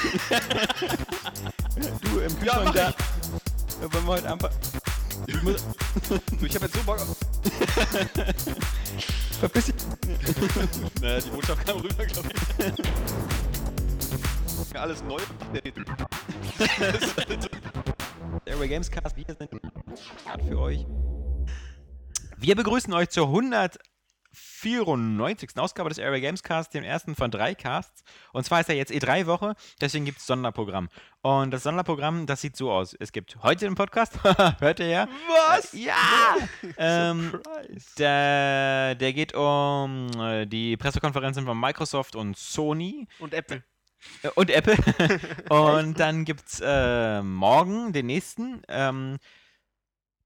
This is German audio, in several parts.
Du im Ja, Kühlschrank mach da. Wollen wir heute einfach. Ich muss. Ich habe jetzt so Bock auf. Verpiss dich. Naja, die Botschaft kam rüber, glaube ich. Alles neu. Airway Gamescast. Wir sind für euch. Wir begrüßen euch zur 194. Ausgabe des Airway Gamescast, dem ersten von drei Casts. Und zwar ist ja jetzt E3-Woche, deswegen gibt es Sonderprogramm. Und das Sonderprogramm, das sieht so aus. Es gibt heute einen Podcast, hört ihr ja? Was? Ja! ähm, der, der geht um äh, die Pressekonferenzen von Microsoft und Sony Und Apple. äh, und Apple. und dann gibt es äh, morgen den nächsten. Ähm,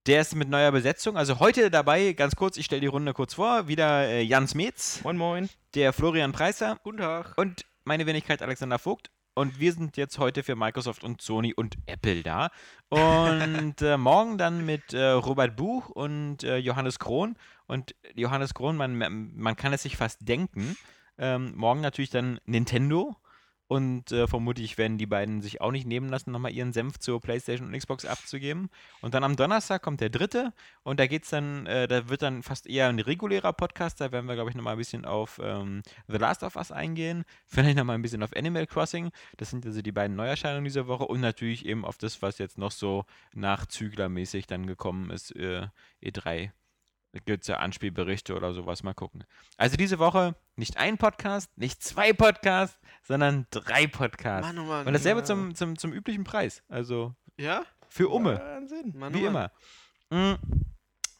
der ist mit neuer Besetzung. Also heute dabei, ganz kurz, ich stelle die Runde kurz vor, wieder äh, Jans Metz, Moin Moin. der Florian Preiser Guten Tag. und meine Wenigkeit Alexander Vogt. Und wir sind jetzt heute für Microsoft und Sony und Apple da. Und äh, morgen dann mit äh, Robert Buch und äh, Johannes Krohn. Und Johannes Krohn, man, man kann es sich fast denken. Ähm, morgen natürlich dann Nintendo. Und äh, vermutlich werden die beiden sich auch nicht nehmen lassen, nochmal ihren Senf zur PlayStation und Xbox abzugeben. Und dann am Donnerstag kommt der dritte. Und da geht's dann, äh, da wird dann fast eher ein regulärer Podcast. Da werden wir, glaube ich, nochmal ein bisschen auf ähm, The Last of Us eingehen. Vielleicht nochmal ein bisschen auf Animal Crossing. Das sind also die beiden Neuerscheinungen dieser Woche. Und natürlich eben auf das, was jetzt noch so nachzüglermäßig dann gekommen ist. Äh, E3. Gibt es ja Anspielberichte oder sowas. Mal gucken. Also diese Woche nicht ein Podcast, nicht zwei Podcasts, sondern drei Podcasts. Mann, oh Mann. Und dasselbe ja. zum, zum, zum üblichen Preis. Also Ja? für Umme. Wahnsinn. Mann, Wie oh Mann. immer. Mm.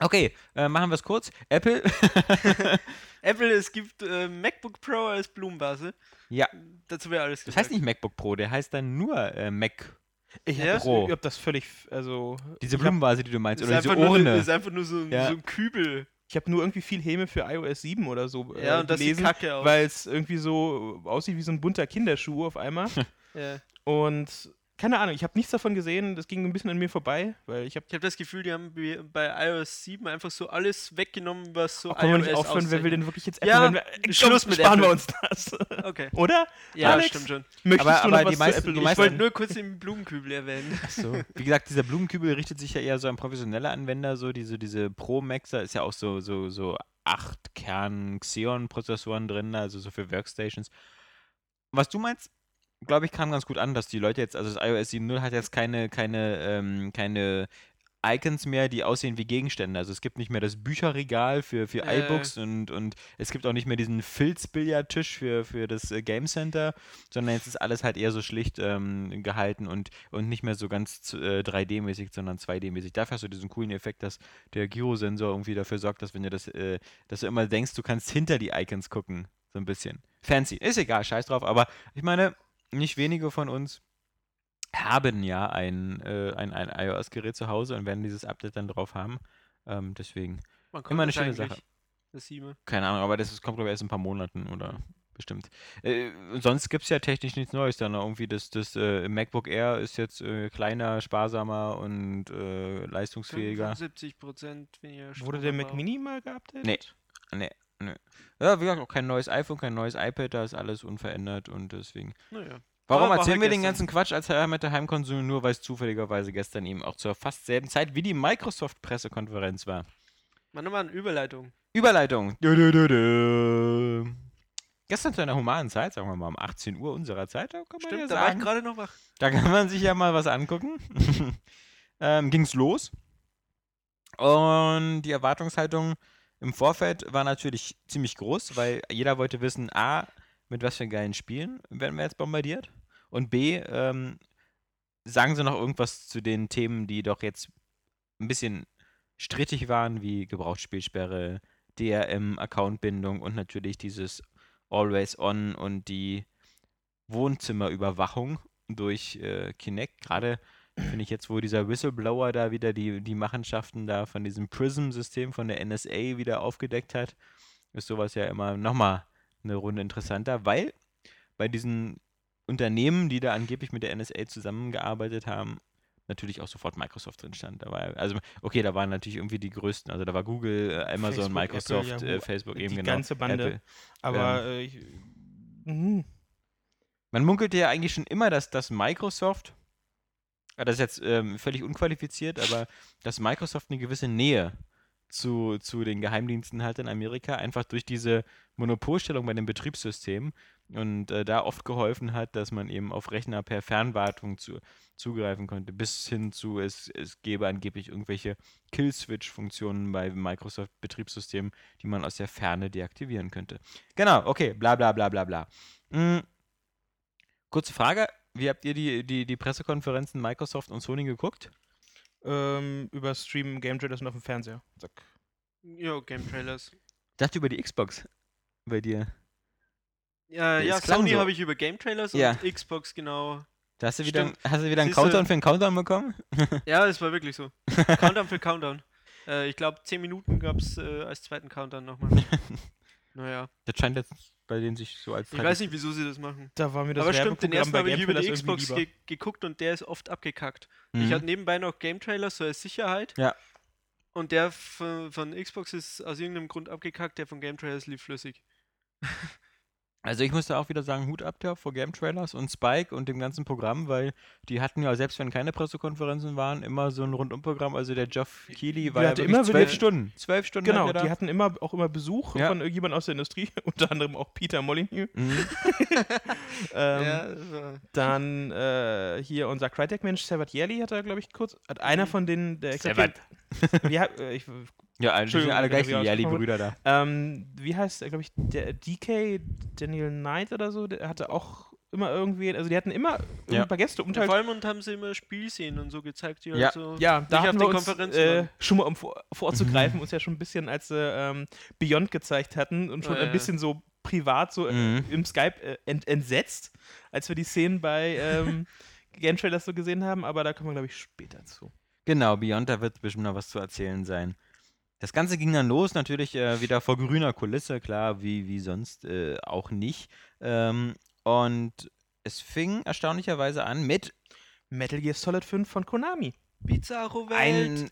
Okay, äh, machen wir es kurz. Apple. Apple, es gibt äh, MacBook Pro als Blumenvase. ja, Dazu wäre alles das heißt nicht MacBook Pro, der heißt dann nur äh, Mac. Ich Ja? hab, Pro. ich hab das völlig, also Diese Blumenvase, die du meinst, Ist oder diese einfach, nur, Urne. ist einfach nur so, ein- Ja. so ein Kübel. ich hab nur irgendwie viel Häme für iOS 7 oder so äh, Ja, und das gelesen, kacke aus. weil es irgendwie so aussieht wie so ein bunter Kinderschuh auf einmal. Ja. und keine Ahnung, ich habe nichts davon gesehen, das ging ein bisschen an mir vorbei, weil ich habe Ich habe das Gefühl, die haben bei iOS 7 einfach so alles weggenommen, was so Oh, können wir iOS nicht aufhören, wer will denn wirklich jetzt Ja, Apple? Wenn wir- Schluss mit sparen Apple. wir uns das. Okay. Oder? Ja, Alex? stimmt schon. Möchtest Aber- du noch aber was die zu meisten- Apple die Ich meisten- wollte nur kurz den Blumenkübel erwähnen. So. Wie gesagt, dieser Blumenkübel richtet sich ja eher so an professionelle Anwender, so diese, diese Pro Maxer ist ja auch so, so, so 8 Kern Xeon-Prozessoren drin, also so für Workstations. Was du meinst, glaube ich, kam ganz gut an, dass die Leute jetzt, also das iOS 7.0 hat jetzt keine, keine, ähm, keine Icons mehr, die aussehen wie Gegenstände. Also es gibt nicht mehr das Bücherregal für, für Äh. iBooks und, und es gibt auch nicht mehr diesen Filz-Billardtisch für, für das äh, Game Center, sondern jetzt ist alles halt eher so schlicht ähm, gehalten und, und nicht mehr so ganz äh, 3D-mäßig, sondern 2D-mäßig. Dafür hast du diesen coolen Effekt, dass der Gyrosensor irgendwie dafür sorgt, dass wenn du das, äh, dass du immer denkst, du kannst hinter die Icons gucken. So ein bisschen. Fancy. Ist egal, scheiß drauf. Aber ich meine, nicht wenige von uns haben ja ein, äh, ein, ein iOS-Gerät zu Hause und werden dieses Update dann drauf haben. Ähm, deswegen, Man Immer eine schöne Sache. Das 7. keine Ahnung, aber das ist, kommt glaube ich erst in ein paar Monaten oder bestimmt. Äh, sonst gibt es ja technisch nichts Neues. Dann irgendwie das, das äh, MacBook Air ist jetzt äh, kleiner, sparsamer und äh, leistungsfähiger. 70 Prozent weniger Wurde der Mac. Mini mal geupdatet? Nee. Nee, nee. Ja, wie gesagt, auch kein neues iPhone, kein neues iPad, da ist alles unverändert und deswegen. Naja. Warum war erzählen halt wir den gestern. ganzen Quatsch als Herr mit der Heimkonsum, nur weil es zufälligerweise gestern eben auch zur fast selben Zeit wie die Microsoft-Pressekonferenz war? Mann, Mann, Überleitung. Überleitung. Dö, dö, dö. Gestern zu einer humanen Zeit, sagen wir mal um 18 Uhr unserer Zeit, da kann man Stimmt, ja da war ich sagen, gerade noch wach. da kann man sich ja mal was angucken. ähm, ging's los. Und die Erwartungshaltung im Vorfeld war natürlich ziemlich groß, weil jeder wollte wissen, A, mit was für geilen Spielen werden wir jetzt bombardiert? Und B, ähm, sagen sie noch irgendwas zu den Themen, die doch jetzt ein bisschen strittig waren, wie Gebrauchsspielsperre, DRM, Accountbindung und natürlich dieses Always On und die Wohnzimmerüberwachung durch äh, Kinect. Gerade finde ich jetzt, wo dieser Whistleblower da wieder die, die Machenschaften da von diesem PRISM-System von der NSA wieder aufgedeckt hat, ist sowas ja immer nochmal eine Runde interessanter, weil bei diesen Unternehmen, die da angeblich mit der NSA zusammengearbeitet haben, natürlich auch sofort Microsoft drin stand. Da war, also, okay, da waren natürlich irgendwie die größten, also da war Google, äh, Amazon, Facebook, Microsoft, Apple, äh, Yahoo, Facebook eben die genau. ganze Bande. Apple. Aber äh, ich, mhm. Man munkelte ja eigentlich schon immer, dass, dass Microsoft, das ist jetzt ähm, völlig unqualifiziert, aber dass Microsoft eine gewisse Nähe zu, zu den Geheimdiensten hat in Amerika, einfach durch diese Monopolstellung bei den Betriebssystemen und äh, da oft geholfen hat, dass man eben auf Rechner per Fernwartung zu, zugreifen konnte, bis hin zu, es, es gäbe angeblich irgendwelche Kill-Switch-Funktionen bei Microsoft-Betriebssystemen, die man aus der Ferne deaktivieren könnte. Genau, okay, bla bla bla bla bla. Mm. Kurze Frage, wie habt ihr die, die, die Pressekonferenzen Microsoft und Sony geguckt? ähm, über Stream Game Trailers und auf dem Fernseher. Zack. Ja, Game Trailers. Ich dachte über die Xbox bei dir. Ja, ja Sony so. habe ich über Game Trailers Ja. und Xbox genau. Da hast du wieder, Stimmt. hast du wieder einen Siehste- Countdown für einen Countdown bekommen? Ja, es war wirklich so. Countdown für Countdown. Äh, ich glaube, 10 Minuten gab es äh, als zweiten Countdown nochmal. naja, Das scheint jetzt bei denen sich so als ich weiß nicht, wieso sie das machen. Da war mir das Aber stimmt, den ersten bei habe ich über die Xbox ge geguckt und der ist oft abgekackt. Mhm. Ich hatte nebenbei noch Game Trailers, so als Sicherheit. Ja. Und der von, von Xbox ist aus irgendeinem Grund abgekackt, der von Game Trailers lief flüssig. Also ich musste auch wieder sagen, Hut ab da vor Game Trailers und Spike und dem ganzen Programm, weil die hatten ja, selbst wenn keine Pressekonferenzen waren, immer so ein Rundumprogramm. Also der Geoff Keighley war ja hatte immer zwölf Stunden. Zwölf Stunden Genau, hat die da. hatten immer auch immer Besuch Ja. von irgendjemand aus der Industrie, unter anderem auch Peter Molyneux. Mhm. Ähm, das war- Dann äh, hier unser Crytek-Mensch, Sevat Yerli hat er, glaube ich, kurz, hat einer von denen, der Sevat. Wie, ha- äh, ich, Ja, die sind alle ich gleich, die wieder Yali ausgesprochen. Brüder da. ähm, wie heißt glaube ich, der DK, Daniel Knight oder so, der hatte auch immer irgendwie, also die hatten immer Ja. ein paar Gäste und halt vor allem und haben sie immer Spielszenen und so gezeigt, die Ja. halt so Ja, da auf wir uns äh, schon mal, um vor, vorzugreifen, uns ja schon ein bisschen, als sie ähm, Beyond gezeigt hatten und schon Ah, ein ja. bisschen so privat so Mhm. äh, im Skype äh, ent, entsetzt, als wir die Szenen bei ähm, Game Trailers so gesehen haben, aber da kommen wir, glaube ich, später zu. Genau, Beyond, da wird bestimmt noch was zu erzählen sein. Das Ganze ging dann los, natürlich äh, wieder vor grüner Kulisse, klar, wie, wie sonst äh, auch nicht. Ähm, und es fing erstaunlicherweise an mit Metal Gear Solid 5 von Konami. Bizarro Welt. ein,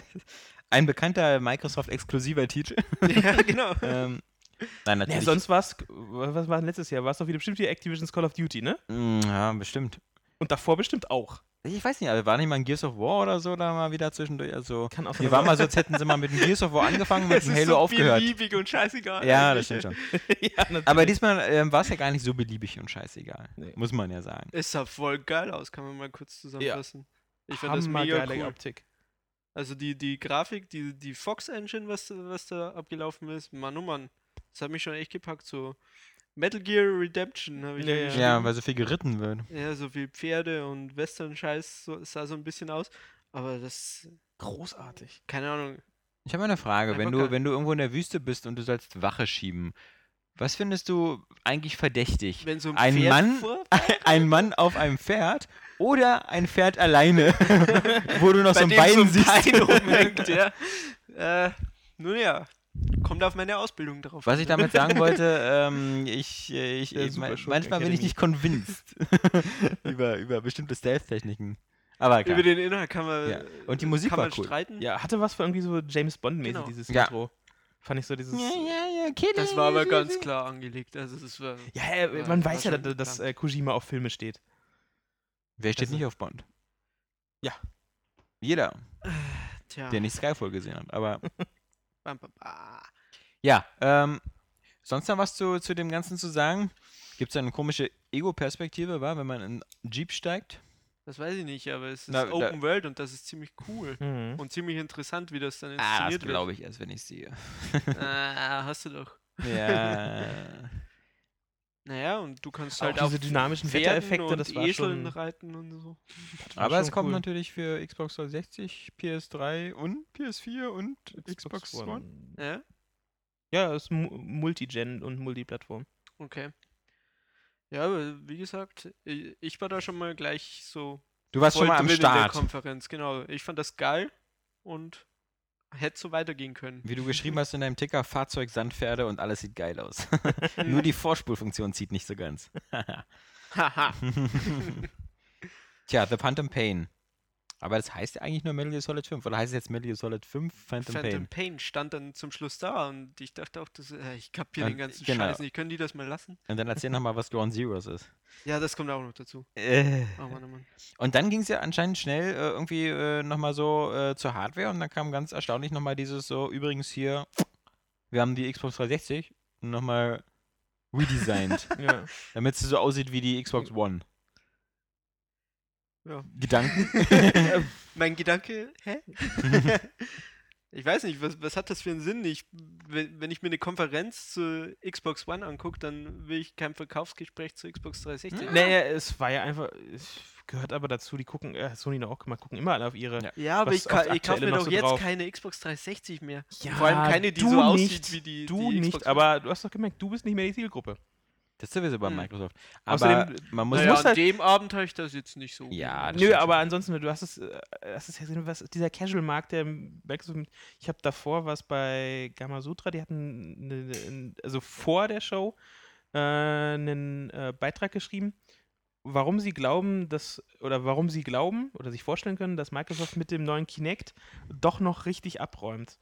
ein bekannter Microsoft-exklusiver Titel. ja, genau. ähm, nein, Ja, natürlich. sonst war es, was war letztes Jahr? War es doch wieder bestimmt hier Activision's Call of Duty, ne? Mm, ja, bestimmt. Und davor bestimmt auch. Ich weiß nicht, aber war nicht mal ein Gears of War oder so da mal wieder zwischendurch? Also, Kann auch wir waren mal so, als hätten sie mal mit dem Gears of War angefangen, mit Es dem ist Halo so aufgehört. beliebig und scheißegal. Ja, das stimmt schon. ja. Aber diesmal ähm, war es ja gar nicht so beliebig und scheißegal. Nee. Muss man ja sagen. Es sah voll geil aus, kann man mal kurz zusammenfassen. Ich fand das mega cool. Optik. Also die, die Grafik, die, die Fox Engine, was, was da abgelaufen ist, Mann oh Mann, das hat mich schon echt gepackt. So Metal Gear Redemption habe ich Ja, ja. Ja, weil so viel geritten wird. Ja, so viel Pferde und Western-Scheiß so, sah so ein bisschen aus. Aber das, Großartig. keine Ahnung. Ich habe mal eine Frage. Wenn du, wenn du irgendwo in der Wüste bist und du sollst Wache schieben, was findest du eigentlich verdächtig? Wenn so ein, Ein Pferd Mann? Ein Mann auf einem Pferd oder ein Pferd alleine, wo du noch so ein dem Bein so ein siehst? Bein rumhängt, ja. Äh, nun ja, kommt auf meine Ausbildung drauf. Was ich damit sagen wollte, ähm, ich, äh, ich, Der ich Schurken manchmal bin ich Academy. nicht convinced über, über bestimmte Stealth-Techniken. Aber Über egal. den Inhalt kann man, Ja. Und die Musik kann war man cool. streiten. Ja, hatte was für irgendwie so James Bond-mäßig, Genau. dieses Ja. Intro. Fand ich so dieses. Ja, ja, ja, Kitty. Das war aber ganz klar angelegt. Also das war. Ja, äh, Ja, man war weiß ja, dass, dass klar. äh, Kojima auf Filme steht. Wer steht Also- nicht auf Bond? Ja. Jeder, Tja. der nicht Skyfall gesehen hat. Aber Bam, bam, ah. ja, ähm, sonst noch was zu, zu dem Ganzen zu sagen? Gibt es eine komische Ego-Perspektive, wa, wenn man in einen Jeep steigt? Das weiß ich nicht, aber es ist Na, da- Open World und das ist ziemlich cool. Mhm. Und ziemlich interessant, wie das dann Ah, das inszeniert wird. glaube ich erst, wenn ich sehe. Ah, hast du doch. ja. Naja, und du kannst Auch halt diese auf dynamischen Wettereffekte, das war Eseln schon. reiten und so. Aber es kommt cool. natürlich für Xbox 360, PS3 und PS4 und Xbox, One. Ja, Ja, es ist Mu- Multigen und Multiplattform. okay. Ja, aber wie gesagt, ich war da schon mal gleich so Du warst schon mal am Start. Konferenz, genau. Ich fand das geil und hätte so weitergehen können. Wie du geschrieben hast in deinem Ticker, Fahrzeug, Sandpferde und alles sieht geil aus. Nur die Vorspulfunktion zieht nicht so ganz. Haha. Tja, The Phantom Pain. Aber das heißt ja eigentlich nur Metal Gear Solid 5. Oder heißt es jetzt Metal Gear Solid 5 Phantom, Phantom Pain? Pain stand dann zum Schluss da und ich dachte auch, das, äh, ich kapiere den ganzen genau. Scheiß nicht. Können die das mal lassen? Und dann erzähl nochmal, was Ground Zeroes ist. Ja, das kommt auch noch dazu. Äh. Oh Mann, oh Mann. Und dann ging es ja anscheinend schnell äh, irgendwie äh, nochmal so äh, zur Hardware und dann kam ganz erstaunlich nochmal dieses so, übrigens hier, wir haben die Xbox 360 nochmal redesigned, Ja. damit sie so aussieht wie die Xbox One. Ja. Gedanken? Mein Gedanke, hä? ich weiß nicht, was, was hat das für einen Sinn? Ich, wenn, wenn ich mir eine Konferenz zur Xbox One angucke, dann will ich kein Verkaufsgespräch zur Xbox 360. Naja, es war ja einfach, es gehört aber dazu, die gucken, äh, Sony noch auch gemacht, gucken immer alle auf ihre. Ja. Ja, aber ich, ka ich kaufe mir doch so jetzt drauf? keine Xbox 360 mehr. Ja, Vor allem keine, die du so aussieht nicht, wie die, Du die nicht, Xbox aber du hast doch gemerkt, du bist nicht mehr die Zielgruppe. Das ist sowieso bei Hm. Microsoft. Aber Außerdem, man muss naja, musst an halt- dem Abend habe ich das jetzt nicht so. Ja, Nö, aber schon. ansonsten, du hast es, äh, das ist ja so was, dieser Casual-Markt, der Microsoft, ich habe davor was bei Gamasutra, die hatten, ne, ne, also vor der Show, äh, einen äh, Beitrag geschrieben, warum sie glauben, dass, oder warum sie glauben oder sich vorstellen können, dass Microsoft mit dem neuen Kinect doch noch richtig abräumt.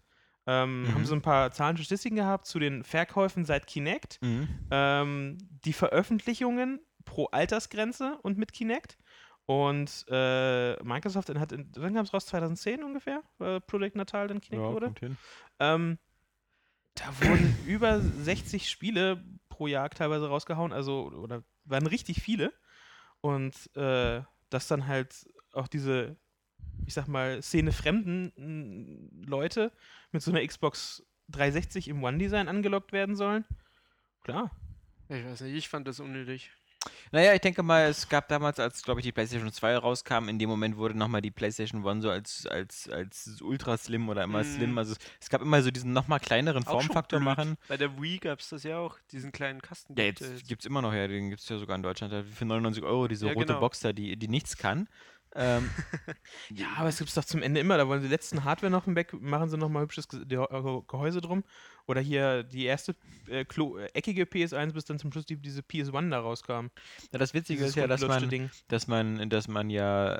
Ähm, Mhm. Haben so ein paar Zahlen und Statistiken gehabt zu den Verkäufen seit Kinect Mhm. ähm, die Veröffentlichungen pro Altersgrenze und mit Kinect. Und äh, Microsoft hat, in, wann kam es raus? 2010 ungefähr? Äh, Project Natal dann Kinect Ja, wurde? kommt hin. Ähm, da wurden über 60 Spiele pro Jahr teilweise rausgehauen, also oder waren richtig viele. Und äh, dass dann halt auch diese, ich sag mal, Szene fremden mm, Leute mit so einer Xbox 360 im One-Design angelockt werden sollen. Klar. Ich weiß nicht, ich fand das unnötig. Naja, ich denke mal, es gab damals, als, glaube ich, die PlayStation 2 rauskam, in dem Moment wurde nochmal die PlayStation One so als, als, als ultra slim oder immer Mhm. slim. Also es, gab immer so diesen nochmal kleineren Formfaktor machen. Bei der Wii gab es das ja auch, diesen kleinen Kasten. Ja, gibt, jetzt äh, gibt es immer noch, ja, den gibt es ja sogar in Deutschland halt für 99 Euro, diese Ja, rote genau. Box da, die, die nichts kann. Ähm, Ja, aber es gibt es doch zum Ende immer. Da wollen sie die letzten Hardware noch weg, machen sie noch mal hübsches Ge- Ge- Ge- Gehäuse drum. Oder hier die erste äh, äh, eckige PS1, bis dann zum Schluss die, diese PS1 da rauskam. ja, das Witzige Dieses ist ja, dass man, Ding. dass man, dass man ja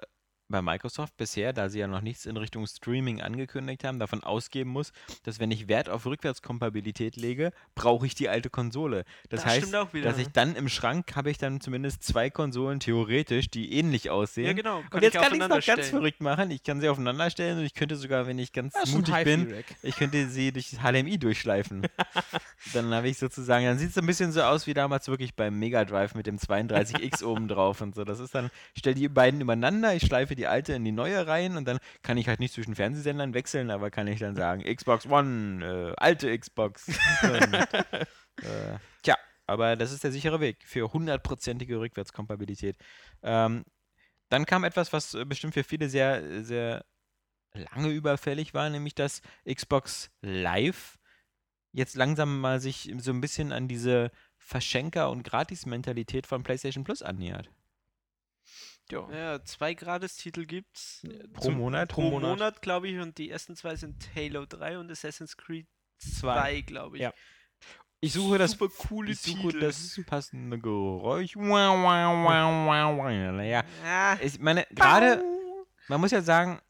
bei Microsoft bisher, da sie ja noch nichts in Richtung Streaming angekündigt haben, davon ausgehen muss, dass wenn ich Wert auf Rückwärtskompatibilität lege, brauche ich die alte Konsole. Das, Das heißt, stimmt auch wieder, dass ich ne? dann im Schrank habe ich dann zumindest zwei Konsolen theoretisch, die ähnlich aussehen. Ja, genau. Und jetzt kann ich es noch ganz verrückt machen. Ich kann sie aufeinander stellen und ich könnte sogar, wenn ich ganz ein mutig bin, ich könnte sie durch das HDMI durchschleifen. dann habe ich sozusagen, dann sieht es ein bisschen so aus wie damals wirklich beim Mega Drive mit dem 32X oben drauf und so. Das ist dann, ich stelle die beiden übereinander, ich schleife die alte in die neue rein und dann kann ich halt nicht zwischen Fernsehsendern wechseln, aber kann ich dann sagen, Xbox One, äh, alte Xbox. und, äh, tja, aber das ist der sichere Weg für hundertprozentige Rückwärtskompatibilität. Ähm, dann kam etwas, was äh, bestimmt für viele sehr, sehr lange überfällig war, nämlich dass Xbox Live jetzt langsam mal sich so ein bisschen an diese Verschenker- und Gratis-Mentalität von PlayStation Plus annähert. Ja. Ja, zwei Gratistitel gibt's Pro Zum- Monat? pro Monat. Monat, glaube ich, und die ersten zwei sind Halo 3 und Assassin's Creed Zwei. 2, glaube ich. Ja. Ich suche das, Super coole ich suche Titel. das passende Geräusch. Wow. Naja, Ah, ich meine, gerade, man muss ja sagen,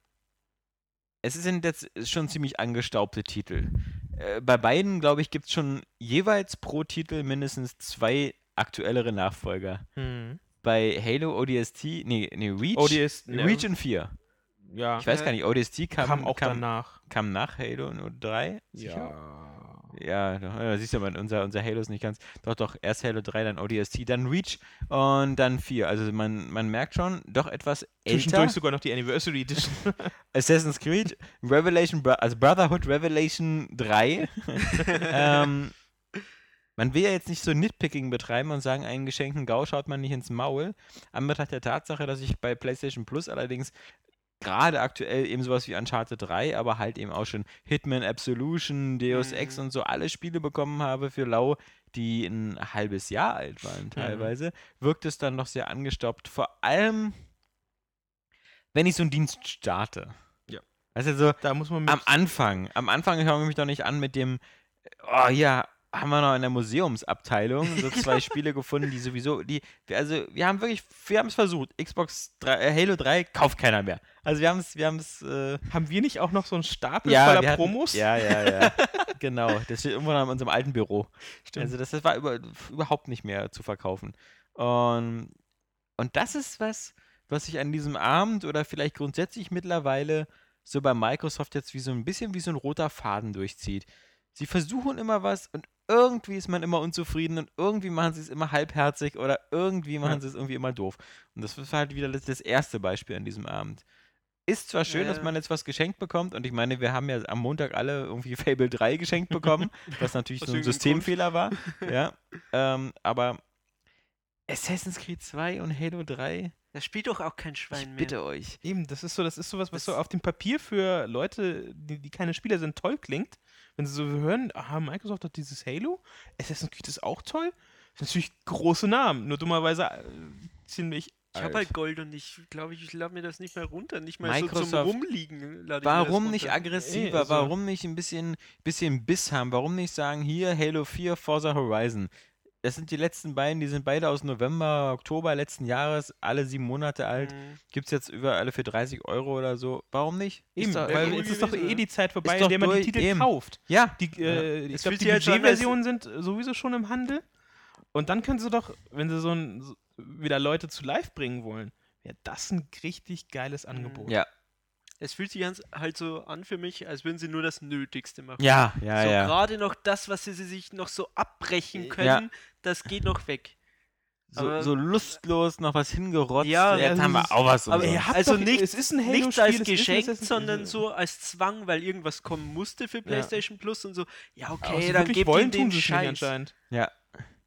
es sind jetzt schon ziemlich angestaubte Titel. Äh, bei beiden, glaube ich, gibt es schon jeweils pro Titel mindestens zwei aktuellere Nachfolger. Hm. Bei Halo ODST, nee, nee, Reach, ODS, ne, Reach in 4. ja, Ich weiß gar nicht, ODST kam, kam auch kam, danach. kam nach Halo 3? Ja, doch, ja, siehst du mal, unser, unser Halo ist nicht ganz. Doch, doch, erst Halo 3, dann ODST, dann Reach und dann 4. Also man, man merkt schon, doch etwas älter. Zwischendurch sogar noch die Anniversary Edition. Assassin's Creed, Revelation, also Brotherhood Revelation 3. ähm, man will ja jetzt nicht so Nitpicking betreiben und sagen, einen geschenkten Gau schaut man nicht ins Maul. Anbetracht der Tatsache, dass ich bei PlayStation Plus allerdings gerade aktuell eben sowas wie Uncharted 3, aber halt eben auch schon Hitman Absolution, Deus Ex Mhm. und so alle Spiele bekommen habe für lau, die ein halbes Jahr alt Mhm. waren teilweise, wirkt es dann noch sehr angestaubt. Vor allem, wenn ich so einen Dienst starte. Ja. Also so Da muss man am Anfang, am Anfang schaue ich mich doch nicht an mit dem, oh ja, haben wir noch in der Museumsabteilung so zwei Spiele gefunden, die sowieso, die, also wir haben wirklich, wir haben es versucht. Xbox 3, äh, Halo 3 kauft keiner mehr. Also wir haben es, wir haben es, äh, haben wir nicht auch noch so einen Stapel ja, voller wir hatten, Promos? Ja, ja, ja. genau. Das steht irgendwo noch in unserem alten Büro. Stimmt. Also das, das war über, überhaupt nicht mehr zu verkaufen. Und, und das ist was, was sich an diesem Abend oder vielleicht grundsätzlich mittlerweile so bei Microsoft jetzt wie so ein bisschen wie so ein roter Faden durchzieht. Sie versuchen immer was und irgendwie ist man immer unzufrieden und irgendwie machen sie es immer halbherzig oder irgendwie machen Ja. sie es irgendwie immer doof. Und das war halt wieder das, das erste Beispiel an diesem Abend. Ist zwar schön, dass Ja. man jetzt was geschenkt bekommt und ich meine, wir haben ja am Montag alle irgendwie Fable 3 geschenkt bekommen, was natürlich so ein Systemfehler war. Ja, ähm, aber Assassin's Creed 2 und Halo 3, Da spielt doch auch kein Schwein ich mehr. bitte euch. Eben, das ist so, das ist sowas, was so Das- auf dem Papier für Leute, die, die keine Spieler sind, toll klingt. Wenn sie so hören, aha, Microsoft hat dieses Halo, Assassin's Creed ist auch toll. Das sind natürlich große Namen, nur dummerweise äh, ziemlich. Ich habe halt Gold und ich glaube, ich lade mir das nicht mehr runter. Nicht mal so Microsoft- zum Rumliegen. Warum nicht aggressiver? also- warum nicht ein bisschen, bisschen Biss haben? Warum nicht sagen, hier Halo 4, Forza Horizon? Das sind die letzten beiden, die sind beide aus November, Oktober letzten Jahres, alle sieben Monate alt. Mhm. Gibt es jetzt überall alle für 30 Euro oder so. Warum nicht? Eben, doch- weil jetzt ist doch eh ja. die Zeit vorbei, in der man die Titel eben. kauft. Ja, Die, äh, ich Es glaube, die halt Budgetversionen sind sowieso schon im Handel. Und dann können sie doch, wenn sie so, ein, so wieder Leute zu live bringen wollen, wäre das ein richtig geiles Angebot. ja, Es fühlt sich ganz- halt so an für mich, als würden sie nur das Nötigste machen. ja, ja, so ja. gerade noch das, was sie sie sich noch so abbrechen Ja. können, das geht noch weg. So, aber- so lustlos noch was hingerotzt. Ja, jetzt also haben wir auch was aber umsonst. ihr habt Also doch- nicht- es ist ein Nichts Halo-Spiel, als Geschenk, sondern so als Zwang, weil irgendwas kommen musste für PlayStation Plus und so. Ja, okay, so dann gebt wollen ihnen den Scheiß. anscheinend. ja.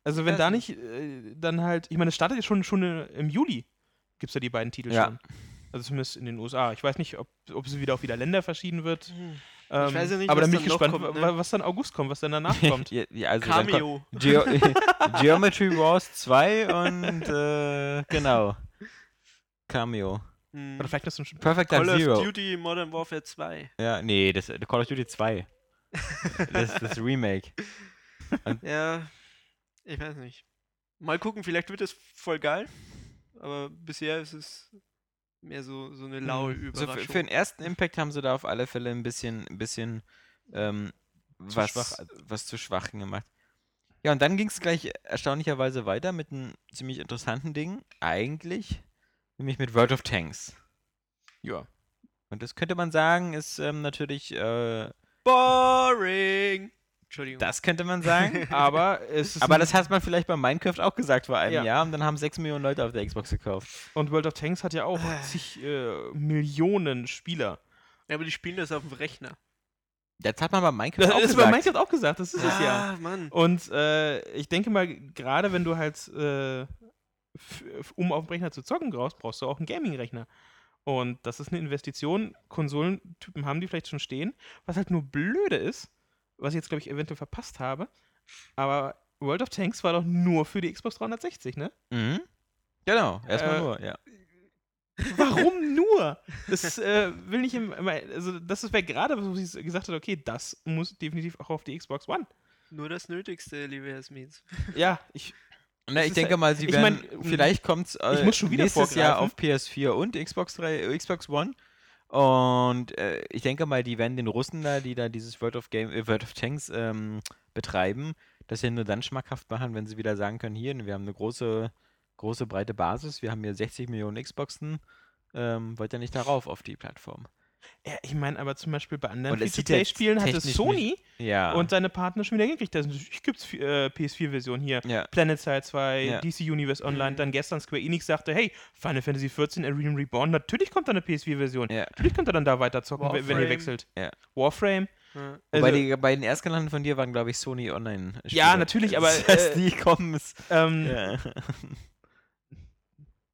Also wenn weiß da nicht. nicht, äh, dann halt, ich meine, es startet ja schon, schon äh, im Juli, gibt es ja die beiden Titel Ja. schon. Also zumindest in den USA. Ich weiß nicht, ob, ob es wieder auf wieder Länder verschieden wird. Hm. Ähm, weiß ja nicht, aber was dann bin ich noch gespannt, kommt, ne? was dann August kommt, was dann danach kommt. ja, ja, also dann kommt Cameo. Geo Geometry Wars 2 und äh, genau. Cameo. Hm. Oder vielleicht ist es ein Perfect Call Time of Zero. Duty Modern Warfare 2. Ja, nee, das Call of Duty 2. das, das Remake. Ja, ich weiß nicht. Mal gucken, vielleicht wird es voll geil. Aber bisher ist es mehr so, so eine laue So Überraschung. für, für den ersten Impact haben sie da auf alle Fälle ein bisschen, ein bisschen ähm, was, schwach. was zu schwach gemacht. Ja, und dann ging es gleich erstaunlicherweise weiter mit einem ziemlich interessanten Ding. Eigentlich, nämlich mit World of Tanks. Ja. Und das könnte man sagen, ist ähm, natürlich, äh, Boring! Entschuldigung. das könnte man sagen. Aber es ist Aber das hat man vielleicht bei Minecraft auch gesagt vor einem Ja. Jahr und dann haben 6 Millionen Leute auf der Xbox gekauft. und World of Tanks hat ja auch zig äh, Millionen Spieler. ja, aber die spielen das auf dem Rechner. Das hat man bei Minecraft Das auch ist bei gesagt. Minecraft auch gesagt, das ist es ja. Ah, Mann. Und äh, ich denke mal, gerade wenn du halt, äh, um auf dem Rechner zu zocken brauchst, brauchst du auch einen Gaming-Rechner. Und das ist eine Investition. Konsolentypen haben die vielleicht schon stehen. Was halt nur blöde ist, was ich jetzt, glaube ich, eventuell verpasst habe, aber World of Tanks war doch nur für die Xbox 360, ne? Mhm. Genau, erstmal Äh, nur, ja. Warum nur? Das äh, will nicht im, immer- also das wäre gerade, wo sie gesagt hat, okay, das muss definitiv auch auf die Xbox One. Nur das Nötigste, liebe Herr Smith. Ja, ich, Na, ich denke halt- mal, sie ich werden, mein, vielleicht kommt es äh, ich muss schon wieder nächstes Jahr auf vorgreifen. PS4 und Xbox 3, äh, Xbox One. Und äh, ich denke mal, die werden den Russen da, die da dieses World of Game, äh, World of Tanks ähm, betreiben, das ja nur dann schmackhaft machen, wenn sie wieder sagen können, hier, wir haben eine große, große breite Basis, wir haben hier 60 Millionen Xboxen, ähm, wollt ihr nicht darauf auf die Plattform? Ja, ich meine aber zum Beispiel bei anderen ja Free-to-Play-Spielen hatte Sony Ja. und seine Partner schon wieder hingekriegt. Ich gibt es äh, PS4-Version hier. ja. Planet Side 2, Ja. DC Universe Online, Mhm. dann gestern Square Enix sagte, hey, Final Fantasy 14 Arena Reborn, natürlich kommt da eine PS4-Version. Ja. Natürlich könnt ihr dann da weiter zocken, wenn- ihr Warframe. wechselt. Ja. Warframe. Ja. Also, Wobei die beiden Erstgenannten von dir waren, glaube ich, Sony Online. -Spiele. Ja, natürlich, aber, Das heißt, äh, die kommen es. ähm,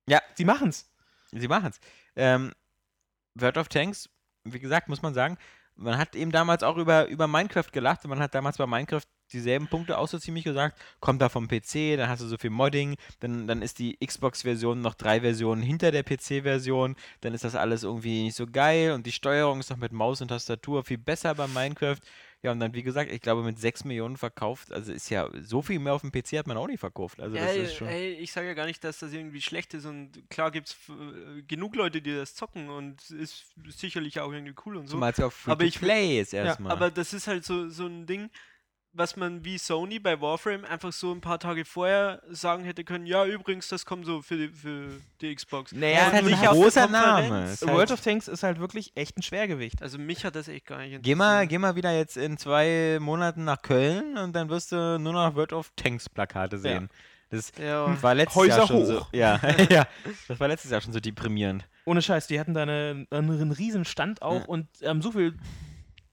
Ja. sie machen's. Sie machen es. Ähm, World of Tanks, wie gesagt, muss man sagen, man hat eben damals auch über, über Minecraft gelacht und man hat damals bei Minecraft dieselben Punkte auch so ziemlich gesagt. Kommt da vom PC, dann hast du so viel Modding, dann, dann ist die Xbox-Version noch drei Versionen hinter der PC-Version, dann ist das alles irgendwie nicht so geil und die Steuerung ist noch mit Maus und Tastatur viel besser bei Minecraft. Ja, und dann, wie gesagt, ich glaube, mit 6 Millionen verkauft, also ist ja so viel mehr auf dem PC hat man auch nicht verkauft. Also, das ey, ist schon. ey, ich sage ja gar nicht, dass das irgendwie schlecht ist und klar gibt es genug Leute, die das zocken und ist sicherlich auch irgendwie cool und so. Zumal es ja auch free Aber ich- play ist Ja, erstmal. aber das ist halt so, so ein Ding, was man wie Sony bei Warframe einfach so ein paar Tage vorher sagen hätte können, ja, übrigens, das kommt so für die, für die Xbox. Naja, ist halt ein großer Name. Konferenz. Ist World halt- of Tanks ist halt wirklich echt ein Schwergewicht. Also mich hat das echt gar nicht Geh mal, interessiert. geh mal wieder jetzt in zwei Monaten nach Köln und dann wirst du nur noch World of Tanks Plakate sehen. Das Ja, war letztes Häuser Jahr schon so. hoch. Ja, ja, das war letztes Jahr schon so deprimierend. Ohne Scheiß, die hatten da eine, einen riesen Stand auch Ja. und haben so viel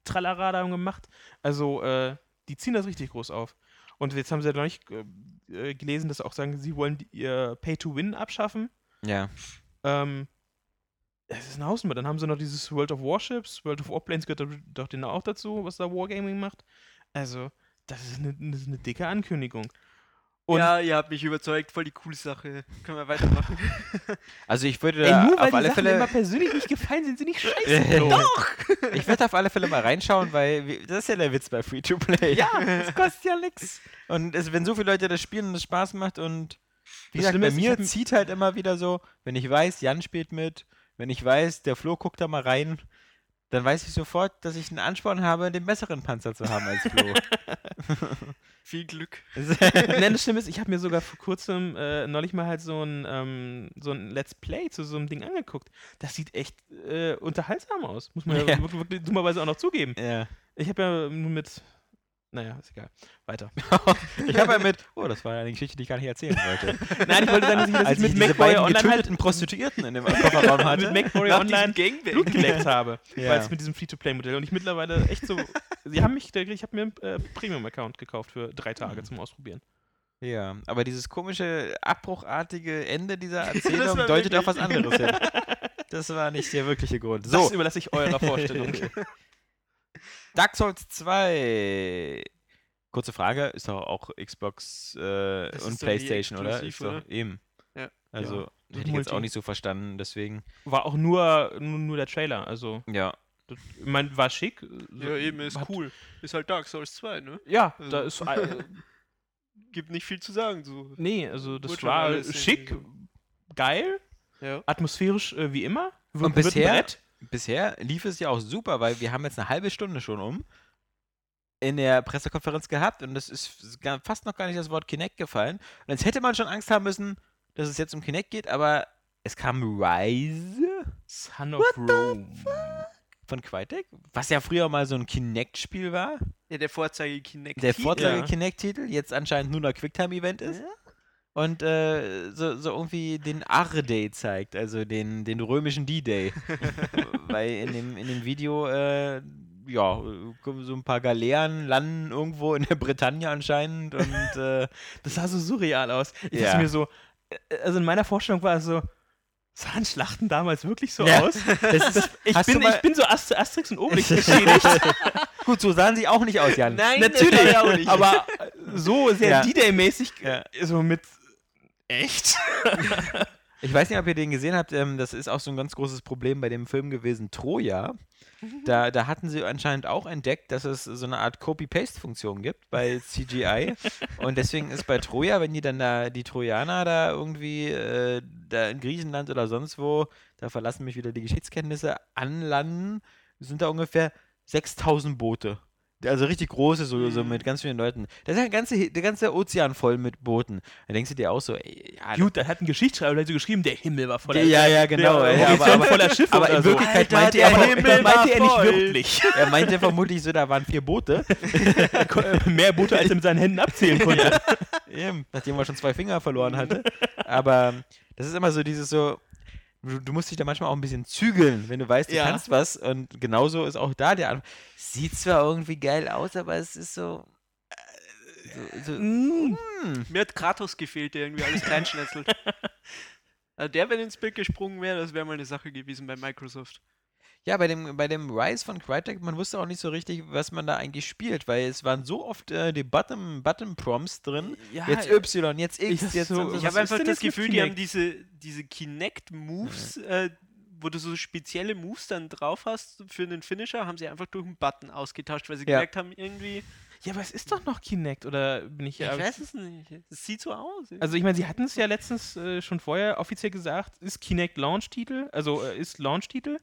Tralala da gemacht. Also, äh, die ziehen das richtig groß auf. Und jetzt haben sie ja noch nicht äh, äh, gelesen, dass sie auch sagen, sie wollen die, ihr Pay-to-Win abschaffen. Ja. Ähm, es ist ein Hausnummer. Dann haben sie noch dieses World of Warships, World of Warplanes gehört doch- denen auch dazu, was da Wargaming macht. Also, das ist eine, das ist eine dicke Ankündigung. Und ja, ihr habt mich überzeugt, voll die coole Sache. Können wir weitermachen. Also ich würde ey, da nur weil auf alle Sachen mir immer Fälle. persönlich nicht gefallen, sind sie nicht scheiße. Doch! Ich würde auf alle Fälle mal reinschauen, weil wir- das ist ja der Witz bei Free to Play. Ja, das kostet ja nichts. Und es, wenn so viele Leute das spielen und es Spaß macht und wie gesagt, bei mir zieht halt immer wieder so, wenn ich weiß, Jan spielt mit, wenn ich weiß, der Flo guckt da mal rein, dann weiß ich sofort, dass ich einen Ansporn habe, den besseren Panzer zu haben als Flo. Viel Glück. Nein, das Schlimme ist, ich habe mir sogar vor kurzem äh, neulich mal halt so ein, ähm, so ein Let's Play zu so einem Ding angeguckt. Das sieht echt äh, unterhaltsam aus. Muss man ja, Ja. wirklich, wirklich dummerweise auch noch zugeben. ja. Ich habe ja nur mit. Naja, ist egal. Weiter. Ich habe ja mit, oh, das war ja eine Geschichte, die ich gar nicht erzählen wollte. Nein, ich wollte sagen, dass ich das Als mit ich diese MacWarrior Online halt getöteten Prostituierten in dem Kofferraum hatte. mit MacWarrior Online. Blut geleckt habe. Ja. Weil es mit diesem Free-to-Play-Modell und ich mittlerweile echt so. Sie haben mich, ich habe mir einen äh, Premium-Account gekauft für drei Tage Hm. zum Ausprobieren. Ja, aber dieses komische, abbruchartige Ende dieser Erzählung deutet auf was anderes hin. Das war nicht der wirkliche Grund. Das So, überlasse ich eurer Vorstellung. Dark Souls 2. Kurze Frage, ist doch auch Xbox äh, und Playstation, oder? Ist doch oder? eben. Ja. Also, Ja. hätte ich jetzt auch Multi. nicht so verstanden, deswegen. War auch nur, nur, nur der Trailer. Also, Ja. das, ich mein, war schick. Ja, eben, ist Hat- cool. Ist halt Dark Souls 2, ne? Ja, Also- da ist. Äh, Gibt nicht viel zu sagen, so. nee, also das Wurde schon war schick, geil, Ja. atmosphärisch äh, wie immer. Und Wird- wird ein bisher, Brett. Bisher lief es ja auch super, weil wir haben jetzt eine halbe Stunde schon um in der Pressekonferenz gehabt und es ist fast noch gar nicht das Wort Kinect gefallen. Und jetzt hätte man schon Angst haben müssen, dass es jetzt um Kinect geht, aber es kam Rise Son of Rome. von Crytek, was ja früher mal so ein Kinect-Spiel war. Ja, der Vorzeige Kinect. Der Titel. Vorzeige-Kinect-Titel, jetzt anscheinend nur noch Quicktime-Event ist. Und äh, so, so irgendwie den R-Day zeigt, also den, den römischen D-Day. Weil in dem, in dem Video, äh, ja, kommen so ein paar Galeeren landen irgendwo in der Bretagne anscheinend und äh, Das sah so surreal aus. Ich Ja. mir so, äh, also in meiner Vorstellung war es so, sahen Schlachten damals wirklich so Ja. aus? das ist, Ich bin, ich bin so Ast Asterix und Obelix beschädigt. gut, so sahen sie auch nicht aus, Jan. Nein, Natürlich, das auch nicht. aber so sehr Ja. D-Day-mäßig, Ja. so mit echt? Ich weiß nicht, ob ihr den gesehen habt, ähm, das ist auch so ein ganz großes Problem bei dem Film gewesen, Troja. Da, da hatten sie anscheinend auch entdeckt, dass es so eine Art Copy-Paste-Funktion gibt bei CGI. Und deswegen ist bei Troja, wenn die dann da, die Trojaner da irgendwie, äh, da in Griechenland oder sonst wo, da verlassen mich wieder die Geschichtskenntnisse, anlanden, sind da ungefähr 6000 Boote. Also richtig große, so, so mit ganz vielen Leuten. Das ist der ganze, der ganze Ozean voll mit Booten. Da denkst du dir auch so, ey, ja, Gut, da hat ein Geschichtsschreiber so geschrieben, der Himmel war voller ja, ja, genau. der ja, aber, aber, voller Schiffe aber in so. Wirklichkeit Alter, meinte er, Himmel das meinte er nicht wirklich. er meinte vermutlich so, da waren vier Boote. Mehr Boote, als er mit seinen Händen abzählen konnte. Eben, nachdem er schon zwei Finger verloren hatte. Aber das ist immer so dieses so, du, du musst dich da manchmal auch ein bisschen zügeln, wenn du weißt, du Ja. kannst was. Und genauso ist auch da der Anfang. Sieht zwar irgendwie geil aus, aber es ist so. äh, so, so Mm. hm. Mir hat Kratos gefehlt, der irgendwie alles kleinschnetzelt. Also der, wenn ins Bild gesprungen wäre, das wäre mal eine Sache gewesen bei Microsoft. Ja, bei dem, bei dem Rise von Crytek, man wusste auch nicht so richtig, was man da eigentlich spielt, weil es waren so oft äh, die Button, Button Prompts drin. Ja, jetzt Y, jetzt X, ich- jetzt so-. Ich Was habe einfach das Gefühl, die haben Kinect? diese, diese Kinect-Moves, äh, wo du so spezielle Moves dann drauf hast für einen Finisher, haben sie einfach durch einen Button ausgetauscht, weil sie Ja. gemerkt haben, irgendwie. Ja, aber es ist doch noch Kinect, oder bin ich Ich weiß es nicht. Es sieht so aus. Also ich meine, sie hatten es ja letztens äh, schon vorher offiziell gesagt, ist Kinect Launch-Titel, also äh, ist Launch-Titel.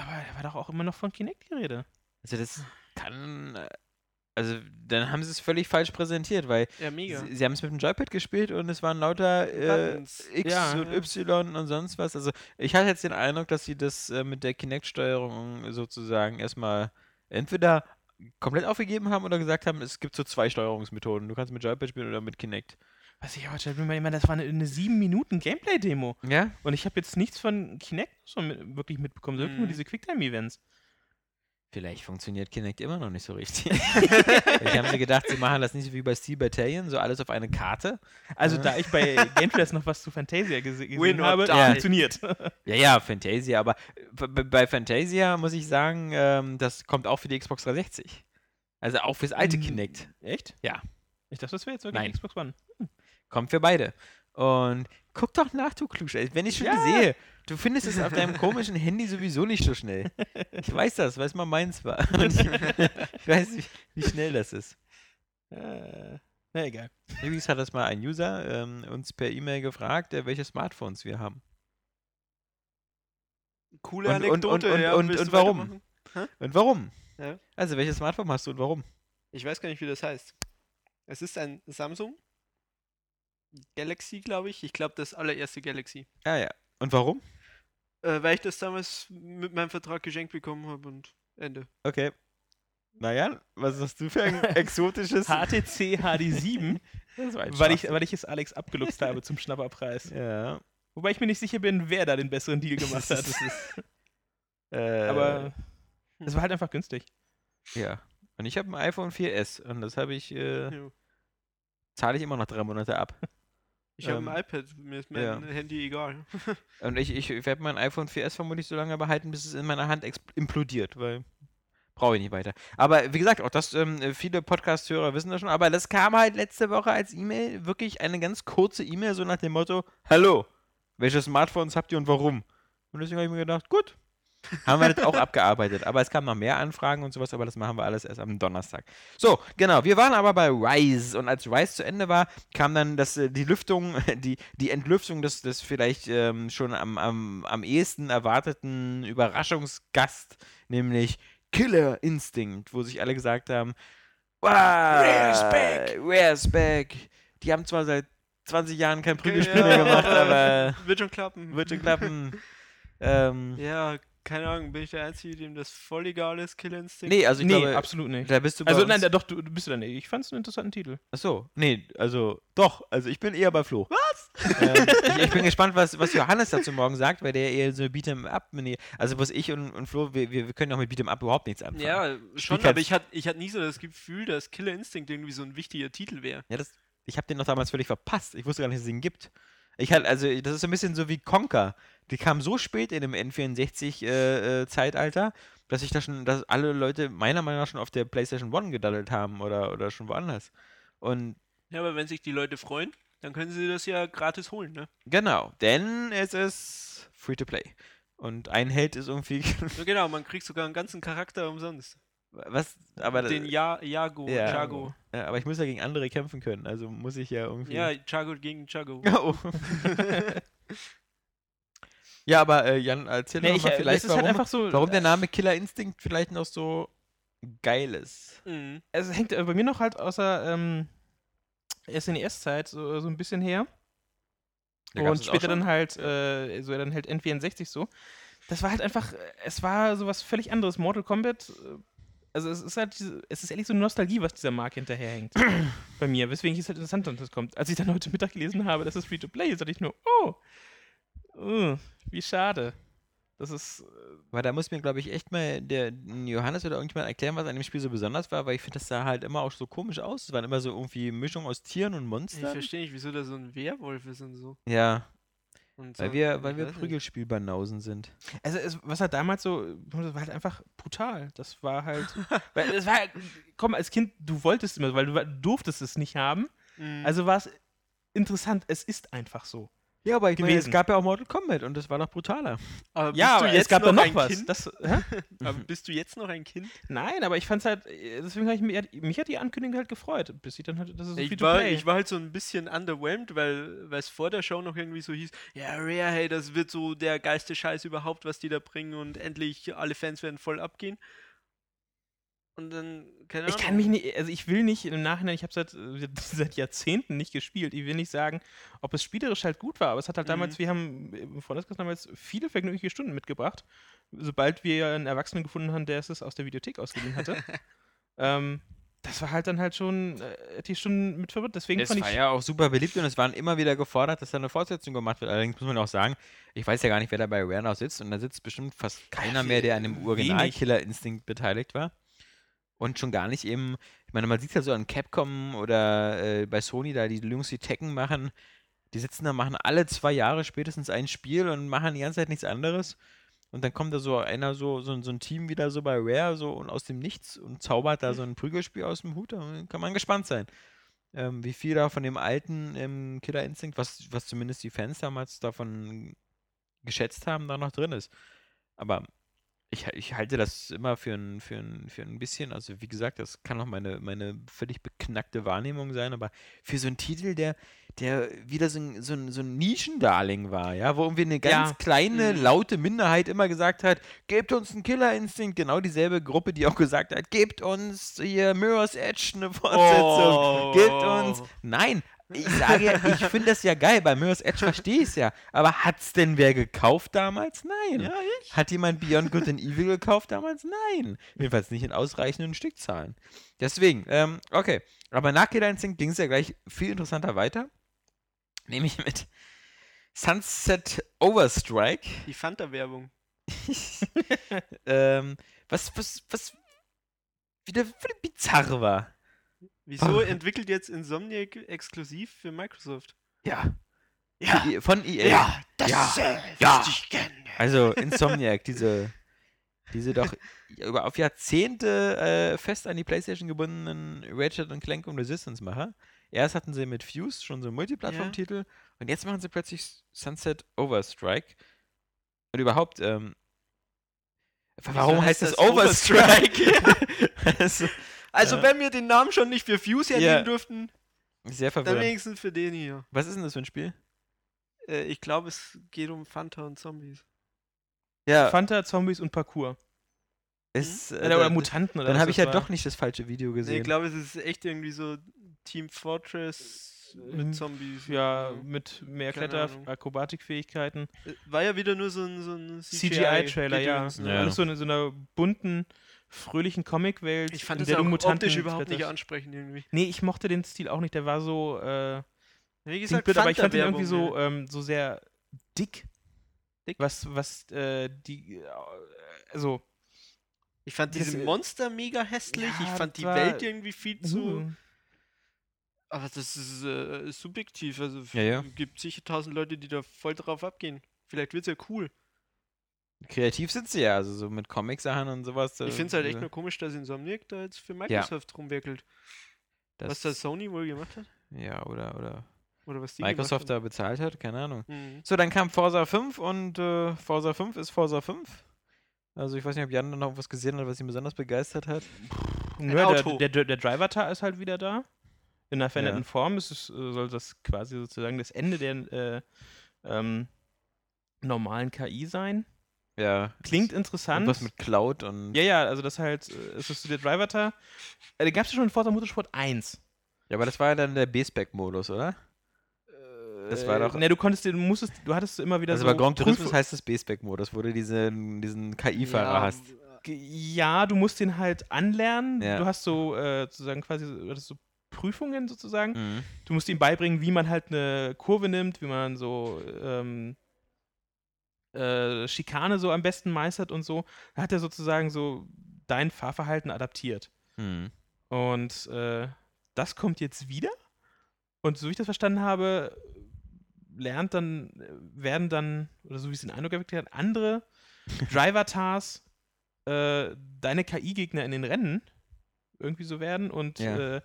Aber da war doch auch immer noch von Kinect die Rede. Also das kann, äh, also dann haben sie es völlig falsch präsentiert, weil ja, sie, sie haben es mit dem Joypad gespielt und es waren lauter äh. X Ja, und ja. Y und sonst was. Also ich hatte jetzt den Eindruck, dass sie das äh, mit der Kinect-Steuerung sozusagen erstmal entweder komplett aufgegeben haben oder gesagt haben, es gibt so zwei Steuerungsmethoden. Du kannst mit Joypad spielen oder mit Kinect. Was ich mir mal immer, das war eine, eine 7 Minuten Gameplay-Demo. Ja? Und ich habe jetzt nichts von Kinect so mit, wirklich mitbekommen, sondern nur Mhm. diese Quicktime-Events. Vielleicht funktioniert Kinect immer noch nicht so richtig. ich habe mir gedacht, sie machen das nicht so wie bei Steel Battalion, so alles auf eine Karte. Also Ja. da ich bei Gameplays noch was zu Fantasia gese gesehen Win habe, die. funktioniert. Ja, ja, Fantasia, aber b- bei Fantasia muss ich sagen, ähm, das kommt auch für die Xbox 360. Also auch fürs alte Mm. Kinect. Echt? Ja. Ich dachte, das wäre jetzt wirklich Nein. Xbox One. Kommt für beide. Und guck doch nach, du Klusch. Wenn ich schon Ja. sehe, du findest es auf deinem komischen Handy sowieso nicht so schnell. Ich weiß das, weil es mal meins war. Und ich, ich weiß, wie, wie schnell das ist. Äh, na egal. Übrigens hat das mal ein User ähm, uns per E-Mail gefragt, äh, welche Smartphones wir haben. Coole Und- und- Anekdote. und- ja, und- willst und du warum? Und warum? Ja. Also, welches Smartphone hast du und warum? Ich weiß gar nicht, wie das heißt. Es ist ein Samsung Galaxy, glaube ich. Ich glaube, das allererste Galaxy. Ah ja. Und warum? Äh, weil ich das damals mit meinem Vertrag geschenkt bekommen habe und Ende. Okay. Naja, was hast du für ein exotisches? HTC HD7, Das war ein weil ich, weil ich es Alex abgeluchst habe zum Schnapperpreis. Ja. Wobei ich mir nicht sicher bin, wer da den besseren Deal gemacht hat. Äh, Aber es war halt einfach günstig. Ja. Und ich habe ein iPhone 4S und das habe ich, äh, Ja. zahle ich immer noch drei Monate ab. Ich habe Ähm, ein iPad, mir ist mein ja. Handy egal. Und ich, ich, werde mein iPhone 4S vermutlich so lange behalten, bis es in meiner Hand implodiert, weil brauche ich nicht weiter. Aber wie gesagt, auch das, ähm, viele Podcast-Hörer wissen das schon, aber das kam halt letzte Woche als E-Mail, wirklich eine ganz kurze E-Mail, so nach dem Motto, hallo, welche Smartphones habt ihr und warum? Und deswegen habe ich mir gedacht, gut, haben wir das auch abgearbeitet. Aber es kamen noch mehr Anfragen und sowas, aber das machen wir alles erst am Donnerstag. So, genau. Wir waren aber bei Rise und als Rise zu Ende war, kam dann das, äh, die Lüftung, die, die Entlüftung des, des vielleicht ähm, schon am, am, am ehesten erwarteten Überraschungsgast, nämlich Killer Instinct, wo sich alle gesagt haben, wow, Rare's back." Rare's back. Die haben zwar seit 20 Jahren kein Prügelspiel Ja, mehr gemacht, aber Wird schon klappen. wird schon klappen. ähm, Ja, keine Ahnung, bin ich der Einzige, dem das voll egal ist, Killer Instinct? nee, also ich nee, glaube, absolut nicht. da bist du bei Also uns. nein, da, doch, du, du bist du da nicht. Ich fand es einen interessanten Titel. Achso, nee, also doch, also ich bin eher bei Flo. Was? ähm, ich, ich bin gespannt, was, was Johannes dazu morgen sagt, weil der eher so Beat'em Up, also was ich und, und Flo, wir, wir können auch mit Beat'em Up überhaupt nichts anfangen. Ja, schon, kein- aber ich hatte ich hatte nie so das Gefühl, dass Killer Instinct irgendwie so ein wichtiger Titel wäre. Ja, das, ich habe den doch damals völlig verpasst. Ich wusste gar nicht, dass es ihn gibt. Ich hatte, also, das ist so ein bisschen so wie Conker. Die kam so spät in dem N64-Zeitalter, dass ich da schon, dass alle Leute meiner Meinung nach schon auf der PlayStation 1 gedaddelt haben oder, oder schon woanders. Und Ja, aber wenn sich die Leute freuen, dann können sie das ja gratis holen, ne? genau, denn es ist free to play. Und ein Held ist irgendwie. Ja, genau, man kriegt sogar einen ganzen Charakter umsonst. was? Aber, Den ja Jago, Ja. Chago. ja, aber ich muss ja gegen andere kämpfen können. Also muss ich ja irgendwie. Ja, Chago gegen Chago. Oh. ja, aber äh, Jan, erzähl Nee, doch ich, mal äh, vielleicht, ist warum, halt einfach so. warum der Name Killer Instinct vielleicht noch so geil ist. Mhm. Es hängt äh, bei mir noch halt außer ähm, SNES-Zeit so, so ein bisschen her. Da und später dann halt, äh, so dann halt N64 so. Das war halt einfach, äh, es war sowas völlig anderes. Mortal Kombat, äh, also es ist halt, diese, es ist ehrlich so eine Nostalgie, was dieser Marke hinterherhängt. bei mir, weswegen ich es halt interessant dass das kommt. Als ich dann heute Mittag gelesen habe, dass es Free-to-Play ist, dachte ich nur, oh, uh, wie schade. Das ist, äh, Weil da muss mir, glaube ich, echt mal der Johannes oder irgendjemand erklären, was an dem Spiel so besonders war, weil ich finde, das sah halt immer auch so komisch aus. Es waren immer so irgendwie Mischung aus Tieren und Ich Monstern. verstehe nicht, wieso da so ein Werwolf ist und so. Ja. Und Weil so. wir, Ich weil wir. Prügelspielbanausen sind. Also es, was halt damals so, das war halt einfach brutal. Das war halt, weil es war halt, komm, als Kind, du wolltest immer, weil du, du durftest es nicht haben. Mhm. Also war es interessant, es ist einfach so. Ja, aber ich meine, es Gewesen. gab ja auch Mortal Kombat und das war noch brutaler. aber Ja, aber jetzt es gab dann noch ein was. Kind? Das? Aber bist du jetzt noch ein Kind? Nein, aber ich fand's halt, äh, deswegen habe ich mich, mich hat die Ankündigung halt gefreut, bis sie dann halt, das ist so Ich war, play. ich war halt so ein bisschen underwhelmed, weil weil es vor der Show noch irgendwie so hieß, ja, Rare, hey, das wird so der geilste Scheiß überhaupt, was die da bringen und endlich alle Fans werden voll abgehen. Und dann, keine Ich kann mich nicht, also ich will nicht im Nachhinein, ich habe seit, seit Jahrzehnten nicht gespielt, ich will nicht sagen, ob es spielerisch halt gut war, aber es hat halt damals, Mhm. wir haben im Freundeskreis damals viele vergnügliche Stunden mitgebracht, sobald wir einen Erwachsenen gefunden haben, der es aus der Videothek ausgeliehen hatte. ähm, das war halt dann halt schon äh, die Stunden mit verwirrt, deswegen Es fand war ich, ja auch super beliebt und es waren immer wieder gefordert, dass da eine Fortsetzung gemacht wird. Allerdings muss man auch sagen, ich weiß ja gar nicht, wer da bei Rare noch sitzt und da sitzt bestimmt fast keiner mehr, der an dem. Original Killer Instinct beteiligt war. Und schon gar nicht eben, ich meine, man sieht ja so an Capcom oder äh, bei Sony, da die Jungs, die Tekken machen, die sitzen da, machen alle zwei Jahre spätestens ein Spiel und machen die ganze Zeit nichts anderes. Und dann kommt da so einer, so, so, so ein Team wieder so bei Rare, so und aus dem Nichts und zaubert da so ein Prügelspiel aus dem Hut. Da kann man gespannt sein ähm, wie viel da von dem alten ähm, Killer Instinct, was, was zumindest die Fans damals davon geschätzt haben, da noch drin ist. Aber ich, ich halte das immer für ein, für, ein, für ein bisschen, also wie gesagt, das kann auch meine, meine völlig beknackte Wahrnehmung sein, aber für so einen Titel, der, der wieder so ein, so ein, so ein Nischendarling war, ja, wo irgendwie eine ganz Ja. kleine, Mhm. laute Minderheit immer gesagt hat, gebt uns einen Killer Instinct, genau dieselbe Gruppe, die auch gesagt hat, gebt uns hier Mirror's Edge eine Fortsetzung, Oh. gebt uns. Nein, ich sage ja, ich finde das ja geil, bei Mirror's Edge verstehe ich es ja, aber hat's denn wer gekauft damals? Nein. Ja, ich. Hat jemand Beyond Good and Evil gekauft damals? Nein. Jedenfalls nicht in ausreichenden Stückzahlen. Deswegen, ähm, okay. Aber nach Killer Instinct ging es ja gleich viel interessanter weiter. Nämlich mit Sunset Overstrike. Die Fanta-Werbung. ähm, was, was, was wieder völlig bizarr war. Wieso Oh. entwickelt jetzt Insomniac exklusiv für Microsoft? Ja. Ja. Die- Von EA. das Ja. ist äh, Ja. gerne. Also Insomniac, diese, diese doch über auf Jahrzehnte äh, fest an die Playstation gebundenen Ratchet und Clank und Resistance-Macher. Erst hatten sie mit Fuse schon so einen Multiplattform-Titel und jetzt machen sie plötzlich Sunset Overstrike. Und überhaupt, ähm, warum heißt das das Overstrike? also, Also, Ja. wenn wir den Namen schon nicht für Fuse Ja. hernehmen durften, sehr dann verwirrend. wenigstens für den hier. Was ist denn das für ein Spiel? Äh, ich glaube, es geht um Fanta und Zombies. Ja, Fanta, Zombies und Parkour. ist, äh, oder, oder Mutanten oder Dann was habe ich ja war. doch nicht das falsche Video Nee, gesehen. ich glaube, es ist echt irgendwie so Team Fortress mit Zombies. Ja, mit mehr Kletter. Akrobatikfähigkeiten. Äh, War ja wieder nur so ein, so ein CGI-Trailer, ja. Gedöns, ne? Ja. Alles so in so einer bunten, fröhlichen Comicwelt. Ich fand in das der auch Mutanten optisch überhaupt nicht ansprechend irgendwie. Nee, ich mochte den Stil auch nicht. Der war so, äh, Wie gesagt, Bit, aber ich fand ihn irgendwie so, ähm, so sehr dick. Dick? Was, was, äh, die, äh, also, Ich fand das- diese Monster mega hässlich. Ja, ich fand das die Welt irgendwie viel zu. uh, Aber das ist äh, subjektiv. Also Ja, ja. gibt sicher tausend Leute, die da voll drauf abgehen. Vielleicht wird's ja cool. Kreativ sind sie ja, also so mit Comic-Sachen und sowas. Ich äh, finde es halt echt nur komisch, dass Insomniac da jetzt für Microsoft rumwerkelt. was da Sony wohl gemacht hat? Ja, oder, oder Oder was die Microsoft da bezahlt hat, keine Ahnung. Mhm. So, dann kam Forza 5 und äh, Forza 5 ist Forza 5. Also ich weiß nicht, ob Jan noch was gesehen hat, was ihn besonders begeistert hat. Ein ja, Auto. der, der, der Driver-Tar ist halt wieder da. In einer veränderten Ja. Form. Es ist, äh, soll das quasi sozusagen das Ende der äh, ähm, normalen KI sein. Ja. Klingt Und interessant. was mit Cloud und. ja, ja, also das halt, äh, es ist so der Driver-Tar. Äh, den gab es ja schon in Forza Motorsport 1. Ja, aber das war ja dann der B-Spec-Modus, oder? Das war doch- Ne, du konntest, den- du musstest, du hattest immer wieder Also so. bei Grand Turismo heißt es B-Spec-Modus, wo du diesen, diesen KI-Fahrer Ja, hast. Ja, du musst den halt anlernen. Ja. Du hast so äh, sozusagen quasi du hattest so Prüfungen sozusagen. Mhm. Du musst ihm beibringen, wie man halt eine Kurve nimmt, wie man so ähm, äh, Schikane so am besten meistert und so. Hat er sozusagen so dein Fahrverhalten adaptiert. Mhm. Und äh, das kommt jetzt wieder. Und so wie ich das verstanden habe, lernt dann, äh, werden dann, oder so wie es den Eindruck erweckt hat, andere Driver-Tars äh, deine KI-Gegner in den Rennen irgendwie so werden und Ja. äh,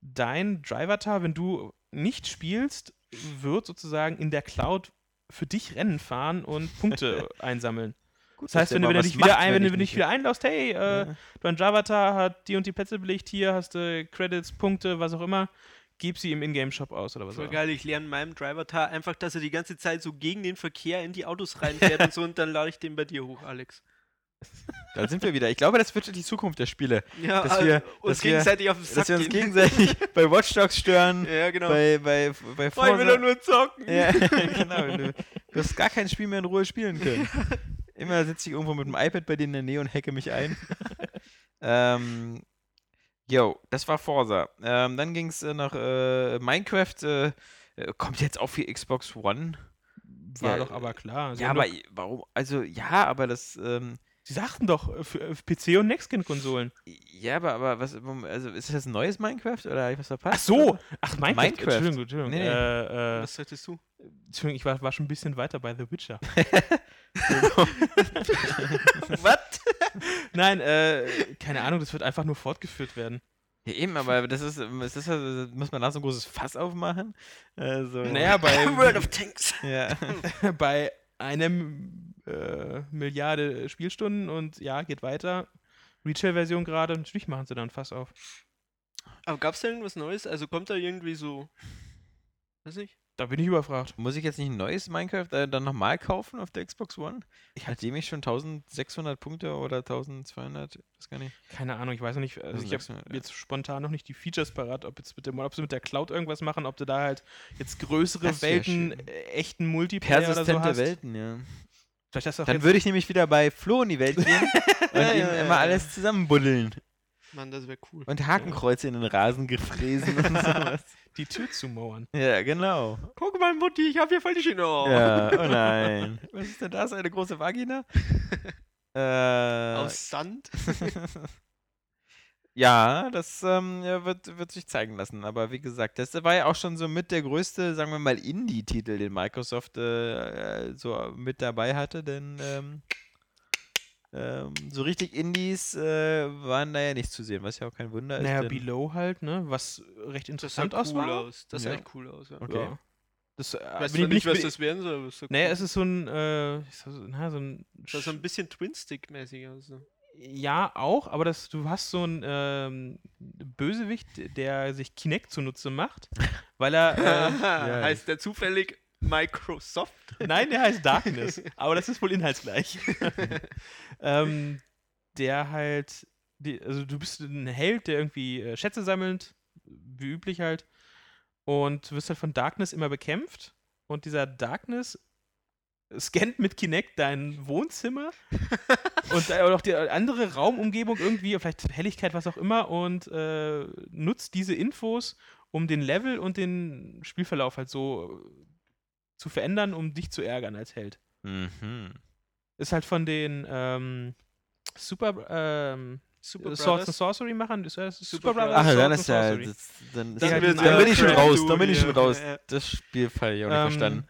dein Driver-Tar, wenn du nicht spielst, wird sozusagen in der Cloud für dich Rennen fahren und Punkte einsammeln. Gut, Das heißt, wenn du, wenn du dich wieder macht, ein, wenn dich nicht- wieder einlaust, hey, äh, Ja. dein Javatar hat die und die Plätze belegt, hier hast du Credits, Punkte, was auch immer, gib sie im Ingame-Shop aus oder was auch Voll immer. geil, ich lerne meinem Driver-Tar einfach, dass er die ganze Zeit so gegen den Verkehr in die Autos reinfährt und so und dann lade ich den bei dir hoch, Alex. Da sind wir wieder. Ich glaube, das wird die Zukunft der Spiele. Ja, Dass äh, wir- uns dass wir- gegenseitig auf den Sack Dass wir uns gehen. gegenseitig bei Watch Dogs stören, Ja, genau. bei, bei, bei Oh, ich will doch nur zocken. Ja, genau. Du, du hast gar kein Spiel mehr in Ruhe spielen können. Immer sitze ich irgendwo mit dem iPad bei denen in der Nähe und hacke mich ein. ähm, yo, das war Forza. Ähm, dann ging es äh, nach äh, Minecraft. Äh, äh, kommt jetzt auch für Xbox One. War Ja, doch aber klar. Sie ja, aber warum? Also, ja, aber das. Ähm, sie sagten doch, äh, für, äh, PC und Next-Gen-Konsolen. ja, aber, aber was. Also, ist das ein neues Minecraft oder habe ich was verpasst? Ach so, ach, Minecraft. Minecraft. Entschuldigung, Entschuldigung. Nee, nee. Äh, äh, Was sagtest du? Entschuldigung, ich war, war schon ein bisschen weiter bei The Witcher. Was? Nein, äh, keine Ahnung, das wird einfach nur fortgeführt werden. Ja, eben, aber das ist, das ist, das muss man da so ein großes Fass aufmachen. Also, Naja, bei, World of Tanks. ja. bei einem äh, Milliarde Spielstunden und ja, geht weiter. Retail-Version gerade, natürlich machen sie dann Fass auf. Aber gab's da irgendwas Neues? Also kommt da irgendwie so. Weiß nicht. Da bin ich überfragt. Muss ich jetzt nicht ein neues Minecraft äh, dann nochmal kaufen auf der Xbox One? Ich hab- Nachdem ich schon 1600 Punkte oder 1200, weiß gar nicht. Keine Ahnung, ich weiß noch nicht. Also ich habe 1600, ja. jetzt spontan noch nicht die Features parat, ob, jetzt mit dem, ob sie mit der Cloud irgendwas machen, ob du da halt jetzt größere Welten, äh, echten Multiplayer oder so Persistente hast. Welten, ja. Vielleicht hast du auch Dann würde ich nämlich wieder bei Flo in die Welt gehen und Ja, ihm ja, immer ja. alles zusammenbuddeln. Mann, das wäre cool. Und Hakenkreuze in den Rasen gefräsen und sowas. die Tür zumauern. Ja, genau. Guck mal, Mutti, ich hab hier voll die schöne. Oh. Ja, oh nein. Was ist denn das? Eine große Vagina? äh, Aus Sand. Ja, das ähm, ja, wird, wird sich zeigen lassen. Aber wie gesagt, das war ja auch schon so mit der größte, sagen wir mal, Indie-Titel, den Microsoft äh, äh, so mit dabei hatte. Denn ähm, ähm, so richtig Indies äh, waren da ja nicht zu sehen, was ja auch kein Wunder ist. Naja, Below halt, ne? Was recht Das sah interessant cool aus war. aus. Das sah Ja. echt cool aus. Ja. Okay. Ja. Das, äh, Weißt du ich nicht, was das werden soll? sah Naja, cool es ist so ein, äh, ist so, na, so ein, Das sah so ein bisschen Twin-Stick-mäßig aus. Ja, auch, aber das, du hast so einen ähm, Bösewicht, der sich Kinect zunutze macht, weil er, äh, ja. Heißt der zufällig Microsoft? nein, der heißt Darkness, aber das ist wohl inhaltsgleich. ähm, der halt, die, also du bist ein Held, der irgendwie äh, Schätze sammelt, wie üblich halt, und wirst halt von Darkness immer bekämpft und dieser Darkness scannt mit Kinect dein Wohnzimmer und äh, auch die andere Raumumgebung irgendwie, vielleicht Helligkeit, was auch immer, und äh, nutzt diese Infos, um den Level und den Spielverlauf halt so zu verändern, um dich zu ärgern als Held. Mhm. Ist halt von den ähm, Super ähm, Super Swords Brothers? and Sorcery machen. Ist das Super Super, Brothers. Ach, dann ist ja. Das, dann, halt dann bin ich schon raus. Dann bin ich schon raus. Das Spiel habe ich auch nicht Ähm, verstanden.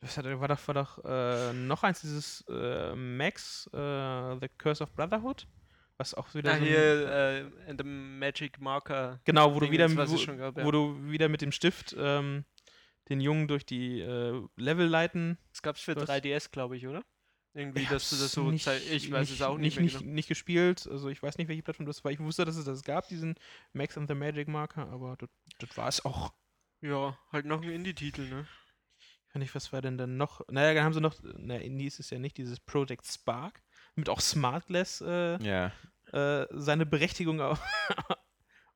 Das hat, war doch, war doch äh, noch eins, dieses äh, Max, äh, The Curse of Brotherhood, was auch wieder Ah, so hier, äh, and the Magic Marker. genau, wo du wieder, es wo, schon gab, ja. wo du wieder mit dem Stift ähm, den Jungen durch die äh, Level leiten. Das gab's für Was? 3DS, glaube ich, oder? Irgendwie, Ich dass du das so nicht- Ich weiß es auch nicht, nicht, mehr nicht, genau. nicht gespielt, also ich weiß nicht, welche Plattform das war. Ich wusste, dass es das gab, diesen Max and the Magic Marker, aber das war es auch. Ja, halt noch ein Indie-Titel, ne? Kann ich, was war denn dann noch? Naja, dann haben sie noch, na, Indie ist es ja nicht, dieses Project Spark, mit auch Smart Glass äh, Ja. äh, seine Berechtigung auch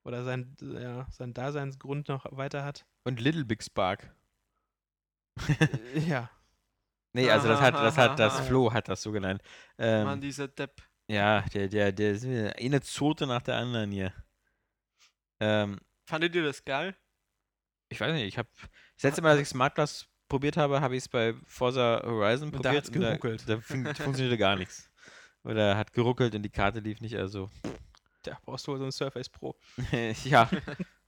oder sein, ja, sein Daseinsgrund noch weiter hat. Und Little Big Spark. Äh, ja. Nee, also das hat, das hat, das. Flo hat das so genannt. Ähm, Mann, dieser Depp. ja, der, der, der ist eine Zote nach der anderen hier. Ähm, Fandet ihr das geil? ich weiß nicht, ich habe das letzte Mal, als ich Smart Glass probiert habe, habe ich es bei Forza Horizon Und da probiert. hat's geruckelt. Da, da fun funktionierte gar nichts. Oder hat geruckelt und die Karte lief nicht, also Da brauchst du wohl so ein Surface Pro. ja,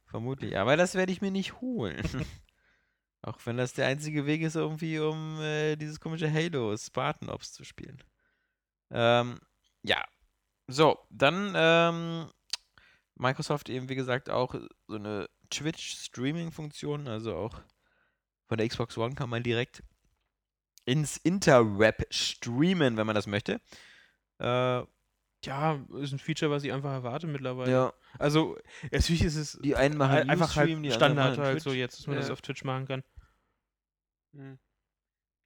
vermutlich. Aber das werde ich mir nicht holen. Auch wenn das der einzige Weg ist, irgendwie, um äh, dieses komische Halo Spartan Ops zu spielen. Ähm, ja. So, dann ähm, Microsoft eben, wie gesagt, auch so eine Twitch-Streaming-Funktion, also auch von der Xbox One kann man direkt ins Interweb streamen, wenn man das möchte. Äh, Ja, ist ein Feature, was ich einfach erwarte mittlerweile. ja, Also, natürlich ist es die einen machen ein- einfach halt Standard halt so Twitch. jetzt, dass man Ja. das auf Twitch machen kann. Hm.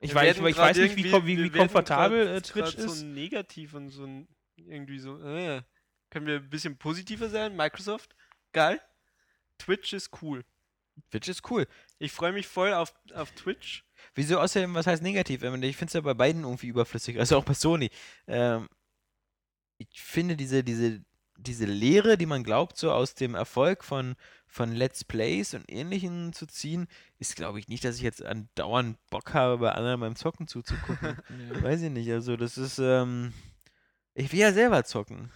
Ich, weiß, ich, weiß nicht, wie, wie, wie komfortabel grad- äh, Twitch grad ist. so negativ und so ein, irgendwie so, äh, können wir ein bisschen positiver sein? Microsoft, geil. Twitch ist cool. Twitch ist cool. Ich freue mich voll auf, auf Twitch. Wieso außerdem, was heißt negativ? Ich finde es ja bei beiden irgendwie überflüssig, also auch bei Sony. Ähm, ich finde diese, diese, diese Lehre, die man glaubt, so aus dem Erfolg von, von Let's Plays und Ähnlichem zu ziehen, ist, glaube ich, nicht, dass ich jetzt andauernd Bock habe, bei anderen beim Zocken zuzugucken. Weiß ich nicht, also das ist, ähm, ich will ja selber zocken.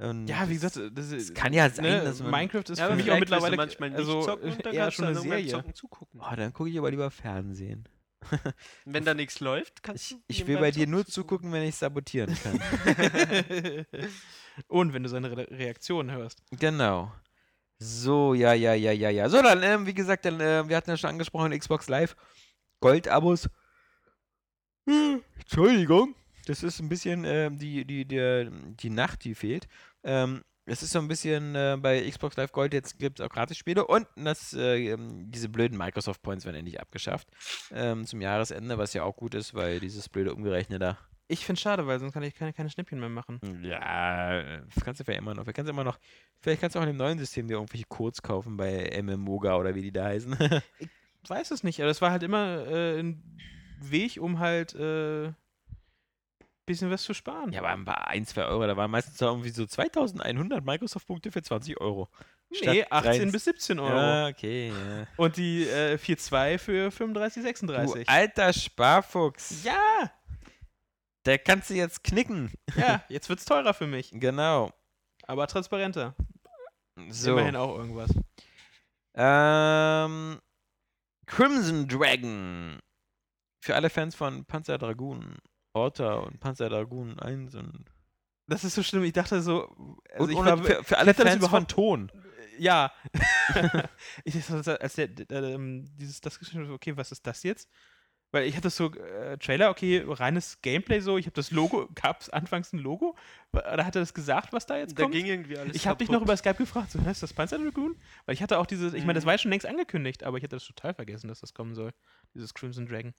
Und Ja, wie das- gesagt, das, es kann ja sein, ne, dass man- Minecraft ist Ja, für mich auch mittlerweile manchmal nicht also, zocken und dann eher kannst schon du eine Serie. Zocken zugucken. Oh, dann gucke ich aber lieber Fernsehen. Wenn da nichts läuft, kannst Ich, du ich will bei dir nur zugucken. wenn ich sabotieren kann. Und wenn du seine Re Reaktion hörst. Genau. So, ja, ja, ja, ja, ja. So, dann, ähm, wie gesagt, dann, äh, wir hatten ja schon angesprochen, Xbox Live, Goldabos. Hm, Entschuldigung. Das ist ein bisschen ähm, die, die, der, die Nacht, die fehlt. Ähm, es ist so ein bisschen äh, bei Xbox Live Gold, jetzt gibt es auch Gratisspiele und das, äh, ähm, diese blöden Microsoft Points werden endlich abgeschafft ähm, zum Jahresende, was ja auch gut ist, weil dieses blöde Umgerechnet da. Ich finde es schade, weil sonst kann ich keine, keine Schnäppchen mehr machen. Ja, das kannst du vielleicht immer noch. Vielleicht kannst du immer noch. Vielleicht kannst du auch in dem neuen System dir irgendwelche Codes kaufen bei MMOGA oder wie die da heißen. Ich weiß es nicht, aber es war halt immer äh, ein Weg, um halt äh, bisschen was zu sparen. ja, aber ein paar 1, 2 Euro, da waren meistens so irgendwie so 2100 Microsoft-Punkte für 20 Euro. nee, statt 18 rein- bis 17 Euro. Ja, okay. Ja. Und die äh, 4,2 für 35, Du 36. alter Sparfuchs. ja, Der kannst du jetzt knicken. ja, jetzt wird's teurer für mich. Genau. Aber transparenter. So. Immerhin auch irgendwas. Ähm, Crimson Dragon. Für alle Fans von Panzer Dragoon. Orta und Panzer Dragoon 1 und Das ist so schlimm. Ich dachte so. Also und ich war, für, für alle Fans von Ton. Ja. ich dachte, als der, der ähm, dieses das geschrieben hat, okay, was ist das jetzt? Weil ich hatte so äh, Trailer, okay, reines Gameplay so. Ich habe das Logo, gab es anfangs ein Logo? Da hat er das gesagt, was da jetzt Da kommt? ging irgendwie alles ich habe dich noch über Skype gefragt, so, ist das Panzer Dragoon? Weil ich hatte auch diese, ich meine, das Mhm. war ja schon längst angekündigt, aber ich hatte das total vergessen, dass das kommen soll. Dieses Crimson Dragon.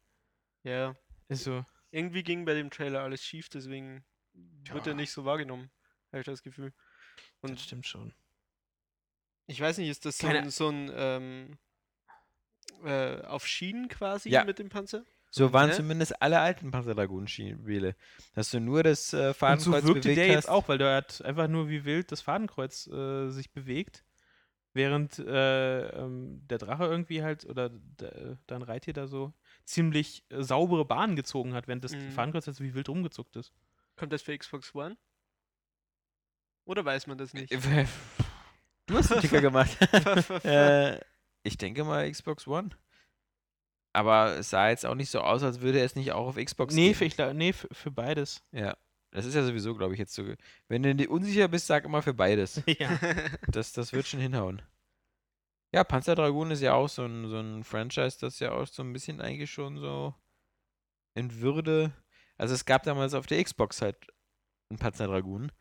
Ja, Ist so. Irgendwie ging bei dem Trailer alles schief, deswegen wird Ja. er nicht so wahrgenommen, habe ich das Gefühl. Und das stimmt schon. ich weiß nicht, ist das so Keine- ein, so ein ähm, äh, auf Schienen quasi Ja. mit dem Panzer? So waren Ne? zumindest alle alten Panzer Dragoon Spiele. Dass du nur das äh, Und so Fadenkreuz bewegt der hast. jetzt auch, weil der hat einfach nur wie wild das Fadenkreuz äh, sich bewegt, während äh, ähm, der Drache irgendwie halt, oder de, dein Reittier da so ziemlich äh, saubere Bahnen gezogen hat, während das Mhm. Fadenkreuz halt so wie wild rumgezuckt ist. Kommt das für Xbox One? Oder weiß man das nicht? Äh, Du hast den Ticker gemacht. äh, ich denke mal Xbox One. Aber es sah jetzt auch nicht so aus, als würde es nicht auch auf Xbox Nee, geben. für, nee für, für beides. Ja. Das ist ja sowieso, glaube ich, jetzt so. Wenn du dir unsicher bist, sag immer für beides. ja. Das, das wird schon hinhauen. Ja, Panzer Dragoon ist ja auch so ein, so ein Franchise, das ja auch so ein bisschen eigentlich schon so in Würde. Also es gab damals auf der Xbox halt ein Panzer Dragoon.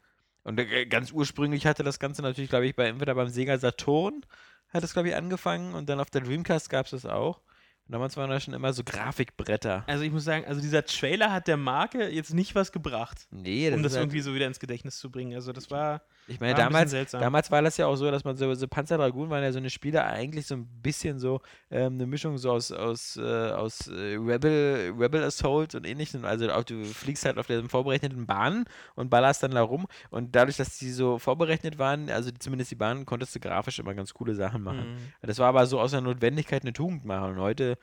Und äh, ganz ursprünglich hatte das Ganze natürlich, glaube ich, bei entweder beim Sega Saturn hat es, glaube ich, angefangen und dann auf der Dreamcast gab es das auch. Und damals waren da schon immer so Grafikbretter. Also ich muss sagen, also dieser Trailer hat der Marke jetzt nicht was gebracht, Nee, um ist das halt, irgendwie so wieder ins Gedächtnis zu bringen. Also das war, Ich war meine, ein bisschen damals. Damals war das ja auch so, dass man so, so Panzer Dragoon waren ja so eine Spiele eigentlich so ein bisschen so ähm, eine Mischung so aus, aus, äh, aus äh, Rebel, Rebel Assault und ähnlichem. Also auch du fliegst halt auf den vorberechneten Bahnen und ballerst dann da rum und dadurch, dass die so vorberechnet waren, also zumindest die Bahnen, konntest du grafisch immer ganz coole Sachen machen. Mhm. Das war aber so aus der Notwendigkeit eine Tugend machen. Und heute,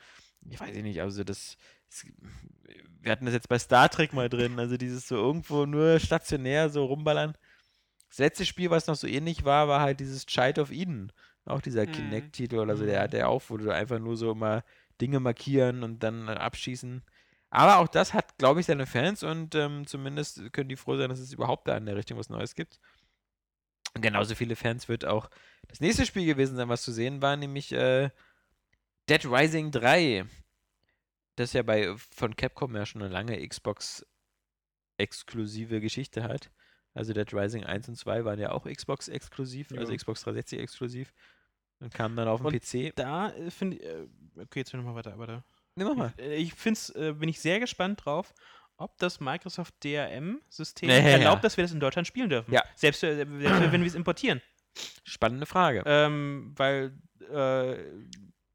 ich weiß nicht, also das. Wir hatten das jetzt bei Star Trek mal drin, also dieses so irgendwo nur stationär so rumballern. Das letzte Spiel, was noch so ähnlich war, war halt dieses Child of Eden. Auch dieser Mhm. Kinect-Titel oder so, der Mhm. hat ja auch, wo du einfach nur so immer Dinge markieren und dann äh, abschießen. Aber auch das hat, glaube ich, seine Fans und ähm, zumindest können die froh sein, dass es überhaupt da in der Richtung was Neues gibt. Und genauso viele Fans wird auch das nächste Spiel gewesen sein, was zu sehen war, nämlich äh, Dead Rising 3. Das ja bei von Capcom ja schon eine lange Xbox exklusive Geschichte hat. Also Dead Rising 1 und 2 waren ja auch Xbox exklusiv, also Ja. Xbox 360 exklusiv. Und kamen dann auf den Und PC. Da äh, finde ich, äh, okay, jetzt nochmal weiter, aber da. Nimm mal. Ich, äh, ich finde es, äh, bin ich sehr gespannt drauf, ob das Microsoft DRM-System Ja, ja, erlaubt, ja. dass wir das in Deutschland spielen dürfen. Ja. Selbst, selbst wenn wir es importieren. Spannende Frage. Ähm, weil äh,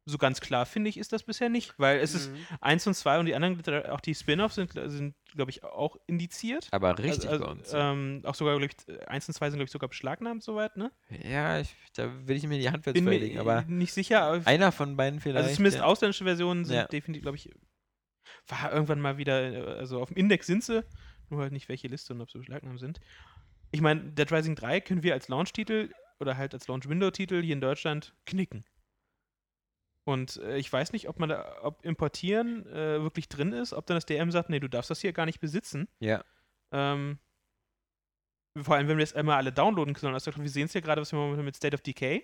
so ganz klar finde ich, ist das bisher nicht. Weil es ist Mhm. 1 und 2 und die anderen, äh, auch die Spin-offs sind, sind glaube ich, auch indiziert. Aber richtig also, bei uns. Ähm, auch sogar, glaube ich, 1 und 2 sind, glaube ich, sogar beschlagnahmt soweit, ne? ja, ich, da will ich mir die Hand für Bin mir legen, aber nicht sicher. aber- einer von beiden vielleicht. also zumindest ja. ausländische Versionen sind Ja. definitiv, glaube ich, war irgendwann mal wieder, äh, also auf dem Index sind sie, nur halt nicht welche Liste und ob sie beschlagnahmt sind. Ich meine, Dead Rising 3 können wir als Launch-Titel oder halt als Launch-Window-Titel hier in Deutschland knicken. Und äh, ich weiß nicht, ob man da, ob importieren äh, wirklich drin ist, ob dann das DM sagt, nee, du darfst das hier gar nicht besitzen. Ja. Ähm, vor allem, wenn wir jetzt einmal alle downloaden können. Also, wir sehen es ja gerade, was wir momentan mit State of Decay.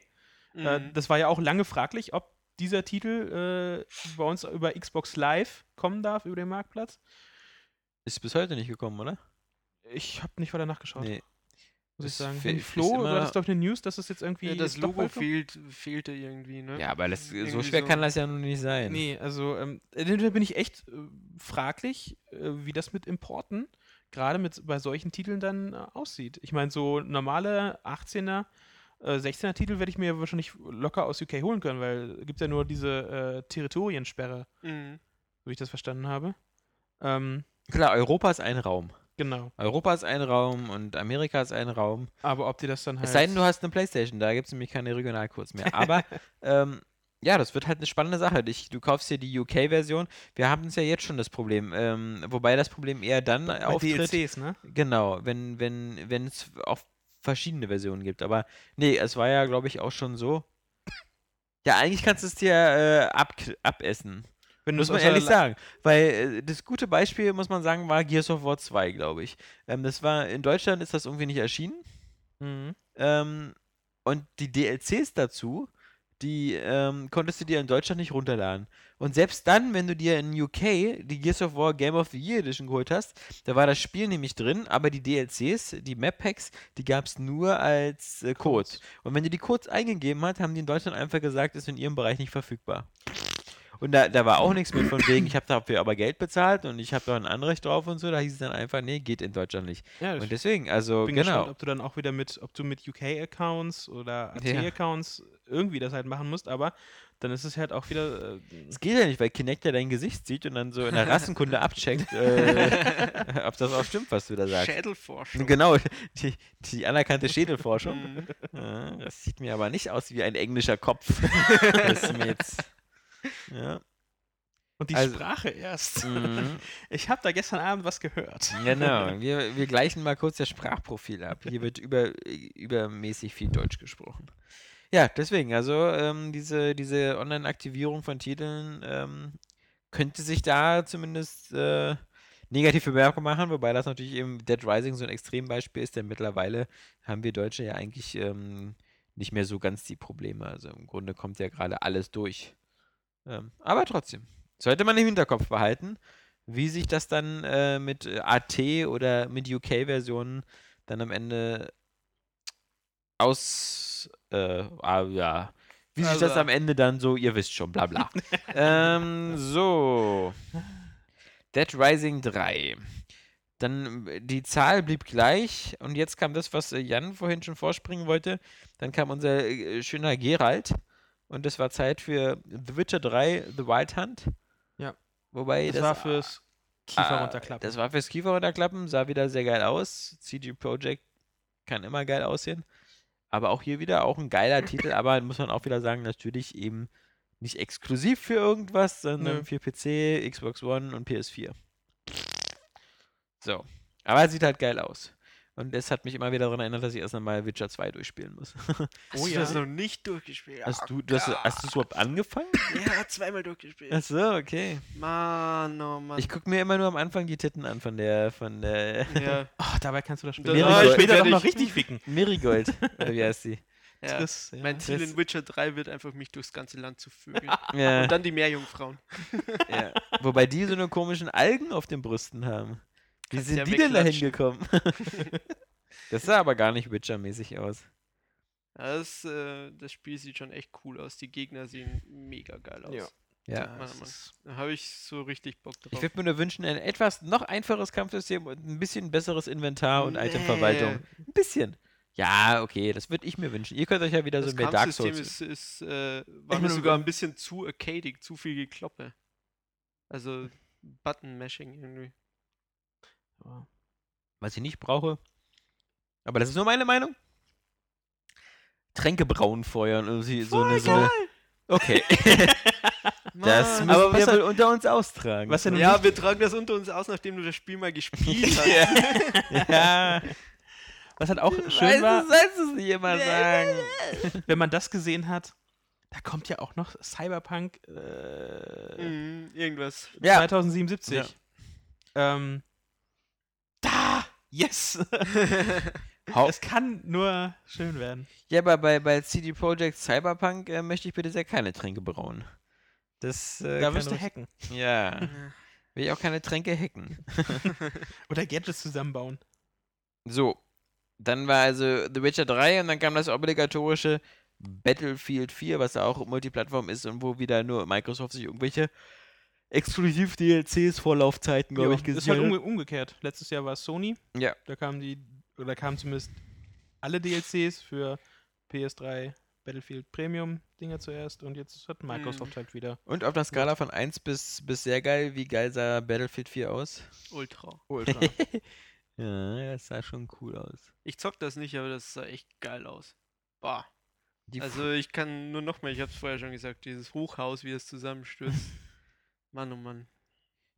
Äh, Mhm. das war ja auch lange fraglich, ob dieser Titel äh, bei uns über Xbox Live kommen darf, über den Marktplatz. Ist bis heute nicht gekommen, oder? Ich habe nicht weiter nachgeschaut, Nee. Muss ich das sagen. fe- Flo, immer war das doch eine News, dass es jetzt irgendwie ja, das doch Logo fehlt, fehlte irgendwie, ne? Ja, aber das, so schwer so. kann das ja nun nicht sein. Nee, also ähm, da bin ich echt äh, fraglich, äh, wie das mit Importen gerade mit bei solchen Titeln dann äh, aussieht. Ich meine, so normale 18er, äh, 16er Titel werde ich mir wahrscheinlich locker aus UK holen können, weil es gibt ja nur diese äh, Territoriensperre, Mhm. so wie ich das verstanden habe. Ähm, Klar, Europa ist ein Raum. Genau. Europa ist ein Raum und Amerika ist ein Raum. Aber ob die das dann halt. Es sei denn, du hast eine Playstation, da gibt es nämlich keine Regionalcodes mehr. Aber ähm, ja, das wird halt eine spannende Sache. Ich, du kaufst dir die UK-Version. Wir haben es ja jetzt schon das Problem. Ähm, wobei das Problem eher dann bei auftritt. DLCs, ne? Genau, wenn, wenn, wenn es auch verschiedene Versionen gibt. Aber nee, es war ja, glaube ich, auch schon so. Ja, eigentlich kannst du es dir äh, ab, abessen. Wenn Muss man ehrlich sagen. Weil äh, das gute Beispiel, muss man sagen, war Gears of War 2, glaube ich. Ähm, das war, in Deutschland ist das irgendwie nicht erschienen. Mhm. Ähm, und die DLCs dazu, die ähm, konntest du dir in Deutschland nicht runterladen. Und selbst dann, wenn du dir in UK die Gears of War Game of the Year Edition geholt hast, da war das Spiel nämlich drin, aber die DLCs, die Map Packs, die gab es nur als äh, Code. Und wenn du die Codes eingegeben hast, haben die in Deutschland einfach gesagt, ist in ihrem Bereich nicht verfügbar. Und da, da war auch nichts mit von wegen, ich habe dafür aber Geld bezahlt und ich habe da ein Anrecht drauf und so. Da hieß es dann einfach, nee, geht in Deutschland nicht. Ja, Und deswegen, also bin genau. gespannt, ob du dann auch wieder mit, ob du mit UK-Accounts oder Ja. AT-Accounts irgendwie das halt machen musst, aber dann ist es halt auch wieder. Äh, Es geht ja nicht, weil Kinect ja dein Gesicht sieht und dann so in der Rassenkunde abcheckt, äh, ob das auch stimmt, was du da sagst. Schädelforschung. Genau, die, die anerkannte Schädelforschung. Mhm. Ja, das sieht mir aber nicht aus wie ein englischer Kopf. das ist mir jetzt. Ja. und die Also- Sprache erst. Mhm. Ich habe da gestern Abend was gehört. Genau, wir, wir gleichen mal kurz das Sprachprofil ab. Hier wird über, übermäßig viel Deutsch gesprochen. Ja, deswegen, also ähm, diese, diese Online-Aktivierung von Titeln ähm, könnte sich da zumindest äh, negativ bemerkbar machen, wobei das natürlich eben Dead Rising so ein Extrembeispiel ist, denn mittlerweile haben wir Deutsche ja eigentlich ähm, nicht mehr so ganz die Probleme. Also im Grunde kommt ja gerade alles durch. Ähm, aber trotzdem, sollte man im Hinterkopf behalten, wie sich das dann äh, mit äh, AT oder mit UK-Versionen dann am Ende aus, äh, ah, ja, wie sich das Also- am Ende dann so, ihr wisst schon, bla bla. ähm, so. Dead Rising 3. Dann äh, die Zahl blieb gleich und jetzt kam das, was äh, Jan vorhin schon vorspringen wollte. Dann kam unser äh, schöner Gerald und es war Zeit für The Witcher 3 The Wild Hunt. Ja. Wobei Das, war fürs Kiefer Ah, runterklappen. Das war fürs Kiefer runterklappen, sah wieder sehr geil aus. CG Projekt kann immer geil aussehen. Aber auch hier wieder auch ein geiler Titel, aber muss man auch wieder sagen, natürlich eben nicht exklusiv für irgendwas, sondern Nö. für PC, Xbox One und PS4. So. Aber es sieht halt geil aus. Und das hat mich immer wieder daran erinnert, dass ich erst einmal Witcher 2 durchspielen muss. Hast Oh du ja. das noch nicht durchgespielt? Hast du, du hast, hast du es überhaupt angefangen? Ja, zweimal durchgespielt. Ach so, okay. Mann, oh Mann. Ich gucke mir immer nur am Anfang die Titten an von der, von der ja, Oh, dabei kannst du das Dann- später, Ah, später später doch noch richtig ficken. Mirigold. Wie heißt die? ja. Triss, ja. Mein Ziel in Witcher 3 wird einfach, mich durchs ganze Land zu vögeln. Ja, Und dann die Meerjungfrauen. ja. Wobei die so eine komischen Algen auf den Brüsten haben. Wie sind ja die denn da hingekommen? das sah aber gar nicht Witcher-mäßig aus. Ja, Das, äh, das Spiel sieht schon echt cool aus. Die Gegner sehen mega geil aus. Ja. Ja. Mann, das Mann. ist- Da habe ich so richtig Bock drauf. Ich würde mir nur wünschen, ein etwas noch einfaches Kampfsystem und ein bisschen besseres Inventar und Nee. Itemverwaltung. Ein bisschen. Ja, okay, das würde ich mir wünschen. Ihr könnt euch ja wieder das so mehr Dark Kampfsystem Souls. ist, ist äh, war mir sogar ein bisschen zu arcadig, zu viel Gekloppe. Also Button-Mashing irgendwie. Was ich nicht brauche. Aber das ist nur meine Meinung. Tränke braun feuern. sie- So eine, so eine, okay. das müssen Aber was wir wohl unter uns austragen. Was ja nun ja, wir tragen das unter uns aus, nachdem du das Spiel mal gespielt hast. ja. Was halt auch schön Weißt war, du, sollst du es nicht immer sagen. wenn man das gesehen hat, da kommt ja auch noch Cyberpunk äh, Mhm, irgendwas. Ja. 2077. Ja. Ähm, da! Yes! Es kann nur schön werden. Ja, aber bei, bei CD Projekt Cyberpunk äh, möchte ich bitte sehr keine Tränke brauen. Das, äh, da wirst du hacken. Ja. Will ich auch keine Tränke hacken. Oder Gadgets zusammenbauen. So, dann war also The Witcher 3 und dann kam das obligatorische Battlefield 4, was auch Multiplattform ist und wo wieder nur Microsoft sich irgendwelche Exklusiv-DLCs vor Laufzeiten, glaube ich, ist halt gesichert hat. umge umgekehrt. Letztes Jahr war es Sony. Ja. Da kamen die, oder kamen zumindest alle DLCs für PS3 Battlefield Premium Dinger zuerst und jetzt hat Microsoft halt wieder Und auf der Skala von 1 bis, bis sehr geil, wie geil sah Battlefield 4 aus? Ultra. Ultra. Ja, das sah schon cool aus. Ich zock das nicht, aber das sah echt geil aus. Boah. Die Also ich kann nur noch mal, ich hab's vorher schon gesagt, dieses Hochhaus, wie es zusammenstürzt. Mann, oh Mann.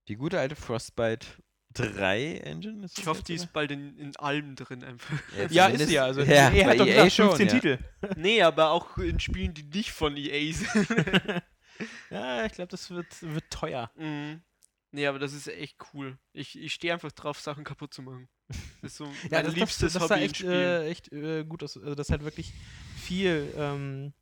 Die gute alte Frostbite 3 Engine? Ist Ich das hoffe, die oder? ist bald in, in allem drin einfach. ja, zumindest- ist sie ja. Also ja, EA bei hat doch EA gesagt, schon, 15 ja. Titel. nee, aber auch in Spielen, die nicht von EA sind. Ja, ich glaube, das wird, wird teuer. mhm. Nee, aber das ist echt cool. Ich, ich stehe einfach drauf, Sachen kaputt zu machen. Das ist so Ja, mein das, liebstes das, das sah Hobby in echt, Spielen. äh, echt äh, gut aus. Also, das halt wirklich viel ähm,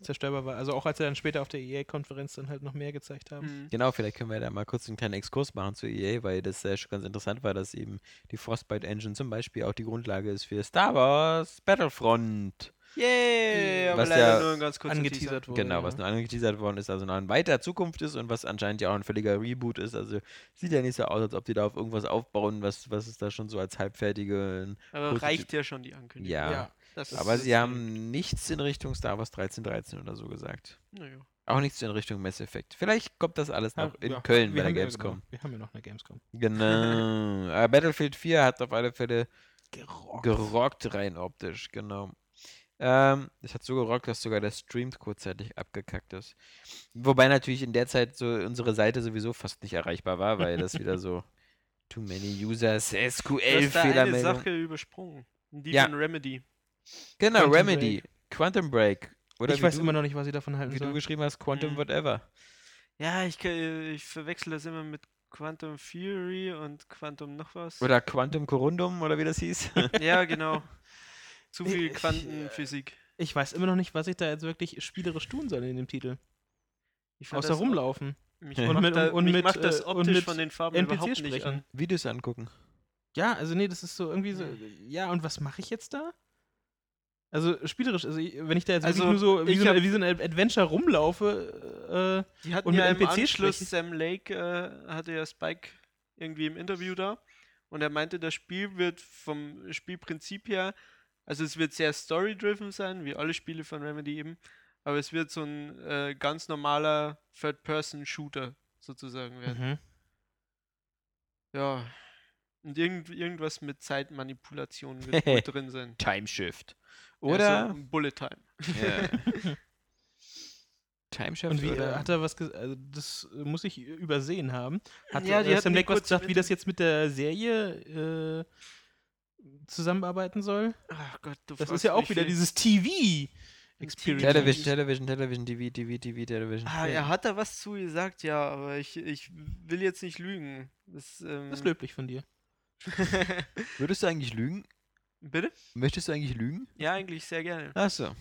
zerstörbar war. Also auch als sie dann später auf der EA-Konferenz dann halt noch mehr gezeigt haben. Mhm. Genau, vielleicht können wir da mal kurz einen kleinen Exkurs machen zu EA, weil das äh, schon ganz interessant war, dass eben die Frostbite Engine zum Beispiel auch die Grundlage ist für Star Wars Battlefront. Yay, aber Was leider ja nur ein ganz kurzer Angeteasert wurde. Genau, was ja. nur angeteasert worden ist, also noch in weiter Zukunft ist und was anscheinend ja auch ein völliger Reboot ist. Also sieht ja nicht so aus, als ob die da auf irgendwas aufbauen, was, was es da schon so als halbfertige. Aber Positiv- reicht ja schon die Ankündigung. Ja. Ja. Das Aber ist sie haben nichts in Richtung Star Wars 1313 oder so gesagt. Naja. Auch nichts in Richtung Mass Effect. Vielleicht kommt das alles Ja, noch in ja. Köln Wir bei der ja- Gamescom. Genau, wir haben ja noch eine Gamescom. Genau. Aber Battlefield 4 hat auf alle Fälle Gerockt. gerockt rein optisch, genau. Ähm, es hat so gerockt, dass sogar der Stream kurzzeitig abgekackt ist. Wobei natürlich in der Zeit so unsere Seite sowieso fast nicht erreichbar war, weil das wieder so too many users, Du hast da eine SQL-Fehlermeldung. Sache übersprungen. Die Ja. von Remedy. Genau, Quantum Remedy, Quantum Break. Oder ich weiß du, immer noch nicht, was ich davon halten wie du soll. geschrieben hast, Quantum Mhm. Whatever. Ja, ich, ich verwechsel das immer mit Quantum Fury und Quantum noch was. Oder Quantum Corundum, oder wie das hieß. Ja, genau. Zu viel ich, äh, Quantenphysik. Ich weiß immer noch nicht, was ich da jetzt wirklich spielerisch tun soll in dem Titel. Außer rumlaufen. Mich Und macht, mit- da, und mich mit, macht das äh, und optisch mit von den Farben NPC überhaupt nicht sprechen. an. Videos angucken. Ja, also nee, das ist so irgendwie so. Ja, und was mache ich jetzt da? Also spielerisch, also wenn ich da jetzt Also, wirklich nur so wie, so hab- ein, wie so ein Adventure rumlaufe, äh, Die hatten Und ja mit im NPC Anschluss, sprechen. Sam Lake äh, hatte ja Spike irgendwie im Interview da und er meinte, das Spiel wird vom Spielprinzip her, also es wird sehr story-driven sein, wie alle Spiele von Remedy eben, aber es wird so ein äh, ganz normaler Third-Person-Shooter sozusagen werden. mhm. Ja. Und irgend, irgendwas mit Zeitmanipulation wird wohl drin sein. Timeshift. Ja, Oder? so Bullet Time. Ja. Timeshift Und wie oder? äh, hat er was gesagt? Also das muss ich übersehen haben. Hat Ja, die die Lake was gesagt, wie das jetzt mit der Serie äh, zusammenarbeiten soll. Ach Gott, du Das ist ja auch wieder viel. dieses TV Experience. Television, Television, Television, TV, TV, TV, Television. Ah, er hat da was zu gesagt, ja, aber ich, ich will jetzt nicht lügen. Das, ähm, Das ist löblich von dir. Würdest du eigentlich lügen? Bitte? Möchtest du eigentlich lügen? Ja, eigentlich sehr gerne. Achso.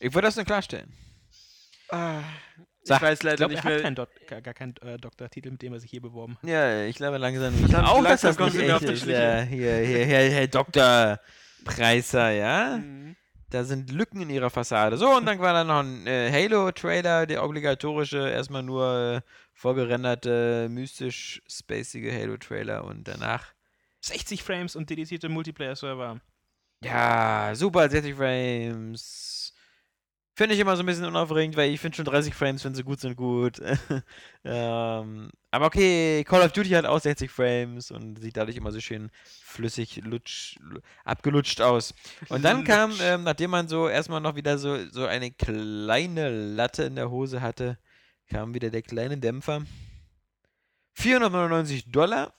Ich wollte das nur klarstellen. Ah, Sag, ich weiß Ich leider glaube, er nicht hat mehr. kein Dok gar, gar keinen äh, Doktortitel, mit dem er sich hier beworben hat. Ja, ich glaube langsam nicht. Verdammt, auch, langsam dass das Sie mir auf echt die ist. Schliche. Ja, hier, hier, hier, Herr Dr. Preiser, ja? Mhm. Da sind Lücken in ihrer Fassade. So, und dann war da noch ein äh, Halo-Trailer, der obligatorische, erstmal nur äh, vorgerenderte, mystisch spacige Halo-Trailer und danach 60 Frames und dedizierte Multiplayer-Server. Ja, super, 60 Frames. Finde ich immer so ein bisschen unaufregend, weil ich finde schon 30 Frames, wenn sie gut sind, gut. ähm, aber okay, Call of Duty hat auch 60 Frames und sieht dadurch immer so schön flüssig, lutsch, lu- abgelutscht aus. Und dann kam, ähm, nachdem man so erstmal noch wieder so, so eine kleine Latte in der Hose hatte, kam wieder der kleine Dämpfer. 499 Dollar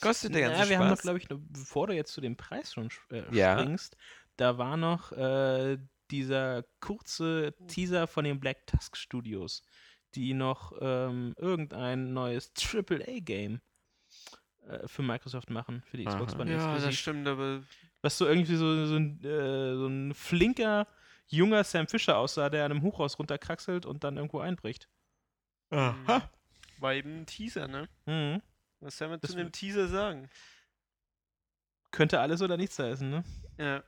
kostet der ganze Ja, wir haben Spaß. noch, glaube ich, bevor du jetzt zu dem Preis schon äh, Ja. springst, da war noch äh, dieser kurze Teaser von den Black Tusk Studios, die noch ähm, irgendein neues AAA-Game äh, für Microsoft machen, für die Xbox. One Ja, exklusiv. das stimmt, aber Was so irgendwie so, so, ein, äh, so ein flinker, junger Sam Fisher aussah, der an einem Hochhaus runterkraxelt und dann irgendwo einbricht. Aha. war eben ein Teaser, ne? Mhm. Was soll man Das zu dem wird- Teaser sagen? Könnte alles oder nichts heißen, ne? Ja.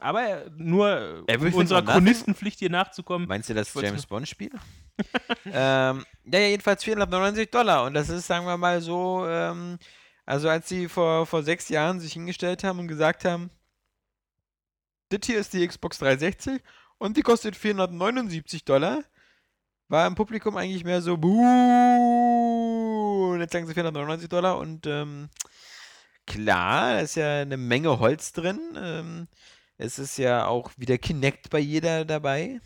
Aber nur um unserer? Chronistenpflicht hier nachzukommen. Meinst du das James Bond-Spiel? ähm, ja, jedenfalls 499 Dollar. Und das ist, sagen wir mal so, ähm, also als sie vor, vor sechs Jahren sich hingestellt haben und gesagt haben, das hier ist die Xbox 360 und die kostet 479 Dollar, war im Publikum eigentlich mehr so, buh, und jetzt sagen sie 499 Dollar und ähm, klar, da ist ja eine Menge Holz drin. Ähm, es ist ja auch wieder Kinect bei jeder dabei.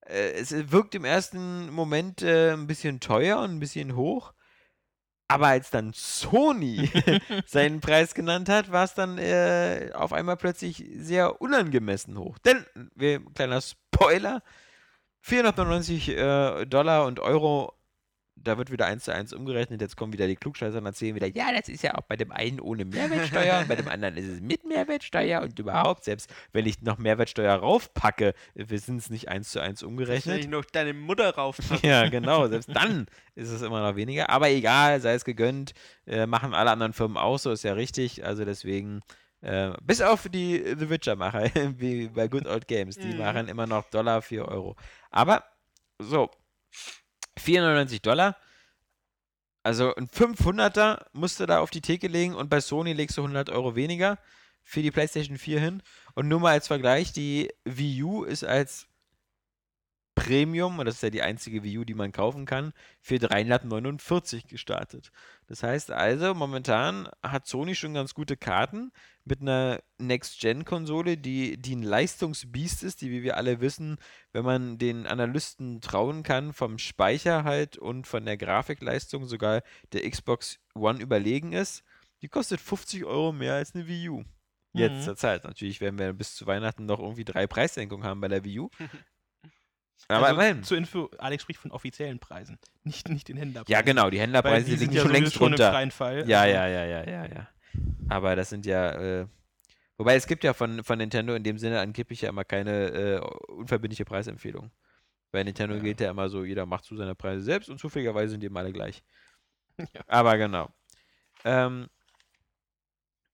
Äh, es wirkt im ersten Moment äh, ein bisschen teuer und ein bisschen hoch. Aber als dann Sony seinen Preis genannt hat, war es dann äh, auf einmal plötzlich sehr unangemessen hoch. Denn, wir, kleiner Spoiler, 499 äh, Dollar und Euro, da wird wieder eins zu eins umgerechnet. Jetzt kommen wieder die Klugscheißer und erzählen wieder, ja, das ist ja auch bei dem einen ohne Mehrwertsteuer und bei dem anderen ist es mit Mehrwertsteuer und überhaupt, selbst wenn ich noch Mehrwertsteuer raufpacke, wir sind es nicht eins zu eins Wenn umgerechnet. ich noch deine Mutter rauf. Ja, genau. Selbst dann ist es immer noch weniger. Aber egal, sei es gegönnt. Äh, machen alle anderen Firmen auch so, ist ja richtig. Also deswegen, äh, bis auf die The Witcher-Macher, wie bei Good Old Games, die Mhm. machen immer noch Dollar 4 Euro. Aber, so, 499 Dollar. Also ein 500er musst du da auf die Theke legen und bei Sony legst du 100 Euro weniger für die PlayStation 4 hin. Und nur mal als Vergleich, die Wii U ist als Premium, und das ist ja die einzige Wii U, die man kaufen kann, für 349 gestartet. Das heißt also, momentan hat Sony schon ganz gute Karten mit einer Next-Gen-Konsole, die, die ein Leistungsbiest ist, die, wie wir alle wissen, wenn man den Analysten trauen kann, vom Speicher halt und von der Grafikleistung sogar der Xbox One überlegen ist. Die kostet 50 Euro mehr als eine Wii U. Jetzt Mhm. zur Zeit. Natürlich werden wir bis zu Weihnachten noch irgendwie drei Preissenkungen haben bei der Wii U. Aber also, immerhin. Zur Info, Alex spricht von offiziellen Preisen, nicht, nicht den Händlerpreisen. Ja, genau, die Händlerpreise die liegen sind ja schon längst runter. freien Fall. Ja, Also, ja, ja, ja, ja, ja. Aber das sind ja, äh, wobei es gibt ja von, von Nintendo in dem Sinne angeblich ja immer keine äh, unverbindliche Preisempfehlung. Bei Nintendo Ja. gilt ja immer so, jeder macht zu seine Preise selbst und zufälligerweise sind die immer alle gleich. Ja. Aber genau. Ähm,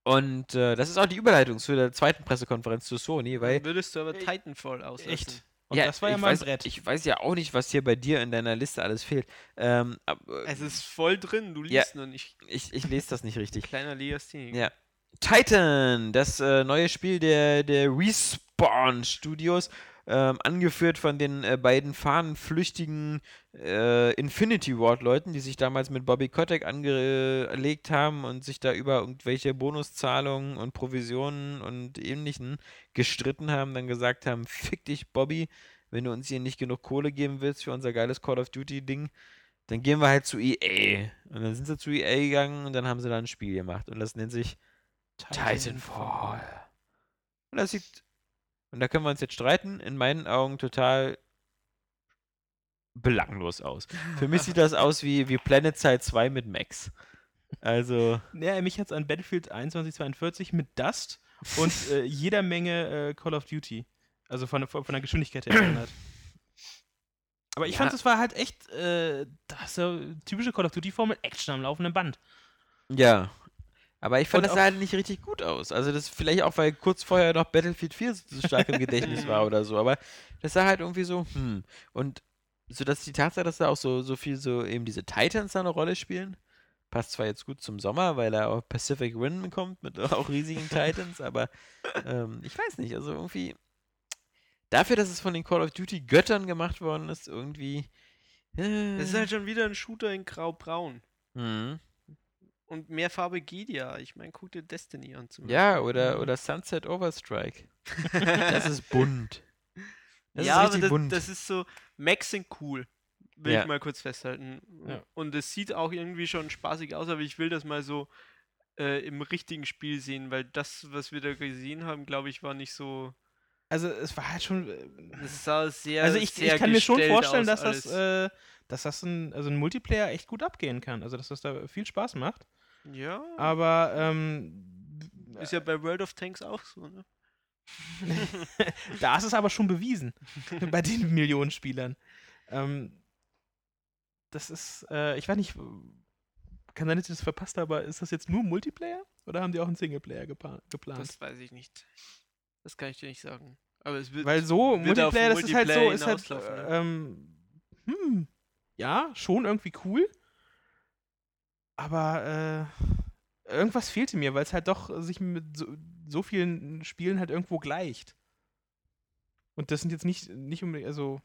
und äh, das ist auch die Überleitung zu der zweiten Pressekonferenz zu Sony, weil Würdest du aber Titanfall auslassen. Echt? Und das war ja ich mal ein weiß, Brett. Ich weiß ja auch nicht, was hier bei dir in deiner Liste alles fehlt. Ähm, aber, Es ist voll drin, du Ja. liest nur nicht. ich, ich lese das nicht richtig. Kleiner Legastheniker. Ja. Titan, das äh, neue Spiel der, der Respawn Studios, ähm, angeführt von den äh, beiden fahnenflüchtigen äh, Infinity Ward Leuten, die sich damals mit Bobby Kotick angelegt haben und sich da über irgendwelche Bonuszahlungen und Provisionen und ähnlichen gestritten haben, dann gesagt haben, fick dich Bobby, wenn du uns hier nicht genug Kohle geben willst für unser geiles Call of Duty Ding, dann gehen wir halt zu EA. Und dann sind sie zu EA gegangen und dann haben sie da ein Spiel gemacht und das nennt sich Titanfall. Und das sieht, und da können wir uns jetzt streiten, in meinen Augen total belanglos aus. Für mich sieht das aus wie, wie Planet Side 2 mit Max. Also, Ja, mich hat es an Battlefield 2142 mit Dust und äh, jeder Menge äh, Call of Duty. Also von, von, der Geschwindigkeit her erinnert. Aber ich Ja. fand, es war halt echt äh, das typische Call of Duty-Formel Action am laufenden Band. ja. Aber ich fand, Und das sah halt nicht richtig gut aus. Also, das vielleicht auch, weil kurz vorher noch Battlefield 4 so stark im Gedächtnis war oder so. Aber das sah halt irgendwie so, hm. Und so, dass die Tatsache, dass da auch so, so viel so eben diese Titans da eine Rolle spielen, passt zwar jetzt gut zum Sommer, weil da auch Pacific Rim kommt mit auch riesigen Titans, aber ähm, ich weiß nicht, also irgendwie dafür, dass es von den Call of Duty Göttern gemacht worden ist, irgendwie. Äh, Das ist halt schon wieder ein Shooter in grau-braun. mhm. Und mehr Farbe geht ja. Ich meine, guck dir Destiny an zum Ja, oder, oder Sunset Overstrike. Das ist bunt. Das ja, ist aber das, bunt. das ist so, Macs sind cool. Will Ja. ich mal kurz festhalten. Ja. Und es sieht auch irgendwie schon spaßig aus, aber ich will das mal so äh, im richtigen Spiel sehen, weil das, was wir da gesehen haben, glaube ich, war nicht so. Also es war halt schon. äh, Es sah sehr. Also ich, sehr ich kann mir schon vorstellen, dass das, äh, dass das ein, also ein Multiplayer echt gut abgehen kann. Also dass das da viel Spaß macht. Ja, Aber ähm, ist ja bei World of Tanks auch so, ne? da ist es aber schon bewiesen bei den Millionen Spielern. Ähm, das ist, äh, ich weiß nicht, kann sein, dass ich das verpasst habe, aber ist das jetzt nur Multiplayer oder haben die auch einen Singleplayer geplant? Das weiß ich nicht. Das kann ich dir nicht sagen. Aber es wird. Weil so, wird Multiplayer, das ist halt so, Multiplayer ist halt, ne? ähm, hm, ja, schon irgendwie cool. Aber äh, irgendwas fehlte mir, weil es halt doch sich mit so, so vielen Spielen halt irgendwo gleicht. Und das sind jetzt nicht, nicht unbedingt, also,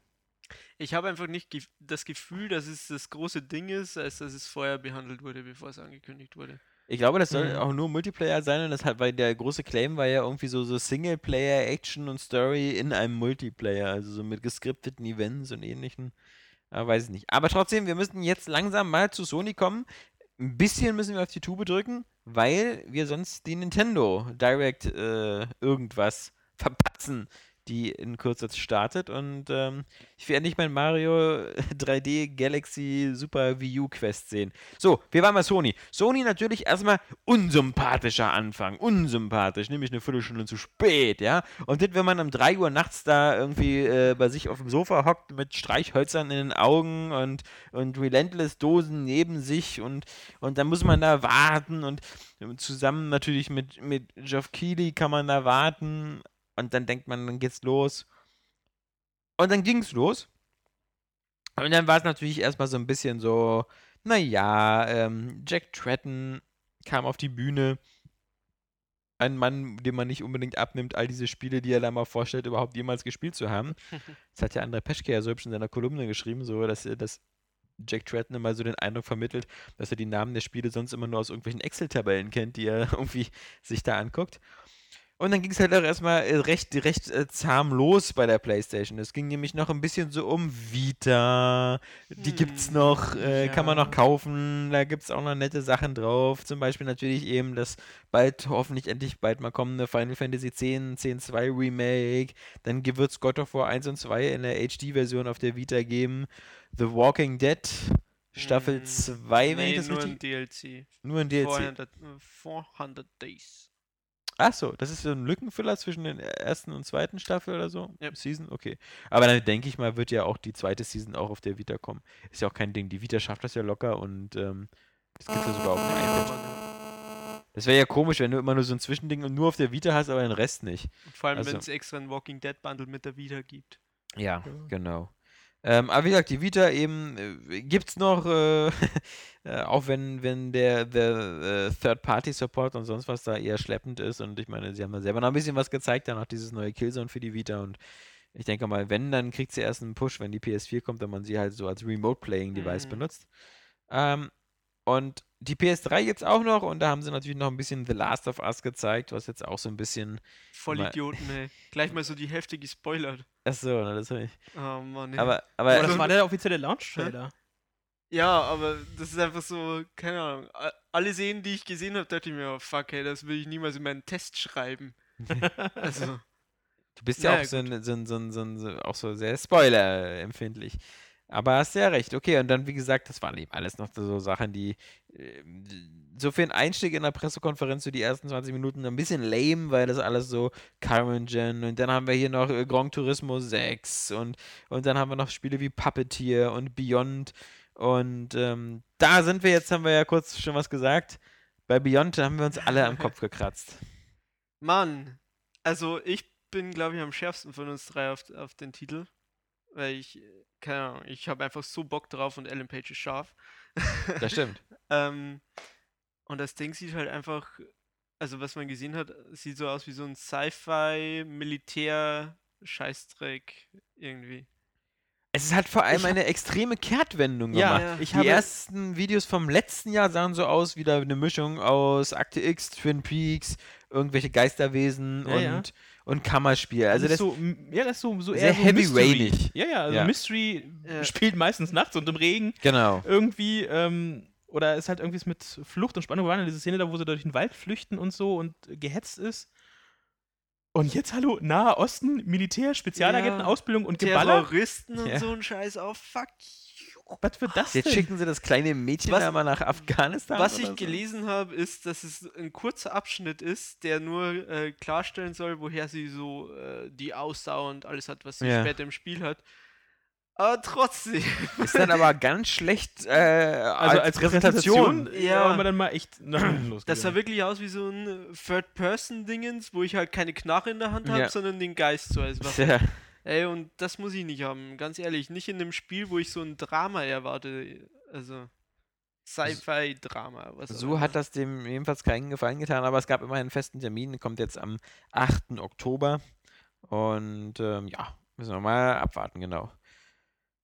Ich habe einfach nicht gef das Gefühl, dass es das große Ding ist, als dass es vorher behandelt wurde, bevor es angekündigt wurde. Ich glaube, das soll Mhm. auch nur Multiplayer sein und das hat, weil der große Claim war ja irgendwie so, so Singleplayer, Action und Story in einem Multiplayer, also so mit geskripteten Events und ähnlichen. Aber weiß ich nicht. Aber trotzdem, wir müssen jetzt langsam mal zu Sony kommen. Ein bisschen müssen wir auf die Tube drücken, weil wir sonst die Nintendo Direct äh, irgendwas verpatzen, die in Kürze startet. Und ähm, ich werde nicht mein Mario 3D Galaxy Super Wii U Quest sehen. So, wir waren bei Sony. Sony natürlich erstmal unsympathischer Anfang. Unsympathisch, nämlich eine Viertelstunde zu spät, ja. Und das, wenn man um 3 Uhr nachts da irgendwie äh, bei sich auf dem Sofa hockt mit Streichhölzern in den Augen und, und Relentless-Dosen neben sich und, und dann muss man da warten und zusammen natürlich mit, mit Geoff Keighley kann man da warten und dann denkt man, dann geht's los. Und dann ging's los. Und dann war es natürlich erstmal so ein bisschen so, naja, ähm, Jack Tretton kam auf die Bühne. Ein Mann, dem man nicht unbedingt abnimmt, all diese Spiele, die er da mal vorstellt, überhaupt jemals gespielt zu haben. Das hat ja André Peschke ja so hübsch in seiner Kolumne geschrieben, so dass, er- dass Jack Tretton immer so den Eindruck vermittelt, dass er die Namen der Spiele sonst immer nur aus irgendwelchen Excel-Tabellen kennt, die er irgendwie sich da anguckt. Und dann ging es halt auch erstmal äh, recht, recht äh, zahm los bei der PlayStation. Es ging nämlich noch ein bisschen so um Vita. Die gibt's Hm, noch, äh, kann man ja. noch kaufen. Da gibt's auch noch nette Sachen drauf. Zum Beispiel natürlich eben das bald, hoffentlich endlich bald mal kommende Final Fantasy X, 10.2 Remake. Dann wird's God of War 1 und 2 in der HD-Version auf der Vita geben. The Walking Dead Staffel Hm, 2, wenn ich nee, das nur richtig... ein DLC. Nur ein DLC. 400, äh, 400 Days. Ach so, das ist so ein Lückenfüller zwischen den ersten und zweiten Staffel oder so? Ja. Season? Okay. Aber dann denke ich mal, wird ja auch die zweite Season auch auf der Vita kommen. Ist ja auch kein Ding. Die Vita schafft das ja locker und ähm, das gibt es ja sogar auf dem Ja, iPad. Das wäre ja komisch, wenn du immer nur so ein Zwischending und nur auf der Vita hast, aber den Rest nicht. Und Vor allem, Also- wenn es extra ein Walking Dead Bundle mit der Vita gibt. Ja, Ja. genau. Ähm, aber wie gesagt, die Vita eben äh, gibt's noch, äh, äh, auch wenn, wenn der, der äh, Third-Party-Support und sonst was da eher schleppend ist. Und ich meine, sie haben ja selber noch ein bisschen was gezeigt, dann auch dieses neue Killzone für die Vita. Und ich denke mal, wenn, dann kriegt sie erst einen Push, wenn die PS4 kommt, wenn man sie halt so als Remote-Playing-Device Mhm. benutzt. Ähm, und die PS3 gibt's auch noch und da haben sie natürlich noch ein bisschen The Last of Us gezeigt, was jetzt auch so ein bisschen. Voll Mal- Idioten, ey. Gleich mal so die Hälfte gespoilert. Achso, na, das hab ich. Oh Mann, ey. Aber, aber aber Also- das war der offizielle Launch-Trailer. Ja, aber das ist einfach so, keine Ahnung. Alle Szenen, die ich gesehen habe, dachte ich mir, oh, fuck, hey, das will ich niemals in meinen Test schreiben. Also, Du bist ja Naja, auch so, ein, so, ein, so, ein, so, ein, so, auch so sehr Spoiler-empfindlich. Aber hast ja recht. Okay, und dann, wie gesagt, das waren eben alles noch so Sachen, die ähm, so für einen Einstieg in der Pressekonferenz, so die ersten 20 Minuten, ein bisschen lame, weil das alles so Carringen und dann haben wir hier noch äh, Gran Turismo 6 und, und dann haben wir noch Spiele wie Puppeteer und Beyond und ähm, da sind wir jetzt, haben wir ja kurz schon was gesagt. Bei Beyond haben wir uns alle am Kopf gekratzt. Mann, also ich bin, glaube ich, am schärfsten von uns drei auf, auf den Titel. Weil ich, äh, keine Ahnung, ich habe einfach so Bock drauf und Ellen Page ist scharf. Das stimmt. Ähm, und das Ding sieht halt einfach, also was man gesehen hat, sieht so aus wie so ein Sci-Fi-Militär-Scheißdreck irgendwie. Es ist halt vor allem Ich eine extreme Kehrtwendung Ja, gemacht. ich Die ersten Videos vom letzten Jahr sahen so aus, wie da eine Mischung aus Akte X, Twin Peaks, irgendwelche Geisterwesen Ja, und, ja. Und Kammerspiel. Also das, ist so, ja, das ist so, so sehr eher so heavy Mystery. rainig. Ja, ja, also Ja. Mystery Ja. spielt meistens nachts und im Regen genau. irgendwie, ähm, oder ist halt irgendwie mit Flucht und Spannung. In diese Szene da, wo sie durch den Wald flüchten und so und gehetzt ist. Und jetzt, hallo, Nahe Osten, Militär, Spezialagenten, Ja. Ausbildung und Geballer. Terroristen und Ja. so ein Scheiß. Oh, fuck. Was wird das Jetzt denn? schicken sie das kleine Mädchen Was- da mal nach Afghanistan. Was ich so. gelesen habe, ist, dass es ein kurzer Abschnitt ist, der nur äh, klarstellen soll, woher sie so äh, die Ausdauer und alles hat, was sie Ja. später im Spiel hat. Aber trotzdem. Ist dann aber ganz schlecht äh, also als Präsentation, Ja. ja, haben wir dann mal echt Das sah wirklich aus wie so ein Third-Person-Dingens, wo ich halt keine Knarre in der Hand habe, Ja. sondern den Geist so als Waffe. Ja. Ey, und das muss ich nicht haben, ganz ehrlich. Nicht in einem Spiel, wo ich so ein Drama erwarte. Also, Sci-Fi-Drama. So immer. hat das dem jedenfalls keinen Gefallen getan, aber es gab immerhin einen festen Termin, kommt jetzt am 8. Oktober. Und ähm, ja, müssen wir mal abwarten, genau.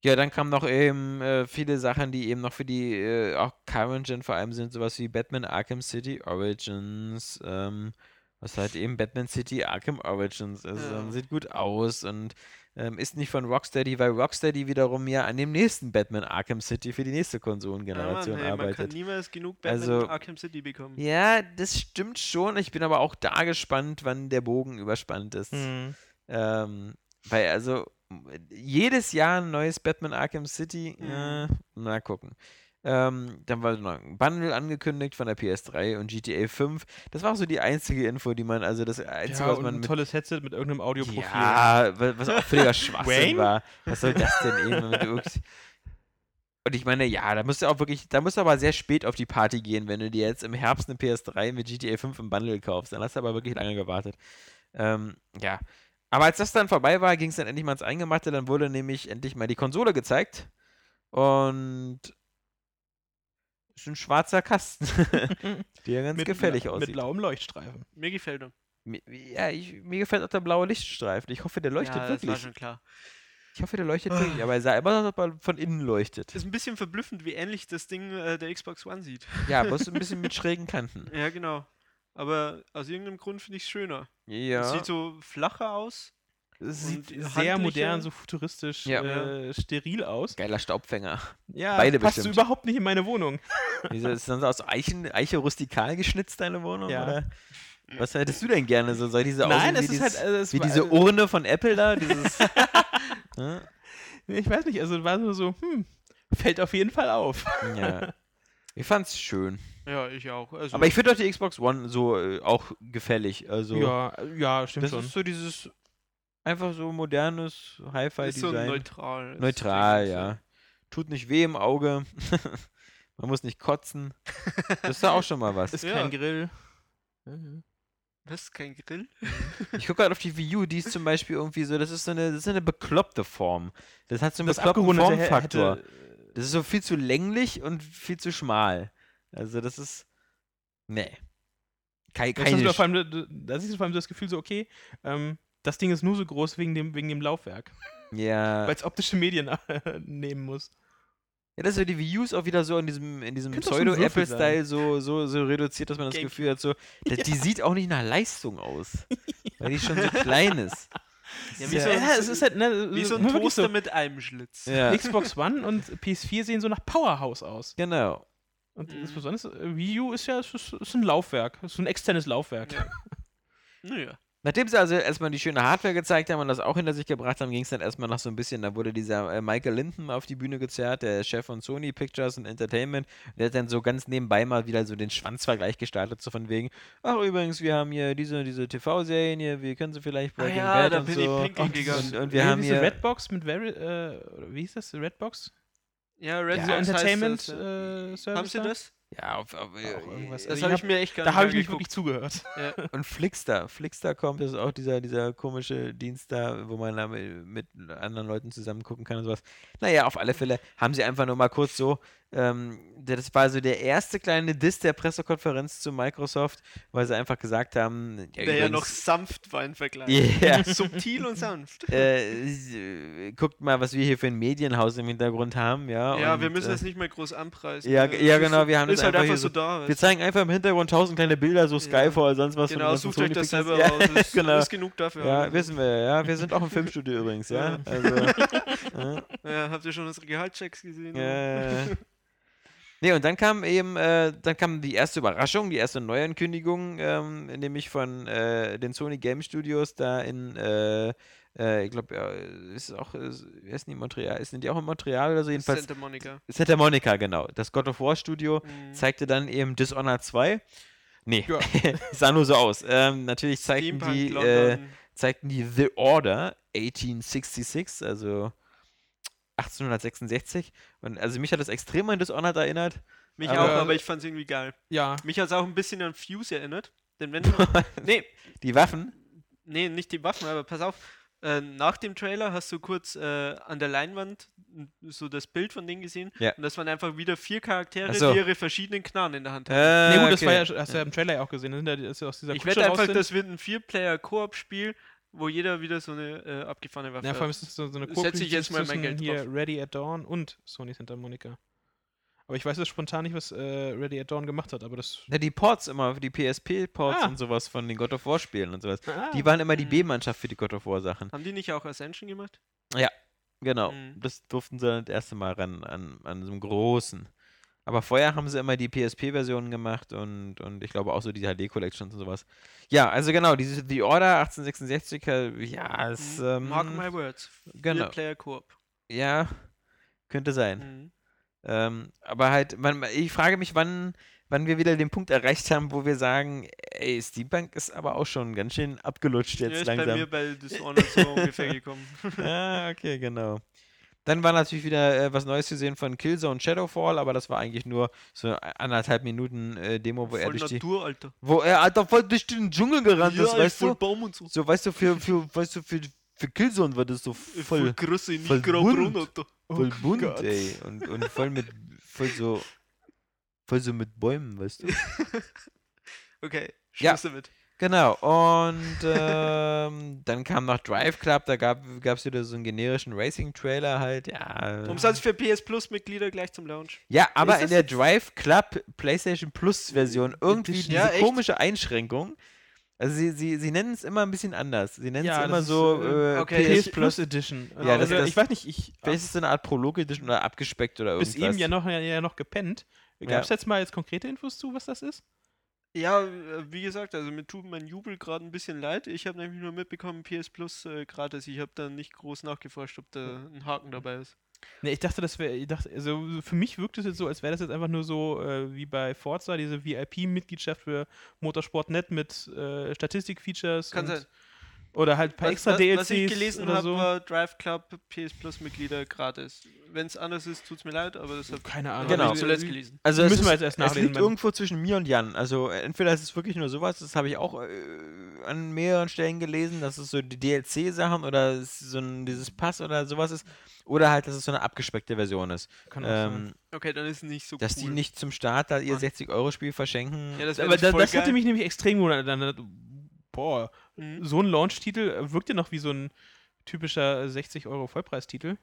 Ja, dann kamen noch eben äh, viele Sachen, die eben noch für die äh, auch Current Gen vor allem sind, sowas wie Batman Arkham City Origins, ähm, was halt eben Batman City Arkham Origins ist. Ja. und sieht gut aus und ähm, ist nicht von Rocksteady, weil Rocksteady wiederum ja an dem nächsten Batman Arkham City für die nächste Ja, Mann, Konsolengeneration hey, man kann arbeitet. niemals genug Batman Also- Arkham City bekommen. Ja, das stimmt schon. Ich bin aber auch da gespannt, wann der Bogen überspannt ist. Mhm. Ähm, weil also jedes Jahr ein neues Batman Arkham City. Mhm. Äh, mal gucken. Ähm, dann war noch ein Bundle angekündigt von der PS3 und GTA 5. Das war auch so die einzige Info, die man, also das Einzige, Ja, was man ein mit. tolles Headset mit irgendeinem Audioprofil. Ja, wa- was auch völliger Schwachsinn war. Was soll das denn eben? Und ich meine, ja, da musst du auch wirklich, da musst du aber sehr spät auf die Party gehen, wenn du dir jetzt im Herbst eine PS3 mit GTA 5 im Bundle kaufst. Dann hast du aber wirklich lange gewartet. Ähm, ja. Aber als das dann vorbei war, ging es dann endlich mal ins Eingemachte. Dann wurde nämlich endlich mal die Konsole gezeigt. Und ist ein schwarzer Kasten, der ganz mit, gefällig aussieht. Mit blauem Leuchtstreifen. Mir gefällt er. Mi- Ja, ich, mir gefällt auch der blaue Lichtstreifen. Ich hoffe, der leuchtet ja, das war wirklich. schon klar. Ich hoffe, der leuchtet wirklich. Aber er sah immer als ob er von innen leuchtet. Ist ein bisschen verblüffend, wie ähnlich das Ding äh, der Xbox One sieht. Ja, bloß ein bisschen mit schrägen Kanten. Ja, genau. Aber aus irgendeinem Grund finde ich es schöner. Ja. Es sieht so flacher aus. Es sieht sehr modern, so futuristisch, Ja. äh, steril aus. Geiler Staubfänger. Ja, Beide passt bestimmt. überhaupt nicht in meine Wohnung. Wieso, ist das aus Eichen, Eiche rustikal geschnitzt, deine Wohnung? Ja. Oder? Was hättest du denn gerne? So, soll diese Nein, aussehen wie, ist dieses, halt. es wie war- diese Urne von Apple da? Dieses, Hm? Ich weiß nicht, also war nur so, hm, fällt auf jeden Fall auf. ja. Ich fand's schön. Ja, ich auch. Also, Aber ich finde auch die Xbox One so äh, auch gefällig. Also, Ja, ja, stimmt das schon. ist so dieses einfach so modernes ist so Hi-Fi-Design. neutral. Neutral, Ist ja. Tut nicht weh im Auge. Man muss nicht kotzen. Das ist ja auch schon mal was. Ist Ja. kein Grill. Mhm. Was? Kein Grill? Ich gucke gerade auf die Wii U, die ist zum Beispiel irgendwie so, das ist so eine, das ist eine bekloppte Form. Das hat so einen Das bekloppten Formfaktor. hätte, Das ist so viel zu länglich und viel zu schmal. Also das ist. Nee. Kei, Das hast keine. du da, Sch- vor allem, da- da siehst du vor allem das Gefühl so, okay, ähm, das Ding ist nur so groß wegen dem, wegen dem Laufwerk, ja. weil es optische Medien nehmen muss. ja, das ist so die Wii U ist auch wieder so in diesem, in diesem so Pseudo-Apple-Style so, so, so reduziert, dass man das Gamecube. Gefühl hat, so, da- die sieht auch nicht nach Leistung aus. weil die schon so klein ist. Ja, Ja, wie so ein- es ist halt, ne, Wie so ein wirklich Toaster mit einem Schlitz. Ja, Xbox One und PS4 sehen so nach Powerhouse aus. genau. Und Mhm. insbesondere äh, Wii U ist ja es ist, ist ein Laufwerk, es ist ein externes Laufwerk. Ja. Naja. Nachdem sie also erstmal die schöne Hardware gezeigt haben und das auch hinter sich gebracht haben, ging es dann erstmal noch so ein bisschen, da wurde dieser äh, Michael Linden auf die Bühne gezerrt, der Chef von Sony Pictures and Entertainment, der hat dann so ganz nebenbei mal wieder so den Schwanzvergleich gestartet, so von wegen, ach übrigens, wir haben hier diese, diese TV-Serien hier, wir können sie vielleicht Ah Breaking ja, Bad da und bin ich so. pinkeln und, gegangen. und, und wir Äh, haben diese hier... Redbox mit Very, äh, oder wie hieß das? Redbox? Ja, Red Diese Sox heißt Entertainment das, ja. äh, Service. Haben sie da? das? Ja, auf, auf, Auch irgendwas. Das Also habe ich mir echt gar Da habe ich nicht wirklich zugehört. Ja. Und Flixster. Flixster kommt, das ist auch dieser, dieser komische Dienst da, wo man da mit, mit anderen Leuten zusammen gucken kann und sowas. Naja, auf alle Fälle haben sie einfach nur mal kurz so, ähm, das war so der erste kleine Diss der Pressekonferenz zu Microsoft, weil sie einfach gesagt haben, ja, Der ja noch übrigens, sanft war im Vergleich. Ja. Subtil und sanft. äh, äh, guckt mal, was wir hier für ein Medienhaus im Hintergrund haben, ja. Ja, und, wir müssen äh, das nicht mehr groß anpreisen. ja, ja, ist genau, so- wir haben ist das halt einfach einfach so da. Wir zeigen einfach im Hintergrund tausend kleine Bilder, so Ja. Skyfall, sonst was Genau, sucht euch das selber Pictures. aus. Ist, genau. ist genug dafür. Ja, wissen wir, ja. Wir sind auch im Filmstudio übrigens, ja. Ja. Also, ja. Ja, habt ihr schon unsere Gehaltschecks gesehen? Äh, nee, und dann kam eben, äh, dann kam die erste Überraschung, die erste Neuankündigung, ähm, nämlich von äh, den Sony Game Studios da in, äh, äh, ich glaube, ist es auch, ist, heißen die Montreal? Sind die auch in Montreal oder so? Jedenfalls Santa Monica. Santa Monica, genau. Das God of War Studio Mhm. zeigte dann eben Dishonored 2. Nee, Ja. sah nur so aus. Ähm, natürlich zeigten Steampunk, die, äh, zeigten die The Order 1866, also 1866. Und also mich hat das extrem an Dishonored erinnert. Mich aber- auch, aber ich fand es irgendwie geil. Ja. Mich hat es auch ein bisschen an Fuse erinnert. Denn wenn du. nee, Die Waffen. nee, nicht die Waffen, aber pass auf. Äh, nach dem Trailer hast du kurz äh, an der Leinwand so das Bild von denen gesehen. Ja. Und das waren einfach wieder vier Charaktere, so. die ihre verschiedenen Knarren in der Hand haben. Äh, Nee, gut, das okay. war ja, hast du ja im Trailer ja auch gesehen. Das sind ja, das ist ja aus dieser ich wette einfach, das wird ein Vier-Player-Koop-Spiel, wo jeder wieder so eine äh, abgefahrene Waffe Ja, vor allem hat. ist es so, so eine Setze ich jetzt mal mein Geld hier drauf. Ready at Dawn und Sony Santa Monica. Aber ich weiß jetzt spontan nicht, was äh, Ready at Dawn gemacht hat, aber das. Ja, die Ports immer, die PSP-Ports Ah. und sowas von den God of War-Spielen und sowas. Ah, Die waren immer die Mhm. B-Mannschaft für die God of War-Sachen. Haben die nicht auch Ascension gemacht? Genau. Mhm. Das durften sie dann das erste Mal ran, an, an so einem großen. Aber vorher haben sie immer die PSP-Versionen gemacht und, und ich glaube auch so die HD-Collections und sowas. Ja, also genau, diese The Order 1866, äh, ja, es, ähm, Mark my words. genau. Vier-Player-Koop. ja, könnte sein. Mhm. Ähm, aber halt, man, ich frage mich, wann, wann wir wieder den Punkt erreicht haben, wo wir sagen, ey, Steampunk ist aber auch schon ganz schön abgelutscht Ja, jetzt ist bei langsam. mir bei Dishonored so ungefähr gekommen. ah, okay, genau. Dann war natürlich wieder äh, was Neues zu sehen von Killzone Shadowfall, aber das war eigentlich nur so anderthalb Minuten äh, Demo, wo er Voll durch die, Natur, Alter. wo er Alter voll durch den Dschungel gerannt ist, ja, weißt voll du? Baum und so. So, weißt du, für, für, weißt du, für, für Killzone war das so Voll, voll, große voll Graubrunn, bunt. Alter. voll Oh bunt, Gott. ey. Und, und voll mit, voll so, voll so mit Bäumen, weißt du? Okay, Ja. Schluss damit. Genau, und ähm, dann kam noch Drive Club, da gab es wieder so einen generischen Racing-Trailer halt, ja. Umsonst für PS Plus Mitglieder gleich zum Launch. Ja, aber in der Drive Club PlayStation Plus Version irgendwie diese Ja, echt? komische Einschränkung. Also sie, sie, sie nennen es immer ein bisschen anders. Sie nennen es Ja, immer ist, so äh, äh, okay, PS Plus. Edition. Ja, das- also, das- ich weiß nicht, ich Vielleicht ist es so eine Art Prolog Edition oder abgespeckt oder bis irgendwas. eben ja noch, ja, ja noch gepennt. Gab es jetzt mal jetzt konkrete Infos zu, was das ist? Ja, äh, wie gesagt, also mir tut mein Jubel gerade ein bisschen leid. Ich habe nämlich nur mitbekommen, PS Plus äh, gratis. Ich habe da nicht groß nachgeforscht, ob da ein Haken dabei ist. Ne, ich dachte, das wäre, ich dachte, also für mich wirkt es jetzt so, als wäre das jetzt einfach nur so äh, wie bei Forza, diese VIP-Mitgliedschaft für Motorsport.net mit äh, Statistik-Features Kann und- sein. Oder halt paar Was, extra was, DLCs was ich gelesen oder habe, so. war Drive Club PS Plus Mitglieder gratis. Wenn es anders ist, tut's mir leid, aber das hat Keine Ahnung. Genau. ich zuletzt gelesen. Also Müssen es wir ist, jetzt erst Es nachlesen, liegt wenn- irgendwo zwischen mir und Jan. Also entweder ist es wirklich nur sowas, das habe ich auch äh, an mehreren Stellen gelesen, dass es so die DLC-Sachen oder es so ein, dieses Pass oder sowas ist. Oder halt, dass es so eine abgespeckte Version ist. Kann auch sein. Ähm, Okay, dann ist es nicht so dass cool. die nicht zum Start da ihr Mann. 60-Euro-Spiel verschenken. ja, das Aber das da, das hatte mich nämlich extrem gewundert. Boah, Mhm. so ein Launch-Titel äh, wirkt ja noch wie so ein typischer 60 Euro Vollpreistitel.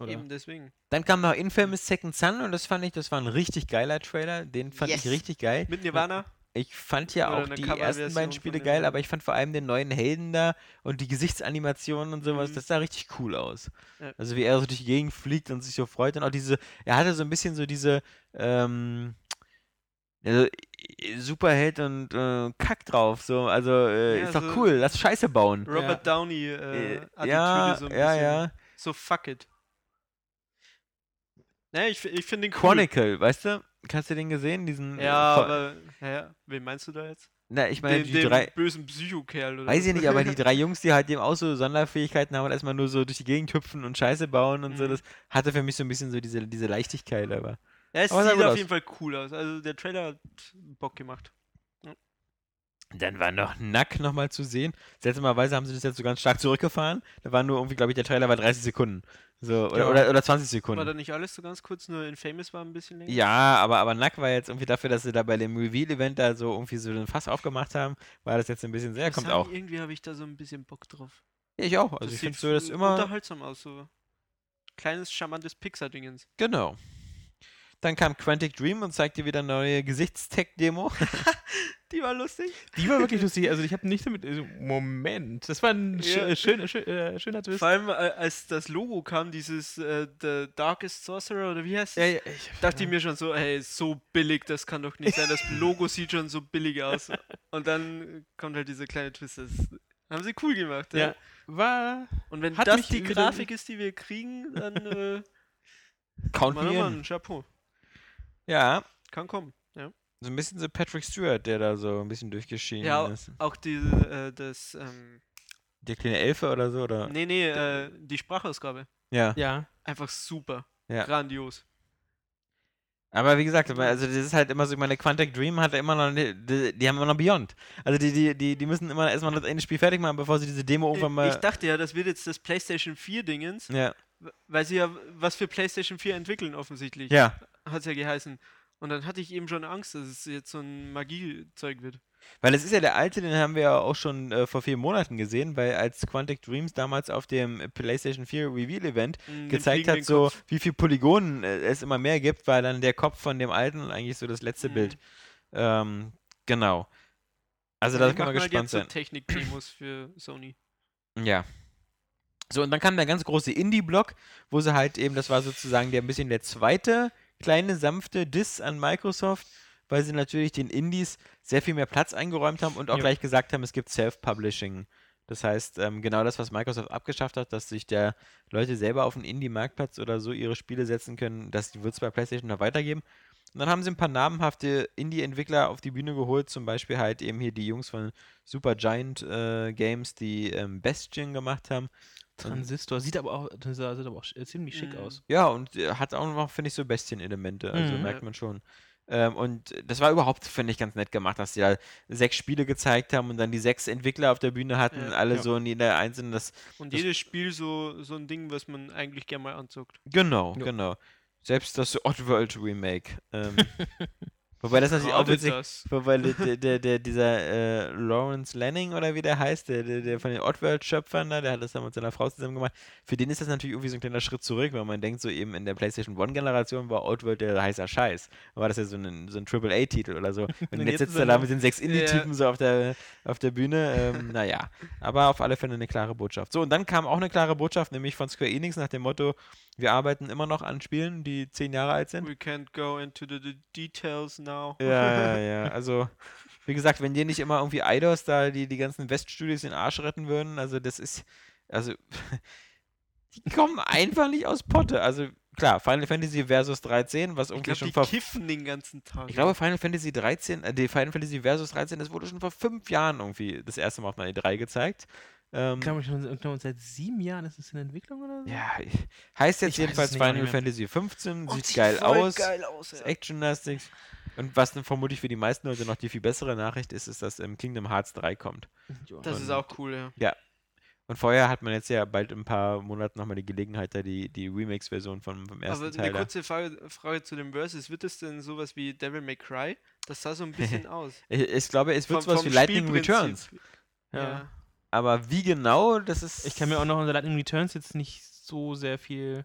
Oder? Eben deswegen. Dann kam noch Infamous Second Son und das fand ich, das war ein richtig geiler Trailer. Den fand Yes. ich richtig geil. Mit Nirvana? Ich fand ja Oder auch die ersten beiden Spiele geil, aber ich fand vor allem den neuen Helden da und die Gesichtsanimationen und sowas, Mhm. das sah richtig cool aus. Ja. Also wie er so durch die Gegend fliegt und sich so freut und auch diese, er hatte so ein bisschen so diese, ähm, also, Superheld und äh, Kack drauf, so, also äh, Ja, ist doch so cool, lass Scheiße bauen. Robert Downey äh, Äh, Attitüde ja, so ein ja, bisschen. ja. So fuck it. Ne, ich, ich finde den cool. Chronicle, weißt du? Hast du den gesehen? Diesen, äh, Ja, Vo- aber, ja, wen meinst du da jetzt? Na, ich meine, die den drei, bösen Psychokerl oder Weiß ich nicht, aber die drei Jungs, die halt eben auch so Sonderfähigkeiten haben und erstmal nur so durch die Gegend hüpfen und Scheiße bauen und so, Mhm. das hatte für mich so ein bisschen so diese, diese Leichtigkeit, aber. Ja, es Aber sieht auf aus. jeden Fall cool aus. Also der Trailer hat Bock gemacht. Dann war noch Nack nochmal zu sehen. Seltsamerweise haben sie das jetzt so ganz stark zurückgefahren. Da war nur irgendwie, glaube ich, der Trailer war 30 Sekunden. So, oder, Ja. oder, oder 20 War Sekunden. da nicht alles so ganz kurz, nur Infamous war ein bisschen länger? Ja, aber, aber Nack war jetzt irgendwie dafür, dass sie da bei dem Reveal-Event da so irgendwie so ein Fass aufgemacht haben, war das jetzt ein bisschen sehr, Muss kommt auch. Irgendwie habe ich da so ein bisschen Bock drauf. Ja, ich auch. Also Das ich sieht finde so, das immer. unterhaltsam aus, so kleines, charmantes Pixar-Dingens. Genau. Dann kam Quantic Dream und zeigte wieder eine neue Gesichtstech-Demo. Die war lustig. Die war wirklich lustig. Also ich habe nicht damit. Also, Moment. Das war ein sch Ja. äh, schön, schön, äh, schöner Twist. Vor allem, äh, als das Logo kam, dieses äh, The Darkest Sorcerer oder wie heißt Ja, es? ja, ich, Dachte ich mir schon so, hey, so billig, das kann doch nicht sein. Das Logo sieht schon so billig aus. Und dann kommt halt dieser kleine Twist. Das haben sie cool gemacht. Ja. ja, war. Und wenn Hat das die Grafik ist, die wir kriegen, dann äh, Count ein Chapeau. Ja, Kann kommen. Ja, so ein bisschen so Patrick Stewart, der da so ein bisschen durchgeschienen ja ist. auch die, äh, das, ähm, Der kleine Elfe oder so, oder? nee, nee, äh, die Sprachausgabe. Ja. Ja. Einfach super. Ja. Grandios. Aber wie gesagt, also das ist halt immer so, ich meine, Quantic Dream hat ja immer noch, die, die, haben immer noch Beyond. Also die, die, die, die müssen immer erstmal das Ende Spiel fertig machen, bevor sie diese Demo irgendwann mal. Ich dachte ja, das wird jetzt das PlayStation 4 Dingens, ja. weil sie ja was für PlayStation 4 entwickeln offensichtlich. Ja. Hat es ja geheißen. Und dann hatte ich eben schon Angst, dass es jetzt so ein Magiezeug wird. Weil es ist ja der alte, den haben wir ja auch schon äh, vor vier Monaten gesehen, weil als Quantic Dreams damals auf dem PlayStation 4 Reveal Event Mm, den gezeigt hat, so Kopf. wie viel Polygonen äh, es immer mehr gibt, war dann der Kopf von dem alten eigentlich so das letzte Mhm. Bild. Ähm, genau. Also Ja, da kann man halt gespannt jetzt so sein. Technik-Demos für Sony. Ja. So, und dann kam der ganz große Indie-Block, wo sie halt eben, das war sozusagen der ein bisschen der zweite kleine sanfte Diss an Microsoft, weil sie natürlich den Indies sehr viel mehr Platz eingeräumt haben und auch Ja. gleich gesagt haben, es gibt Self-Publishing. Das heißt, ähm, genau das, was Microsoft abgeschafft hat, dass sich der Leute selber auf einen Indie-Marktplatz oder so ihre Spiele setzen können, das wird es bei PlayStation noch weitergeben. Und dann haben sie ein paar namhafte Indie-Entwickler auf die Bühne geholt, zum Beispiel halt eben hier die Jungs von Super Giant äh, Games, die ähm, Bastion gemacht haben. Transistor. Sieht aber auch, sieht aber auch sch- ziemlich schick Mhm. aus. Ja, und äh, hat auch noch, finde ich, so Bestien-Elemente, also Mhm. merkt man schon. Ähm, und das war überhaupt, finde ich, ganz nett gemacht, dass sie da sechs Spiele gezeigt haben und dann die sechs Entwickler auf der Bühne hatten, Ja. alle Ja. so in jeder einzelnen, das, Und Das- jedes Spiel so, so ein Ding, was man eigentlich gerne mal anzockt. genau, Ja. genau. Selbst das Oddworld Remake. Ähm, wobei das natürlich auch witzig, das. Weil der, der, der, dieser äh, Lawrence Lanning oder wie der heißt, der, der, der von den Oddworld-Schöpfern da, der hat das dann mit seiner Frau zusammen gemacht. Für den ist das natürlich irgendwie so ein kleiner Schritt zurück, weil man denkt, so eben in der PlayStation One-Generation war Oddworld der heißer Scheiß. War das ja so ein, so ein AAA-Titel oder so. Und jetzt sitzt ist er da mit den sechs Indie-Typen so auf der, auf der Bühne. Ähm, naja, aber auf alle Fälle eine klare Botschaft. So, und dann kam auch eine klare Botschaft, nämlich von Square Enix nach dem Motto, wir arbeiten immer noch an Spielen, die zehn Jahre alt sind. We can't go into the details now. Ja, ja, ja. Also, wie gesagt, wenn dir nicht immer irgendwie Eidos da die, die ganzen Weststudios den Arsch retten würden, also das ist, also, die kommen einfach nicht aus Potte. Also, klar, Final Fantasy Versus 13, was ich irgendwie glaube, schon die vor. kiffen den ganzen Tag. Ich glaube, Final Fantasy 13, äh, die Final Fantasy Versus 13, das wurde schon vor fünf Jahren irgendwie das erste Mal auf einer E3 gezeigt. Ähm, Ich glaube, schon, ich glaube, seit sieben Jahren ist es in Entwicklung oder so? ja, heißt jetzt Ich jedenfalls Final. Fantasy 15, Und sieht geil aus. geil aus ist ja. Action-lastig. Und was dann vermutlich für die meisten Leute noch die viel bessere Nachricht ist, ist, dass ähm, Kingdom Hearts 3 kommt. Ja. Das ist Und- auch cool, ja. Und vorher hat man jetzt ja bald in ein paar Monaten nochmal die Gelegenheit, da die, die Remix-Version vom, vom ersten Aber Teil. eine da- kurze Frage, Frage zu dem Versus. Wird es denn sowas wie Devil May Cry? Das sah so ein bisschen aus. Ich, ich glaube, es wird sowas wie Lightning. Returns. Ja. Aber wie genau, das ist. Ich kann mir auch noch unter Lightning Returns jetzt nicht so sehr viel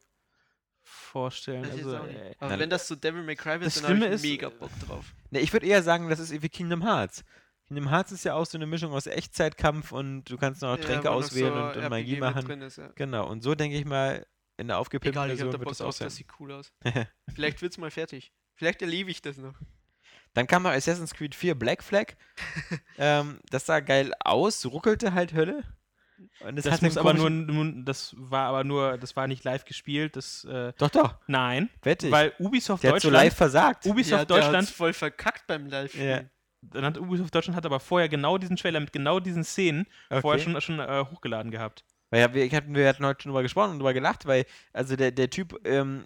vorstellen. Also, äh, Aber wenn das so Devil May Cry wird, Das dann habe ich ist, mega Bock drauf. Ne, ich würde eher sagen, das ist wie Kingdom Hearts. Kingdom Hearts ist ja auch so eine Mischung aus Echtzeitkampf und du kannst noch Tränke wo noch auswählen so und, und Magie machen. Ist, ja. Genau, und so denke ich mal, in der aufgepimpten Version wird Bock es auch sein. das sieht cool aus. Vielleicht wird's mal fertig. Vielleicht erlebe ich das noch. Dann kam noch Assassin's Creed 4 Black Flag. ähm, das sah geil aus, ruckelte halt Hölle. Und es das hat einen muss aber nur, das war aber nur, das war nicht live gespielt. Das, äh, Doch, doch, nein, wette ich. weil Ubisoft der hat so Deutschland, live versagt. Ubisoft ja, Deutschland, voll verkackt beim live Ja. dann hat Ubisoft Deutschland hat aber vorher genau diesen Trailer mit genau diesen Szenen vorher schon, schon äh, hochgeladen gehabt. Weil ja, wir, ich hatten, wir hatten heute schon drüber gesprochen und drüber gelacht, weil, also der, der Typ, ähm,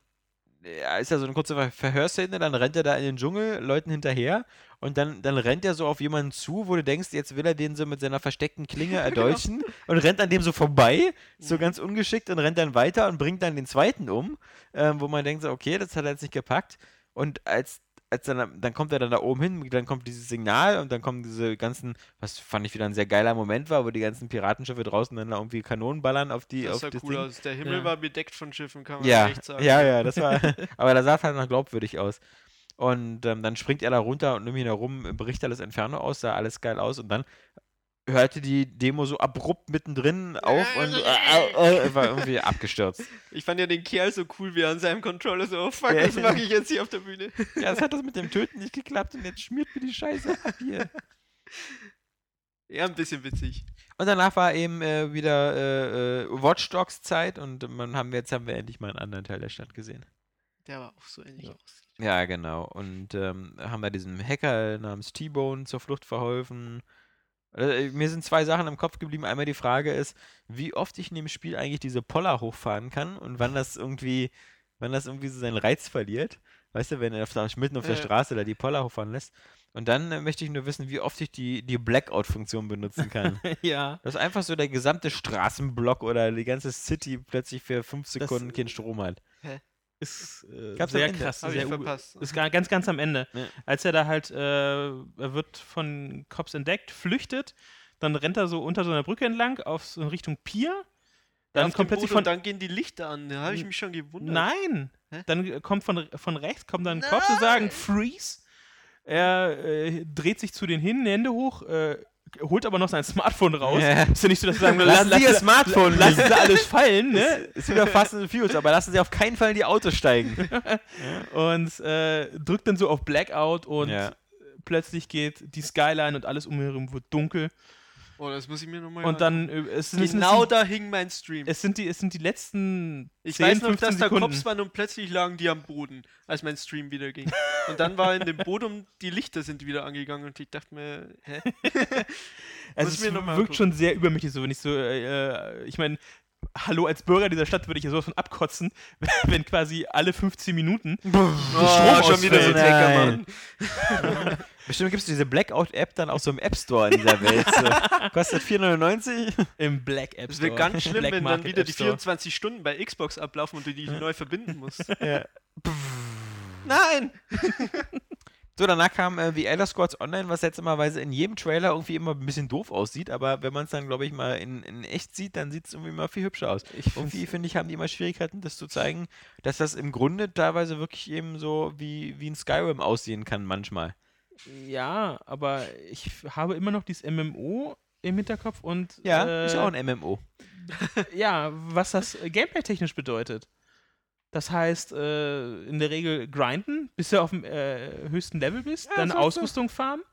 ja, ist ja so eine kurze Ver Verhörszene, dann rennt er da in den Dschungel, Leuten hinterher und dann, dann rennt er so auf jemanden zu, wo du denkst, jetzt will er den so mit seiner versteckten Klinge erdolchen und rennt an dem so vorbei, so Mhm. ganz ungeschickt und rennt dann weiter und bringt dann den zweiten um, ähm, wo man denkt so, okay, das hat er jetzt nicht gepackt. Und als als dann, dann kommt er dann da oben hin, dann kommt dieses Signal und dann kommen diese ganzen, was fand ich wieder ein sehr geiler Moment war, wo die ganzen Piratenschiffe draußen dann da irgendwie Kanonen ballern auf die Das auf sah das cool Ding. aus. Der Himmel Ja. war bedeckt von Schiffen, kann man Ja, echt sagen. ja, ja, das war, aber da sah es halt noch glaubwürdig aus. Und ähm, dann springt er da runter und um ihn herum bricht alles Inferno aus, sah alles geil aus und dann hörte die Demo so abrupt mittendrin auf und äh, äh, äh, war irgendwie abgestürzt. Ich fand ja den Kerl so cool, wie er an seinem Controller so, oh fuck, Ja. was mache ich jetzt hier auf der Bühne? Ja, es hat das mit dem Töten nicht geklappt und jetzt schmiert mir die Scheiße ab hier. Ja, ein bisschen witzig. Und danach war eben äh, wieder äh, äh, Watch Dogs Zeit und man haben jetzt haben wir endlich mal einen anderen Teil der Stadt gesehen. Der war auch so ähnlich Ja. aussieht. Ja, genau. Und ähm, haben da diesem Hacker namens T-Bone zur Flucht verholfen. Äh, mir sind zwei Sachen im Kopf geblieben. Einmal die Frage ist, wie oft ich in dem Spiel eigentlich diese Poller hochfahren kann und wann das irgendwie, wann das irgendwie so seinen Reiz verliert. Weißt du, wenn er auf der, mitten auf der. Straße da die Poller hochfahren lässt. Und dann äh, möchte ich nur wissen, wie oft ich die, die Blackout-Funktion benutzen kann. ja. Dass einfach so der gesamte Straßenblock oder die ganze City plötzlich für fünf Sekunden keinen Strom hat. Ist äh, sehr krass. Sehr ist ga- ganz, ganz am Ende. Ja. Als er da halt, äh, er wird von Cops entdeckt, flüchtet, dann rennt er so unter so einer Brücke entlang auf so in Richtung Pier. Dann dem kommt plötzlich von. dann gehen die Lichter an. Da habe ich mich schon gewundert. Nein! Hä? Dann kommt von, von rechts, kommen dann Cops und sagen Freeze. Er äh, dreht sich zu den hin, Hände hoch, äh, holt aber noch sein Smartphone raus. Ja. Ist ja nicht so, dass sie sagen, Lassen Sie Ihr lass- Smartphone lassen Sie alles fallen, ne? Ist wieder Fast and Furious, aber lassen Sie auf keinen Fall in die Autos steigen. Und äh, drückt dann so auf Blackout und Ja. plötzlich geht die Skyline und alles um ihn herum wird dunkel. Oh, das muss ich mir nochmal Und dann äh, es sind, Genau es sind, da hing mein Stream. es sind die es sind die letzten Ich 10, weiß noch, 15 dass da. Cops waren und plötzlich lagen die am Boden, als mein Stream wieder ging. Und dann war in dem Boden, die Lichter sind wieder angegangen und ich dachte mir, hä? Also es mir wirkt schon sehr übermächtig, so wenn ich so, äh, ich meine, hallo, als Bürger dieser Stadt würde ich ja sowas von abkotzen, wenn quasi alle 15 Minuten Oh, schon wieder so. Hacker, Mann. Bestimmt gibt es diese Blackout-App dann auch so im App Store in dieser Welt. So. Kostet 4,99. im Black App Es Store. wird ganz schlimm, Black wenn dann Market wieder App die Store. 24 Stunden bei Xbox ablaufen und du die neu verbinden musst. ja. Nein! So, danach kam äh, The Elder Scrolls Online, was seltsamerweise in jedem Trailer irgendwie immer ein bisschen doof aussieht, aber wenn man es dann, glaube ich, mal in, in echt sieht, dann sieht es irgendwie immer viel hübscher aus. Ich Irgendwie, finde ich, haben die immer Schwierigkeiten, das zu zeigen, dass das im Grunde teilweise wirklich eben so wie, wie ein Skyrim aussehen kann manchmal. Ja, aber ich habe immer noch dieses MMO im Hinterkopf und Ja, äh, ist auch ein MMO. ja, was das äh, gameplay-technisch bedeutet. Das heißt, äh, in der Regel grinden, bis du auf dem äh, höchsten Level bist, Ja, dann. Ausrüstung farmen.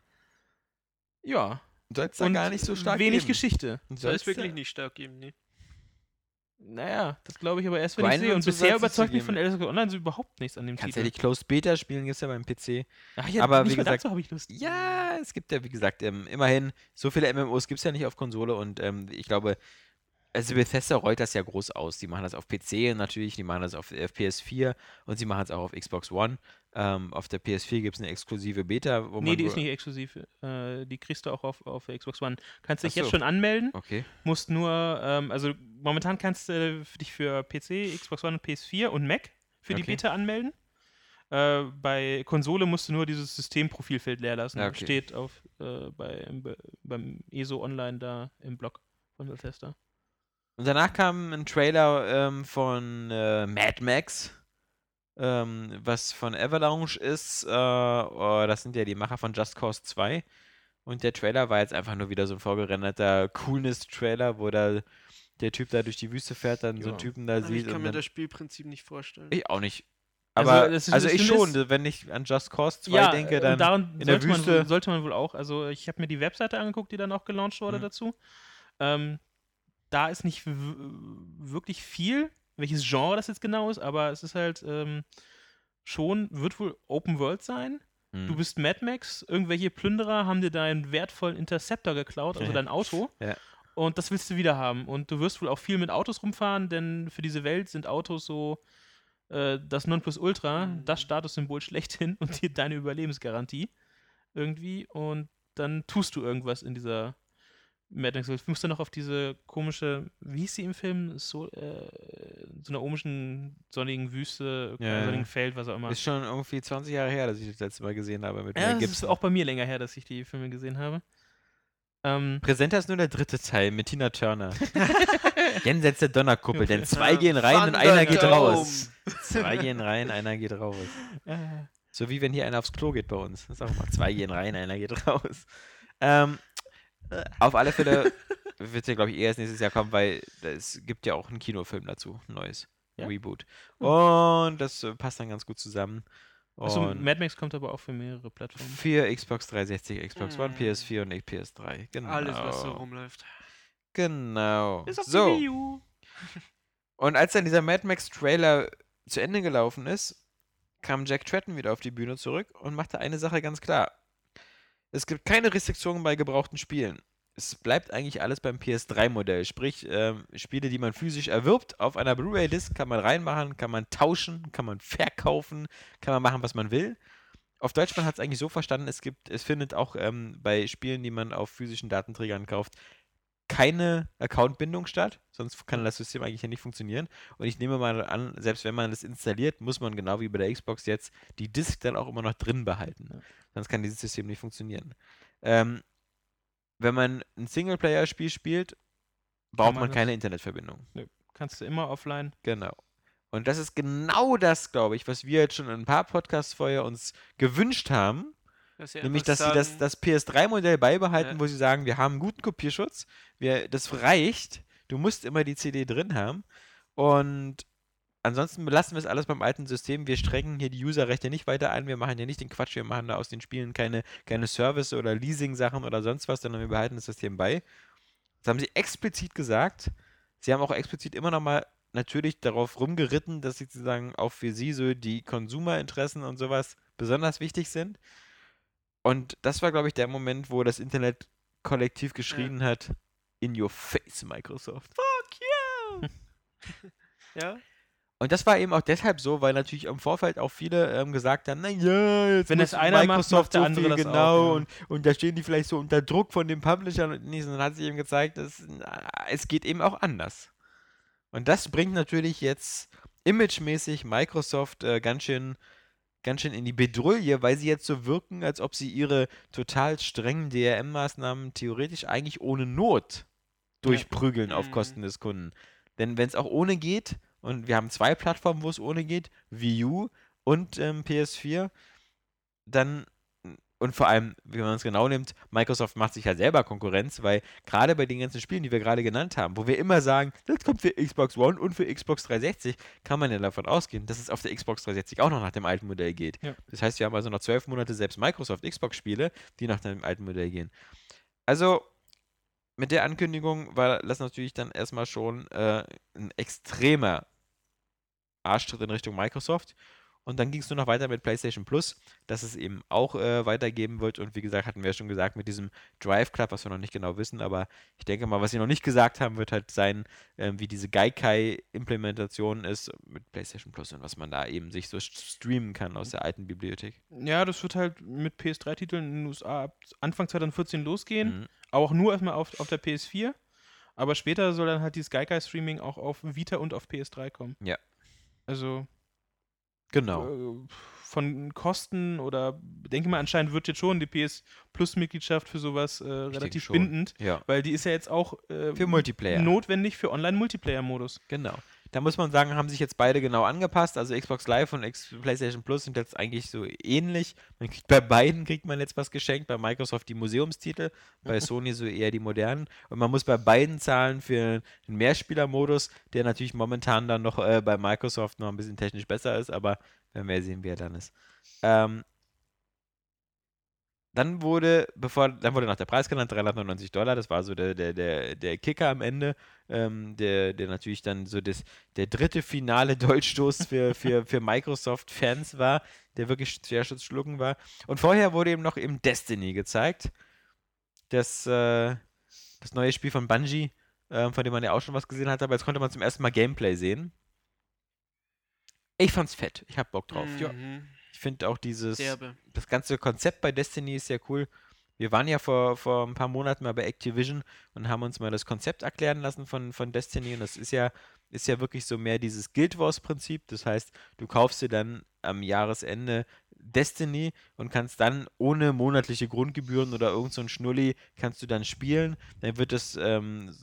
Ja. Soll es da gar nicht so stark Wenig geben. Geschichte. Soll es wirklich da- nicht stark geben, ne? Naja, das glaube ich aber erst, wenn ich Grinden sehe. und Und so bisher überzeugt mich von Elder Scrolls Online so überhaupt nichts an dem Kannst ja Titel. die Closed Beta spielen, gibt es ja beim PC. Ach ja, aber nicht wie gesagt- dazu habe ich Lust. Ja, es gibt ja, wie gesagt, ähm, immerhin, so viele MMOs gibt es ja nicht auf Konsole und ähm, ich glaube, also Bethesda rollt das ja groß aus. Die machen das auf PC natürlich, die machen das auf, auf PS4 und sie machen es auch auf Xbox One. Ähm, auf der PS4 gibt es eine exklusive Beta, wo Nee, die ist nicht exklusiv. Äh, die kriegst du auch auf, auf Xbox One. Kannst dich Ach jetzt so. schon anmelden, Okay. musst nur, ähm, also momentan kannst du dich für PC, Xbox One, PS4 und Mac für die Okay. Beta anmelden. Äh, bei Konsole musst du nur dieses Systemprofilfeld leer lassen. Okay. Steht auf, äh, bei, im, Be- beim ESO Online da im Blog von Bethesda. Und danach kam ein Trailer ähm, von äh, Mad Max. ähm, was von Avalanche ist. Äh, oh, das sind ja die Macher von Just Cause 2. Und der Trailer war jetzt einfach nur wieder so ein vorgerenderter Coolness-Trailer, wo da der Typ da durch die Wüste fährt, dann so einen Ja. Typen da Aber sieht. ich kann und mir dann, das Spielprinzip nicht vorstellen. ich auch nicht. Also, Aber, also, ist- das ich schon, wenn ich an Just Cause 2 ja, denke, und dann. daran in der sollte, man, Wüste- wohl- sollte man wohl auch, also ich habe mir die Webseite angeguckt, die dann auch gelauncht wurde Mhm. dazu. Ähm, da ist nicht wirklich viel, welches Genre das jetzt genau ist, aber es ist halt ähm, schon, wird wohl Open World sein. Hm. Du bist Mad Max, irgendwelche Plünderer haben dir deinen wertvollen Interceptor geklaut, also dein Auto. Ja. Und das willst du wieder haben. Und du wirst wohl auch viel mit Autos rumfahren, denn für diese Welt sind Autos so äh, das Nonplusultra, Mhm. das Statussymbol schlechthin und die, deine Überlebensgarantie irgendwie. Und dann tust du irgendwas in dieser Mad Max Welt. Du musst dann noch auf diese komische, wie hieß sie im Film? So, äh, so einer komischen sonnigen Wüste, Ja, ja. sonnigen Feld, was auch immer. Ist schon irgendwie 20 Jahre her, dass ich das letzte Mal gesehen habe mit Ja, das ist Gibson. auch bei mir länger her, dass ich die Filme gesehen habe. Ähm, Präsenter ist nur der dritte Teil mit Tina Turner. Jenseits der Donnerkuppel, denn zwei Ja, gehen rein und einer geht raus. Zwei gehen rein, einer geht raus. äh, So wie wenn hier einer aufs Klo geht bei uns. Das ist auch mal zwei gehen rein, einer geht raus. Ähm, auf alle Fälle wird es ja, glaube ich, eher erst nächstes Jahr kommen, weil es gibt ja auch einen Kinofilm dazu, ein neues Ja? Reboot. Und das äh, passt dann ganz gut zusammen. achso, Und Mad Max kommt aber auch für mehrere Plattformen. für Xbox 360, Xbox One, Mm. PS4 und PS3. Genau. Alles, was so rumläuft. Genau. Bis auf so. die Wii U. Und als dann dieser Mad Max Trailer zu Ende gelaufen ist, kam Jack Tretton wieder auf die Bühne zurück und machte eine Sache ganz klar. Es gibt keine Restriktionen bei gebrauchten Spielen. Es bleibt eigentlich alles beim PS3-Modell. Sprich, ähm, Spiele, die man physisch erwirbt, auf einer Blu-ray-Disc kann man reinmachen, kann man tauschen, kann man verkaufen, kann man machen, was man will. Auf Deutsch, man hat es eigentlich so verstanden, es gibt, es findet auch ähm, bei Spielen, die man auf physischen Datenträgern kauft, keine Accountbindung statt, sonst kann das System eigentlich ja nicht funktionieren. Und ich nehme mal an, selbst wenn man das installiert, muss man genau wie bei der Xbox jetzt die Disk dann auch immer noch drin behalten. Sonst kann dieses System nicht funktionieren. Ähm, wenn man ein Singleplayer-Spiel spielt, braucht man man das- keine Internetverbindung. Kannst du immer offline. Genau. Und das ist genau das, glaube ich, was wir jetzt schon in ein paar Podcasts vorher uns gewünscht haben. Dass sie Nämlich, dass sie das, das PS3-Modell beibehalten, Ja. wo sie sagen, wir haben einen guten Kopierschutz, wir, das reicht, du musst immer die CD drin haben. Und ansonsten belassen wir es alles beim alten System. Wir strengen hier die Userrechte nicht weiter ein, wir machen hier nicht den Quatsch, wir machen da aus den Spielen keine, keine Service- oder Leasing-Sachen oder sonst was, sondern wir behalten das System bei. Das haben sie explizit gesagt. Sie haben auch explizit immer noch mal natürlich darauf rumgeritten, dass sozusagen auch für sie so die Konsumerinteressen und sowas besonders wichtig sind. Und das war, glaube ich, der Moment, wo das Internet kollektiv geschrien hat, in your face, Microsoft. ja, Und das war eben auch deshalb so, weil natürlich im Vorfeld auch viele ähm, gesagt haben, naja, jetzt Wenn es einer macht, Microsoft macht der so andere viel das auch, genau ja. und, und da stehen die vielleicht so unter Druck von den Publishern und nicht, sondern hat sich eben gezeigt, dass na, es geht eben auch anders. Und das bringt natürlich jetzt imagemäßig Microsoft äh, ganz schön ganz schön in die Bedrulle, weil sie jetzt so wirken, als ob sie ihre total strengen DRM-Maßnahmen theoretisch eigentlich ohne Not durchprügeln auf Mhm. Kosten des Kunden. Denn wenn es auch ohne geht, und wir haben zwei Plattformen, wo es ohne geht, Wii U und ähm, PS4, dann, und vor allem, wenn man es genau nimmt, Microsoft macht sich ja selber Konkurrenz, weil gerade bei den ganzen Spielen, die wir gerade genannt haben, wo wir immer sagen, das kommt für Xbox One und für Xbox 360, kann man ja davon ausgehen, dass es auf der Xbox 360 auch noch nach dem alten Modell geht. Ja. Das heißt, wir haben also noch zwölf Monate selbst Microsoft Xbox-Spiele, die nach dem alten Modell gehen. Also, mit der Ankündigung war das natürlich dann erstmal schon äh, ein extremer Arschtritt in Richtung Microsoft. Und dann ging es nur noch weiter mit PlayStation Plus, dass es eben auch äh, weitergeben wird. Und wie gesagt, hatten wir ja schon gesagt, mit diesem Drive Club, was wir noch nicht genau wissen. Aber ich denke mal, was sie noch nicht gesagt haben, wird halt sein, ähm, wie diese Gaikai-Implementation ist mit PlayStation Plus und was man da eben sich so streamen kann aus der alten Bibliothek. Ja, das wird halt mit PS3-Titeln in den USA ab Anfang 2014 losgehen. Mhm. Auch nur erstmal auf, auf der PS4. Aber später soll dann halt dieses Gaikai-Streaming auch auf Vita und auf PS3 kommen. Ja. Also Genau. äh, von Kosten oder denke mal, anscheinend wird jetzt schon die PS Plus-Mitgliedschaft für sowas äh, relativ schon. bindend, Ja. weil die ist ja jetzt auch äh, Für Multiplayer. notwendig für Online-Multiplayer-Modus. Genau. Da muss man sagen, haben sich jetzt beide genau angepasst. Also Xbox Live und X PlayStation Plus sind jetzt eigentlich so ähnlich. Kriegt bei beiden kriegt man jetzt was geschenkt. Bei Microsoft die Museumstitel, bei Sony so eher die modernen. Und man muss bei beiden zahlen für einen Mehrspielermodus, der natürlich momentan dann noch äh, bei Microsoft noch ein bisschen technisch besser ist, aber werden wir sehen, wie er dann ist. Ähm, dann wurde, bevor, dann wurde nach der Preis genannt, 399 Dollar, das war so der, der, der, der Kicker am Ende, ähm, der, der natürlich dann so das, der dritte finale Dolchstoß für, für, für Microsoft-Fans war, der wirklich schwer schlucken war. Und vorher wurde eben noch eben Destiny gezeigt, das, äh, das neue Spiel von Bungie, äh, von dem man ja auch schon was gesehen hat, aber jetzt konnte man zum ersten Mal Gameplay sehen. Ich fand's fett, ich hab Bock drauf. Ja. Mhm. Ich finde auch dieses, Derbe. das ganze Konzept bei Destiny ist sehr cool. Wir waren ja vor, vor ein paar Monaten mal bei Activision und haben uns mal das Konzept erklären lassen von, von Destiny. Und das ist ja, ist ja wirklich so mehr dieses Guild Wars-Prinzip. Das heißt, du kaufst dir dann am Jahresende Destiny und kannst dann ohne monatliche Grundgebühren oder irgend so ein Schnulli kannst du dann spielen. Dann wird es ähm,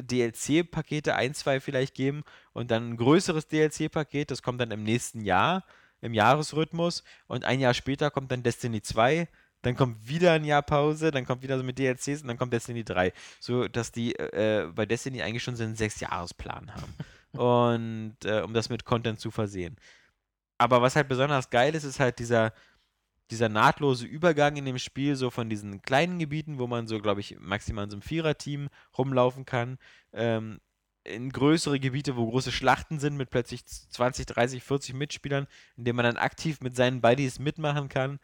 DLC-Pakete, ein, zwei vielleicht geben und dann ein größeres DLC-Paket, das kommt dann im nächsten Jahr im Jahresrhythmus und ein Jahr später kommt dann Destiny 2, dann kommt wieder ein Jahr Pause, dann kommt wieder so mit DLCs und dann kommt Destiny 3. So dass die äh, bei Destiny eigentlich schon so einen Sechs-Jahres-Plan haben. und äh, um das mit Content zu versehen. Aber was halt besonders geil ist, ist halt dieser, dieser nahtlose Übergang in dem Spiel, so von diesen kleinen Gebieten, wo man so, glaube ich, maximal in so einem Viererteam rumlaufen kann, ähm, in größere Gebiete, wo große Schlachten sind mit plötzlich 20, 30, 40 Mitspielern, in denen man dann aktiv mit seinen Buddies mitmachen kann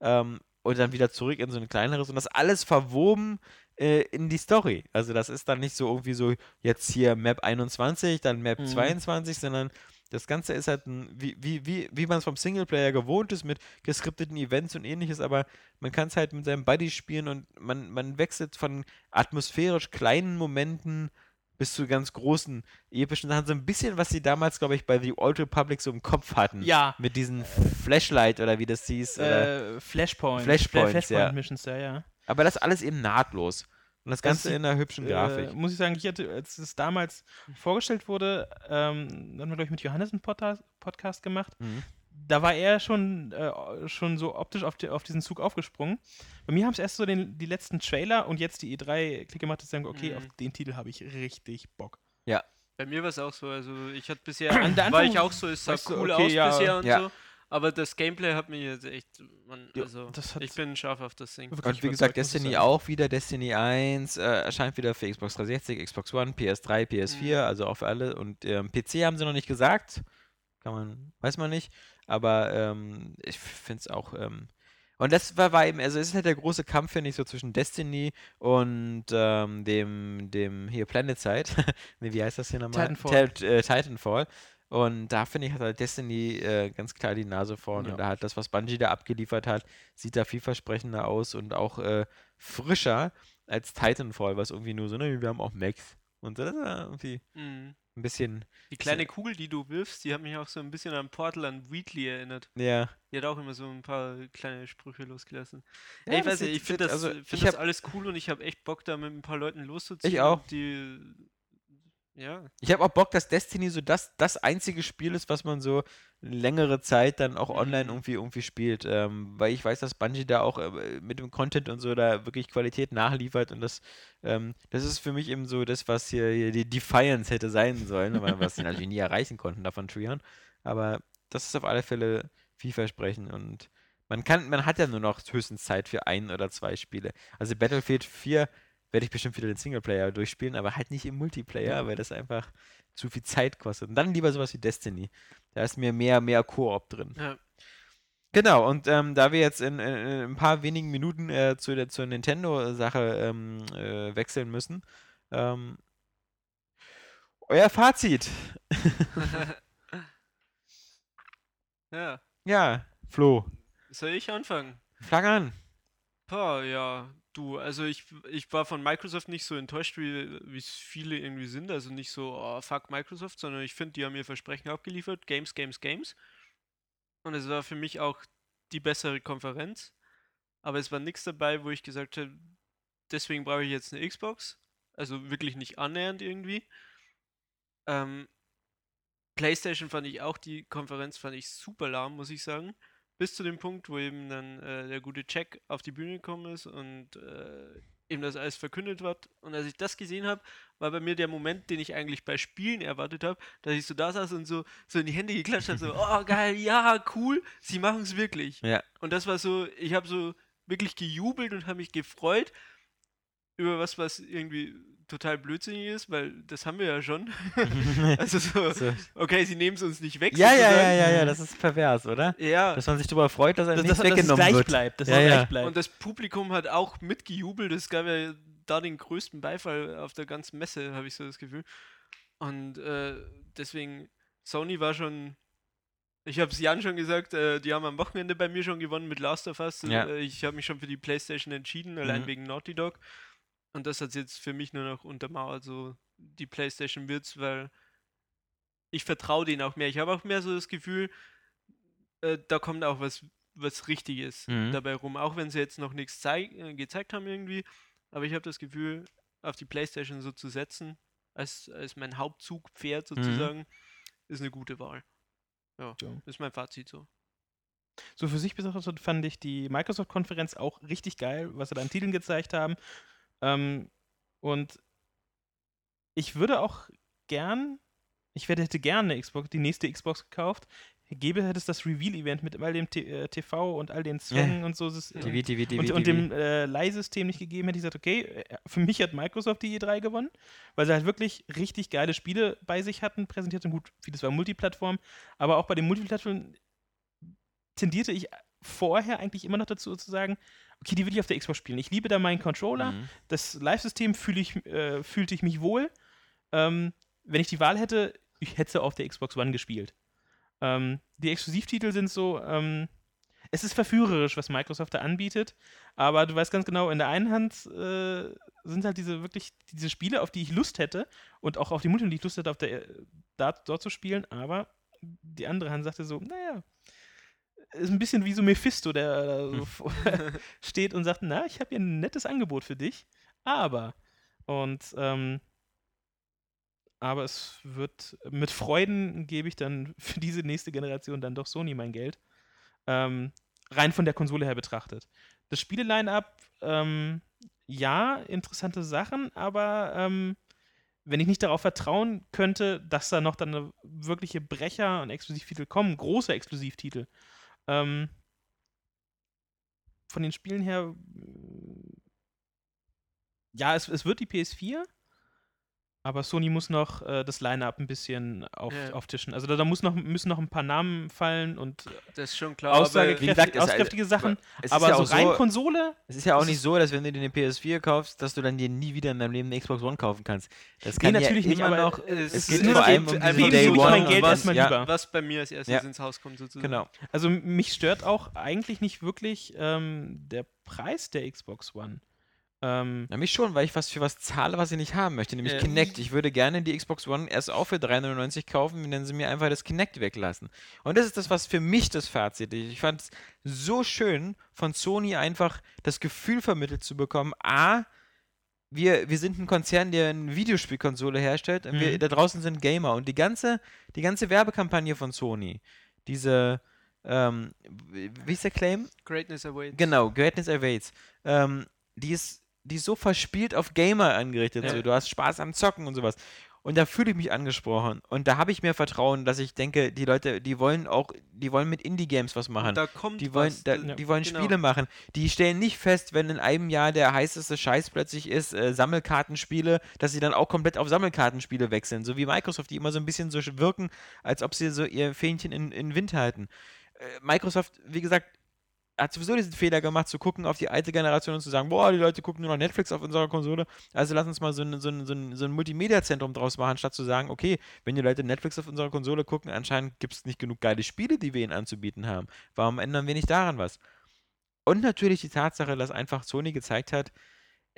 ähm, und dann wieder zurück in so ein kleineres und das alles verwoben äh, in die Story. Also das ist dann nicht so irgendwie so jetzt hier Map 21, dann Map Mhm. 22, sondern das Ganze ist halt ein, wie, wie, wie, wie man es vom Singleplayer gewohnt ist, mit geskripteten Events und ähnliches, aber man kann es halt mit seinem Buddy spielen und man, man wechselt von atmosphärisch kleinen Momenten bis zu ganz großen, epischen Sachen. So ein bisschen, was sie damals, glaube ich, bei The Old Republic so im Kopf hatten. Ja. Mit diesen Flashlight oder wie das hieß. Äh, Flashpoint. Flashpoint ja. Missions, ja, ja. aber das alles eben nahtlos. Und das Ganze sieht, in einer hübschen Grafik. Äh, muss ich sagen, ich hatte, als es damals vorgestellt wurde, ähm, haben wir, glaube ich, mit Johannes einen Podcast, Podcast gemacht. Mhm. Da war er schon, äh, schon so optisch auf, die, auf diesen Zug aufgesprungen. Bei mir haben es erst so den, die letzten Trailer und jetzt die E3-Klick gemacht, dass ich sage, okay, Mhm. auf den Titel habe ich richtig Bock. Bei mir war es auch so, also ich hatte bisher, An der war Anfang ich auch so, es sah cool okay, aus ja, bisher und ja. so, aber das Gameplay hat mich jetzt echt, man, Ja, also das hat ich bin scharf auf das Ding. Und wie gesagt, Destiny sagen. auch wieder. Destiny 1 äh, erscheint wieder für Xbox 360, Xbox One, PS3, PS4, Mhm. also auch für alle. Und ähm, PC haben sie noch nicht gesagt. Kann man, weiß man nicht. Aber ähm, ich finde es auch. Ähm, und das war, war eben, also es ist halt der große Kampf, finde ich, so zwischen Destiny und ähm, dem, dem hier Planet Side. nee, wie heißt das hier nochmal? Titanfall. Tel- äh, Titanfall. Und da finde ich, hat halt Destiny äh, ganz klar die Nase vorn. Ja. Und da hat das, was Bungie da abgeliefert hat, sieht da vielversprechender aus und auch äh, frischer als Titanfall, was irgendwie nur so, ne, wir haben auch Max. Und das ist ja irgendwie Mhm. ein bisschen, Die kleine Kugel, die du wirfst, die hat mich auch so ein bisschen an Portal an Wheatley erinnert. ja. Die hat auch immer so ein paar kleine Sprüche losgelassen. Ja, Ey, ich das weiß nicht, ich finde das, also, find ich das alles cool und ich habe echt Bock, da mit ein paar Leuten loszuziehen. Ich auch. Die, ja, Ich habe auch Bock, dass Destiny so das, das einzige Spiel ist, was man so längere Zeit dann auch online Mhm. irgendwie, irgendwie spielt. Ähm, weil ich weiß, dass Bungie da auch äh, mit dem Content und so da wirklich Qualität nachliefert und das, ähm, das ist für mich eben so das, was hier, hier die Defiance hätte sein sollen, aber was sie natürlich nie erreichen konnten davon Trion. Aber das ist auf alle Fälle vielversprechend und man kann, man hat ja nur noch höchstens Zeit für ein oder zwei Spiele. Also Battlefield 4 werde ich bestimmt wieder den Singleplayer durchspielen, aber halt nicht im Multiplayer, weil das einfach zu viel Zeit kostet. Und dann lieber sowas wie Destiny. Da ist mir mehr, mehr Koop drin. ja. Genau, und ähm, da wir jetzt in, in, in ein paar wenigen Minuten äh, zu der zur Nintendo-Sache ähm, äh, wechseln müssen, ähm, euer Fazit. ja. Ja, Flo, Soll ich anfangen? fang an. Boah, ja, du, also ich, ich war von Microsoft nicht so enttäuscht, wie es viele irgendwie sind. Also nicht so, oh, fuck Microsoft, sondern ich finde, die haben ihr Versprechen abgeliefert. Games, Games, Games. Und es war für mich auch die bessere Konferenz. Aber es war nichts dabei, wo ich gesagt habe, deswegen brauche ich jetzt eine Xbox. Also wirklich nicht annähernd irgendwie. Ähm, PlayStation fand ich auch, die Konferenz fand ich super lahm, muss ich sagen. Bis zu dem Punkt, wo eben dann äh, der gute Jack auf die Bühne gekommen ist und äh, eben das alles verkündet wird. Und als ich das gesehen habe, war bei mir der Moment, den ich eigentlich bei Spielen erwartet habe, dass ich so da saß und so, so in die Hände geklatscht habe, so, oh geil, ja, cool, sie machen es wirklich. Ja. Und das war so, ich habe so wirklich gejubelt und habe mich gefreut über was, was irgendwie total blödsinnig ist, weil das haben wir ja schon. also so, So. okay, sie nehmen es uns nicht weg. Ja, ja, ja, ja, ja, das ist pervers, oder? Ja, Dass man sich darüber freut, dass einem Dass, nichts es weggenommen gleich wird. bleibt. Dass Ja, es ja. gleich bleibt. und das Publikum hat auch mitgejubelt. Es gab ja da den größten Beifall auf der ganzen Messe, habe ich so das Gefühl. Und äh, deswegen, Sony war schon. Ich habe es Jan schon gesagt, äh, die haben am Wochenende bei mir schon gewonnen mit Last of Us. Ja. Äh, ich habe mich schon für die PlayStation entschieden, allein Mhm. wegen Naughty Dog. Und das hat jetzt für mich nur noch untermauert. So, die PlayStation wird's, weil ich vertraue denen auch mehr. Ich habe auch mehr so das Gefühl, äh, da kommt auch was, was Richtiges Mhm. dabei rum. Auch wenn sie jetzt noch nichts äh, gezeigt haben irgendwie. Aber ich habe das Gefühl, auf die Playstation so zu setzen, als, als mein Hauptzugpferd sozusagen, ist eine gute Wahl. Ja, Ja. ist mein Fazit so. So für sich betrachtet fand ich die Microsoft-Konferenz auch richtig geil, was sie da an Titeln gezeigt haben. Ähm, und ich würde auch gern, ich werde, hätte gerne eine Xbox, die nächste Xbox gekauft. Gäbe hätte es das Reveal-Event mit all dem T äh, TV und all den Zwängen und so. TV, TV, TV, und, und dem äh, Leihsystem nicht gegeben, hätte ich gesagt, okay, äh, für mich hat Microsoft die E3 gewonnen, weil sie halt wirklich richtig geile Spiele bei sich hatten, präsentiert und gut, vieles war Multiplattform, aber auch bei den Multiplattformen tendierte ich vorher eigentlich immer noch dazu zu sagen, okay, die will ich auf der Xbox spielen. Ich liebe da meinen Controller, Mhm. das Live-System fühle ich, äh, fühlte ich mich wohl. Ähm, wenn ich die Wahl hätte, ich hätte sie auf der Xbox One gespielt. Ähm, die Exklusivtitel sind so, ähm, es ist verführerisch, was Microsoft da anbietet, aber du weißt ganz genau, in der einen Hand äh, sind halt diese wirklich diese Spiele, auf die ich Lust hätte und auch auf die Multiplayer, die ich Lust hätte, auf der, äh, da, dort zu spielen, aber die andere Hand sagte so, naja, ist ein bisschen wie so Mephisto, der da so vor- steht und sagt, na, ich habe hier ein nettes Angebot für dich, aber und ähm, aber es wird mit Freuden gebe ich dann für diese nächste Generation dann doch Sony mein Geld. Ähm, rein von der Konsole her betrachtet. Das Spiele-Line-Up, ähm, ja, interessante Sachen, aber ähm, wenn ich nicht darauf vertrauen könnte, dass da noch dann wirkliche Brecher und Exklusivtitel kommen, große Exklusivtitel, ähm, von den Spielen her, mm, ja, es, es wird die PS4, aber Sony muss noch äh, das Line-Up ein bisschen auf, Ja. auftischen. Also da, da muss noch, müssen noch ein paar Namen fallen und Das ist schon klar. aber- aussagekräftige, gesagt, es- auskräftige Sachen, Es ist aber ja so auch rein so, Konsole, es ist ja auch nicht so, dass wenn du dir eine PS4 kaufst, dass du dann dir nie wieder in deinem Leben eine Xbox One kaufen kannst. Das Nee, kann natürlich ja nicht, immer aber noch. es, es ist geht vor allem um Day so, One mein Geld was- erstmal ja, lieber. was bei mir als erstes Ja. ins Haus kommt sozusagen. Genau. Also mich stört auch eigentlich nicht wirklich ähm, der Preis der Xbox One. Ähm, Ja, mich schon, weil ich was für was zahle, was ich nicht haben möchte, nämlich Ja. Kinect. Ich würde gerne die Xbox One erst auch für 3,99 kaufen, wenn sie mir einfach das Kinect weglassen. Und das ist das, was für mich das Fazit ist. Ich fand es so schön, von Sony einfach das Gefühl vermittelt zu bekommen, A, wir, wir sind ein Konzern, der eine Videospielkonsole herstellt und wir Mhm. da draußen sind Gamer. Und die ganze, die ganze Werbekampagne von Sony, diese, ähm, wie ist der Claim? Greatness awaits. Genau, Greatness Awaits. Ähm, die, ist, die so verspielt auf Gamer angerichtet. Ja. So. Du hast Spaß am Zocken und sowas. Und da fühle ich mich angesprochen. Und da habe ich mehr Vertrauen, dass ich denke, die Leute, die wollen auch, die wollen mit Indie-Games was machen. Und da kommt Die wollen, was, da, da- die wollen genau. Spiele machen. Die stellen nicht fest, wenn in einem Jahr der heißeste Scheiß plötzlich ist, äh, Sammelkartenspiele, dass sie dann auch komplett auf Sammelkartenspiele wechseln. So wie Microsoft, die immer so ein bisschen so wirken, als ob sie so ihr Fähnchen in, in Wind halten. Äh, Microsoft, wie gesagt, hat sowieso diesen Fehler gemacht, zu gucken auf die alte Generation und zu sagen, boah, die Leute gucken nur noch Netflix auf unserer Konsole, also lass uns mal so ein, so ein, so ein, so ein Multimedia-Zentrum draus machen, statt zu sagen, okay, wenn die Leute Netflix auf unserer Konsole gucken, anscheinend gibt es nicht genug geile Spiele, die wir ihnen anzubieten haben. Warum ändern wir nicht daran was? Und natürlich die Tatsache, dass einfach Sony gezeigt hat,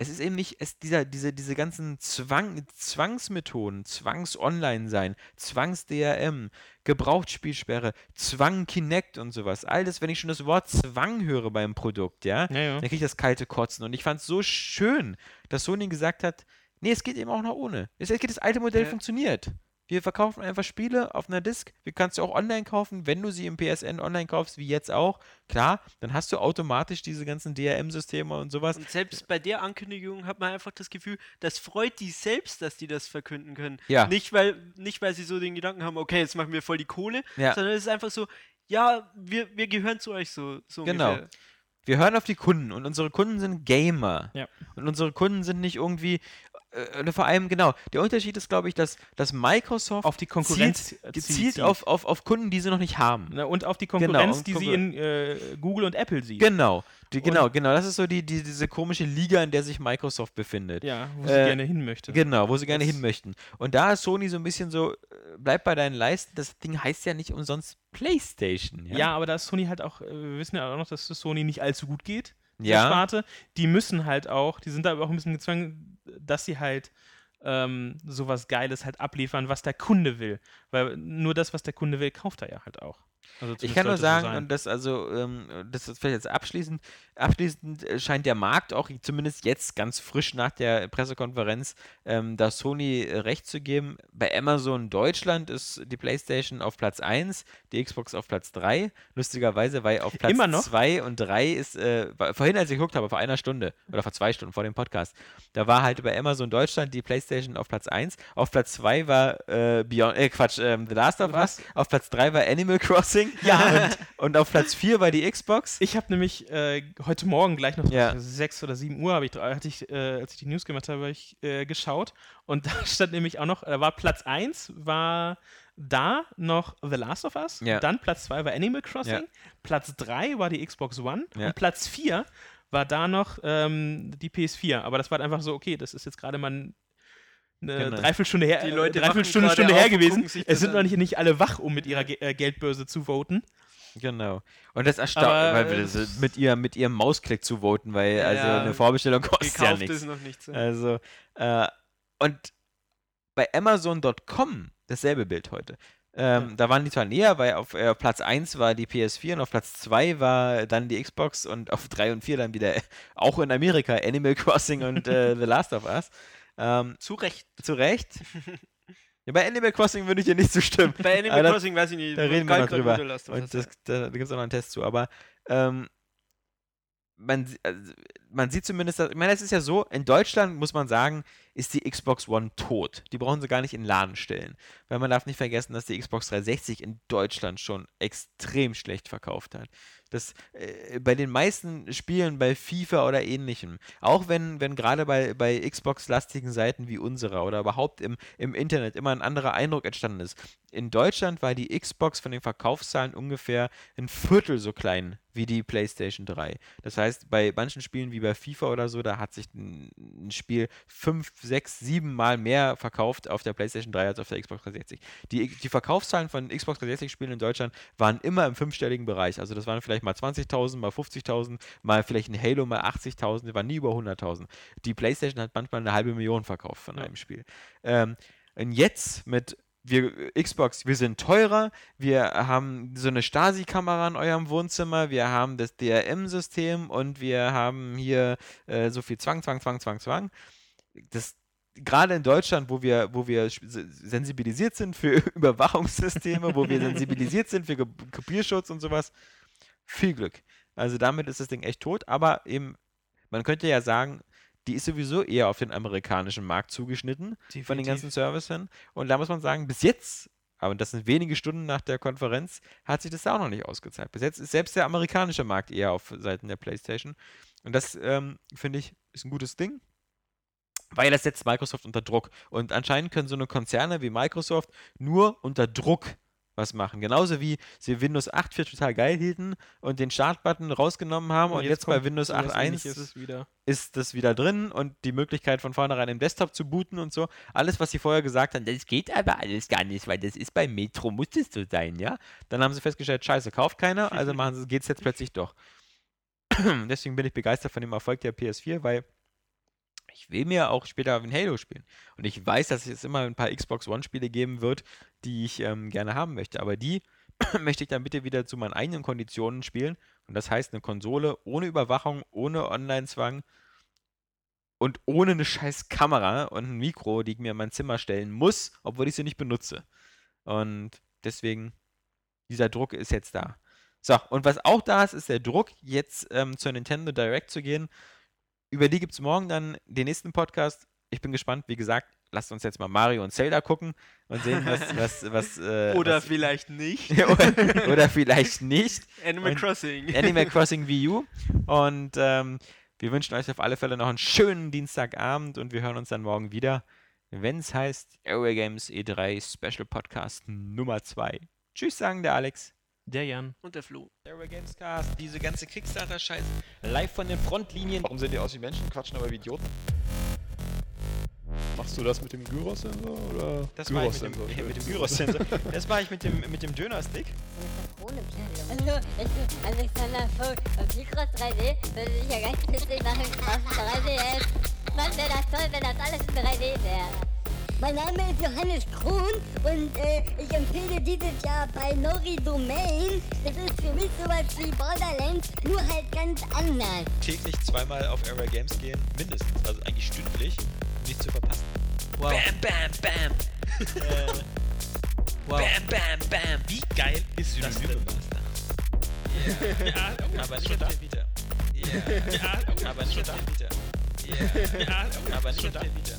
es ist eben nicht, es, dieser, diese, diese ganzen Zwang, Zwangsmethoden, Zwangs-Online-Sein, Zwangs-DRM, Gebrauchtspielsperre, Zwang Kinect und sowas. All das, wenn ich schon das Wort Zwang höre beim Produkt, ja, ja, ja. dann kriege ich das kalte Kotzen. Und ich fand es so schön, dass Sony gesagt hat, nee, es geht eben auch noch ohne. Es geht, das alte Modell Ja. funktioniert. Wir verkaufen einfach Spiele auf einer Disk. Wir kannst du auch online kaufen, wenn du sie im PSN online kaufst, wie jetzt auch. Klar, dann hast du automatisch diese ganzen DRM-Systeme und sowas. Und selbst bei der Ankündigung hat man einfach das Gefühl, das freut die selbst, dass die das verkünden können. Ja. Nicht weil, nicht, weil sie so den Gedanken haben, okay, jetzt machen wir voll die Kohle, Ja. sondern es ist einfach so, ja, wir, wir gehören zu euch so, so Genau. ungefähr. Wir hören auf die Kunden und unsere Kunden sind Gamer. Ja. Und unsere Kunden sind nicht irgendwie. Äh, vor allem, genau, der Unterschied ist, glaube ich, dass, dass Microsoft Auf die Konkurrenz zielt, äh, gezielt zielt. auf, auf, auf Kunden, die sie noch nicht haben. Na, und auf die Konkurrenz, und die sie in äh, Google und Apple sieht. Genau, die, genau, genau. Das ist so die, die, diese komische Liga, in der sich Microsoft befindet. Ja, wo sie Äh, gerne hin möchte. Genau, wo sie gerne Das- hin möchten. Und da ist Sony so ein bisschen so, äh, bleib bei deinen Leisten, das Ding heißt ja nicht umsonst PlayStation. Ja, Ja, aber da ist Sony halt auch, äh, wir wissen ja auch noch, dass es Sony nicht allzu gut geht. Ja. Sparte. Die müssen halt auch, die sind da aber auch ein bisschen gezwungen, dass sie halt ähm, sowas Geiles halt abliefern, was der Kunde will. Weil nur das, was der Kunde will, kauft er ja halt auch. Also Ich kann nur so sagen, sein. und das also, ähm, das ist vielleicht jetzt abschließend, abschließend äh, scheint der Markt auch zumindest jetzt ganz frisch nach der Pressekonferenz, ähm, da Sony äh, recht zu geben. Bei Amazon Deutschland ist die PlayStation auf Platz 1, die Xbox auf Platz 3. Lustigerweise, weil auf Platz Immer noch? 2 und 3 ist, äh, vorhin als ich geguckt habe, vor einer Stunde oder vor zwei Stunden vor dem Podcast, da war halt bei Amazon Deutschland die PlayStation auf Platz 1. Auf Platz 2 war äh, Beyond, äh, Quatsch, ähm, The Last of Us. Auf Platz 3 war Animal Crossing. Ja. Und, und auf Platz 4 war die Xbox. Ich habe nämlich äh, heute Morgen gleich noch Ja. sechs oder sieben Uhr, habe ich, hatte ich äh, als ich die News gemacht habe, habe ich äh, geschaut und da stand nämlich auch noch, da war Platz 1 war da noch The Last of Us, Ja. dann Platz 2 war Animal Crossing, Ja. Platz 3 war die Xbox One Ja. und Platz 4 war da noch ähm, die PS4. Aber das war einfach so, okay, das ist jetzt gerade mal ein- eine Genau. Dreiviertelstunde her, Die äh, Leute Dreiviertelstunde Stunde her gewesen. Es sind noch nicht, nicht alle wach, um mit ihrer Ge äh, Geldbörse zu voten. Genau. Und das erstaunt, Aber, weil wir äh, das, mit, ihr, mit ihrem Mausklick zu voten, weil Ja, also ja. eine Vorbestellung kostet ja nichts. ist noch nichts. ja. Also, äh, und bei Amazon.com dasselbe Bild heute. Ähm, Da waren die zwar näher, weil auf äh, Platz 1 war die PS4 und auf Platz 2 war dann die Xbox und auf 3 und 4 dann wieder, auch in Amerika, Animal Crossing und äh, The Last of Us. Ähm, Zu Recht. zu Recht. ja, bei Animal Crossing würde ich dir nicht zustimmen. Bei Animal das- Crossing weiß ich nicht. da reden wir noch drüber. Und das, da, da gibt es auch noch einen Test zu. Aber ähm, man, also, man sieht zumindest, dass, ich meine, es ist ja so, in Deutschland muss man sagen, ist die Xbox One tot. Die brauchen sie gar nicht in den Laden stellen. Weil man darf nicht vergessen, dass die Xbox 360 in Deutschland schon extrem schlecht verkauft hat. Das äh, bei den meisten Spielen bei FIFA oder ähnlichem, auch wenn, wenn gerade bei, bei Xbox-lastigen Seiten wie unserer oder überhaupt im, im Internet immer ein anderer Eindruck entstanden ist. In Deutschland war die Xbox von den Verkaufszahlen ungefähr ein Viertel so klein wie die PlayStation 3. Das heißt, bei manchen Spielen wie bei FIFA oder so, da hat sich ein, ein Spiel fünf, sechs, sieben Mal mehr verkauft auf der PlayStation 3 als auf der Xbox 360. Die, die Verkaufszahlen von Xbox 360-Spielen in Deutschland waren immer im fünfstelligen Bereich. Also das waren vielleicht mal 20.000, mal 50.000, mal vielleicht ein Halo mal 80.000, die waren nie über 100.000. Die PlayStation hat manchmal eine halbe Million verkauft von einem Spiel. Ähm, und jetzt mit wir, Xbox, wir sind teurer, wir haben so eine Stasi-Kamera in eurem Wohnzimmer, wir haben das DRM-System und wir haben hier äh, so viel Zwang, Zwang, Zwang, Zwang, Zwang. Das gerade in Deutschland, wo wir, wo wir sensibilisiert sind für Überwachungssysteme, wo wir sensibilisiert sind für Kopierschutz und sowas, viel Glück. Also damit ist das Ding echt tot, aber eben, man könnte ja sagen, die ist sowieso eher auf den amerikanischen Markt zugeschnitten von den ganzen Services. Und da muss man sagen, bis jetzt, aber das sind wenige Stunden nach der Konferenz, hat sich das da auch noch nicht ausgezahlt. Bis jetzt ist selbst der amerikanische Markt eher auf Seiten der PlayStation. Und das, ähm, finde ich, ist ein gutes Ding. Weil das setzt Microsoft unter Druck. Und anscheinend können so eine Konzerne wie Microsoft nur unter Druck was machen. Genauso wie sie Windows 8 für total geil hielten und den Startbutton rausgenommen haben und, jetzt, bei kommt Windows sowas 8.1 Ähnliches wieder. ist das wieder drin und die Möglichkeit von vornherein im Desktop zu booten und so. Alles, was sie vorher gesagt haben, das geht aber alles gar nicht, weil das ist bei Metro, muss es so sein, ja? Dann haben sie festgestellt, scheiße, kauft keiner, also machen sie, geht's jetzt plötzlich doch. Deswegen bin ich begeistert von dem Erfolg der PS4, weil ich will mir auch später ein Halo spielen. Und ich weiß, dass es immer ein paar Xbox One-Spiele geben wird, die ich ähm, gerne haben möchte. Aber die möchte ich dann bitte wieder zu meinen eigenen Konditionen spielen. Und das heißt eine Konsole ohne Überwachung, ohne Online-Zwang und ohne eine scheiß Kamera und ein Mikro, die ich mir in mein Zimmer stellen muss, obwohl ich sie nicht benutze. Und deswegen, dieser Druck ist jetzt da. So, und was auch da ist, ist der Druck, jetzt ähm, zur Nintendo Direct zu gehen. Über die gibt es morgen dann den nächsten Podcast. Ich bin gespannt, wie gesagt, lasst uns jetzt mal Mario und Zelda gucken und sehen, was. was, was äh, Oder was, vielleicht nicht. oder, oder vielleicht nicht. Animal Und Crossing. Animal Crossing Wii U. Und ähm, wir wünschen euch auf alle Fälle noch einen schönen Dienstagabend und wir hören uns dann morgen wieder, wenn es heißt Area Games E3 Special Podcast Nummer 2. Tschüss, sagen der Alex. Der Jan. Und der Flo. Area Games Cast, diese ganze Kickstarter-Scheiße, live von den Frontlinien. Warum sehen die aus wie Menschen, quatschen aber wie Idioten? Machst du das mit dem Gyros-Sensor oder? Das war ich mit dem, mit dem Gyros-Sensor. Das war ich mit dem, mit dem Döner-Stick. Also, ich bin Alexander Vogt und Mikros 3D würde ich ja ganz witzig machen auf 3DS. Was wäre das toll, wenn das alles in 3D wäre? Mein Name ist Johannes Krohn und äh, ich empfehle dieses Jahr bei Nori Domain. Das ist für mich sowas wie Borderlands, nur halt ganz anders. Täglich zweimal auf Area Games gehen, mindestens, also eigentlich stündlich, um nicht zu verpassen. Wow. Bam, bam, bam. äh, wow. Bam, bam, bam. Wie geil ist das denn? Ja, oh, Aber nicht auf der Vita. Yeah. Ja, oh, Aber nicht auf der Vita. Yeah. Ja, oh, Aber nicht auf der Vita.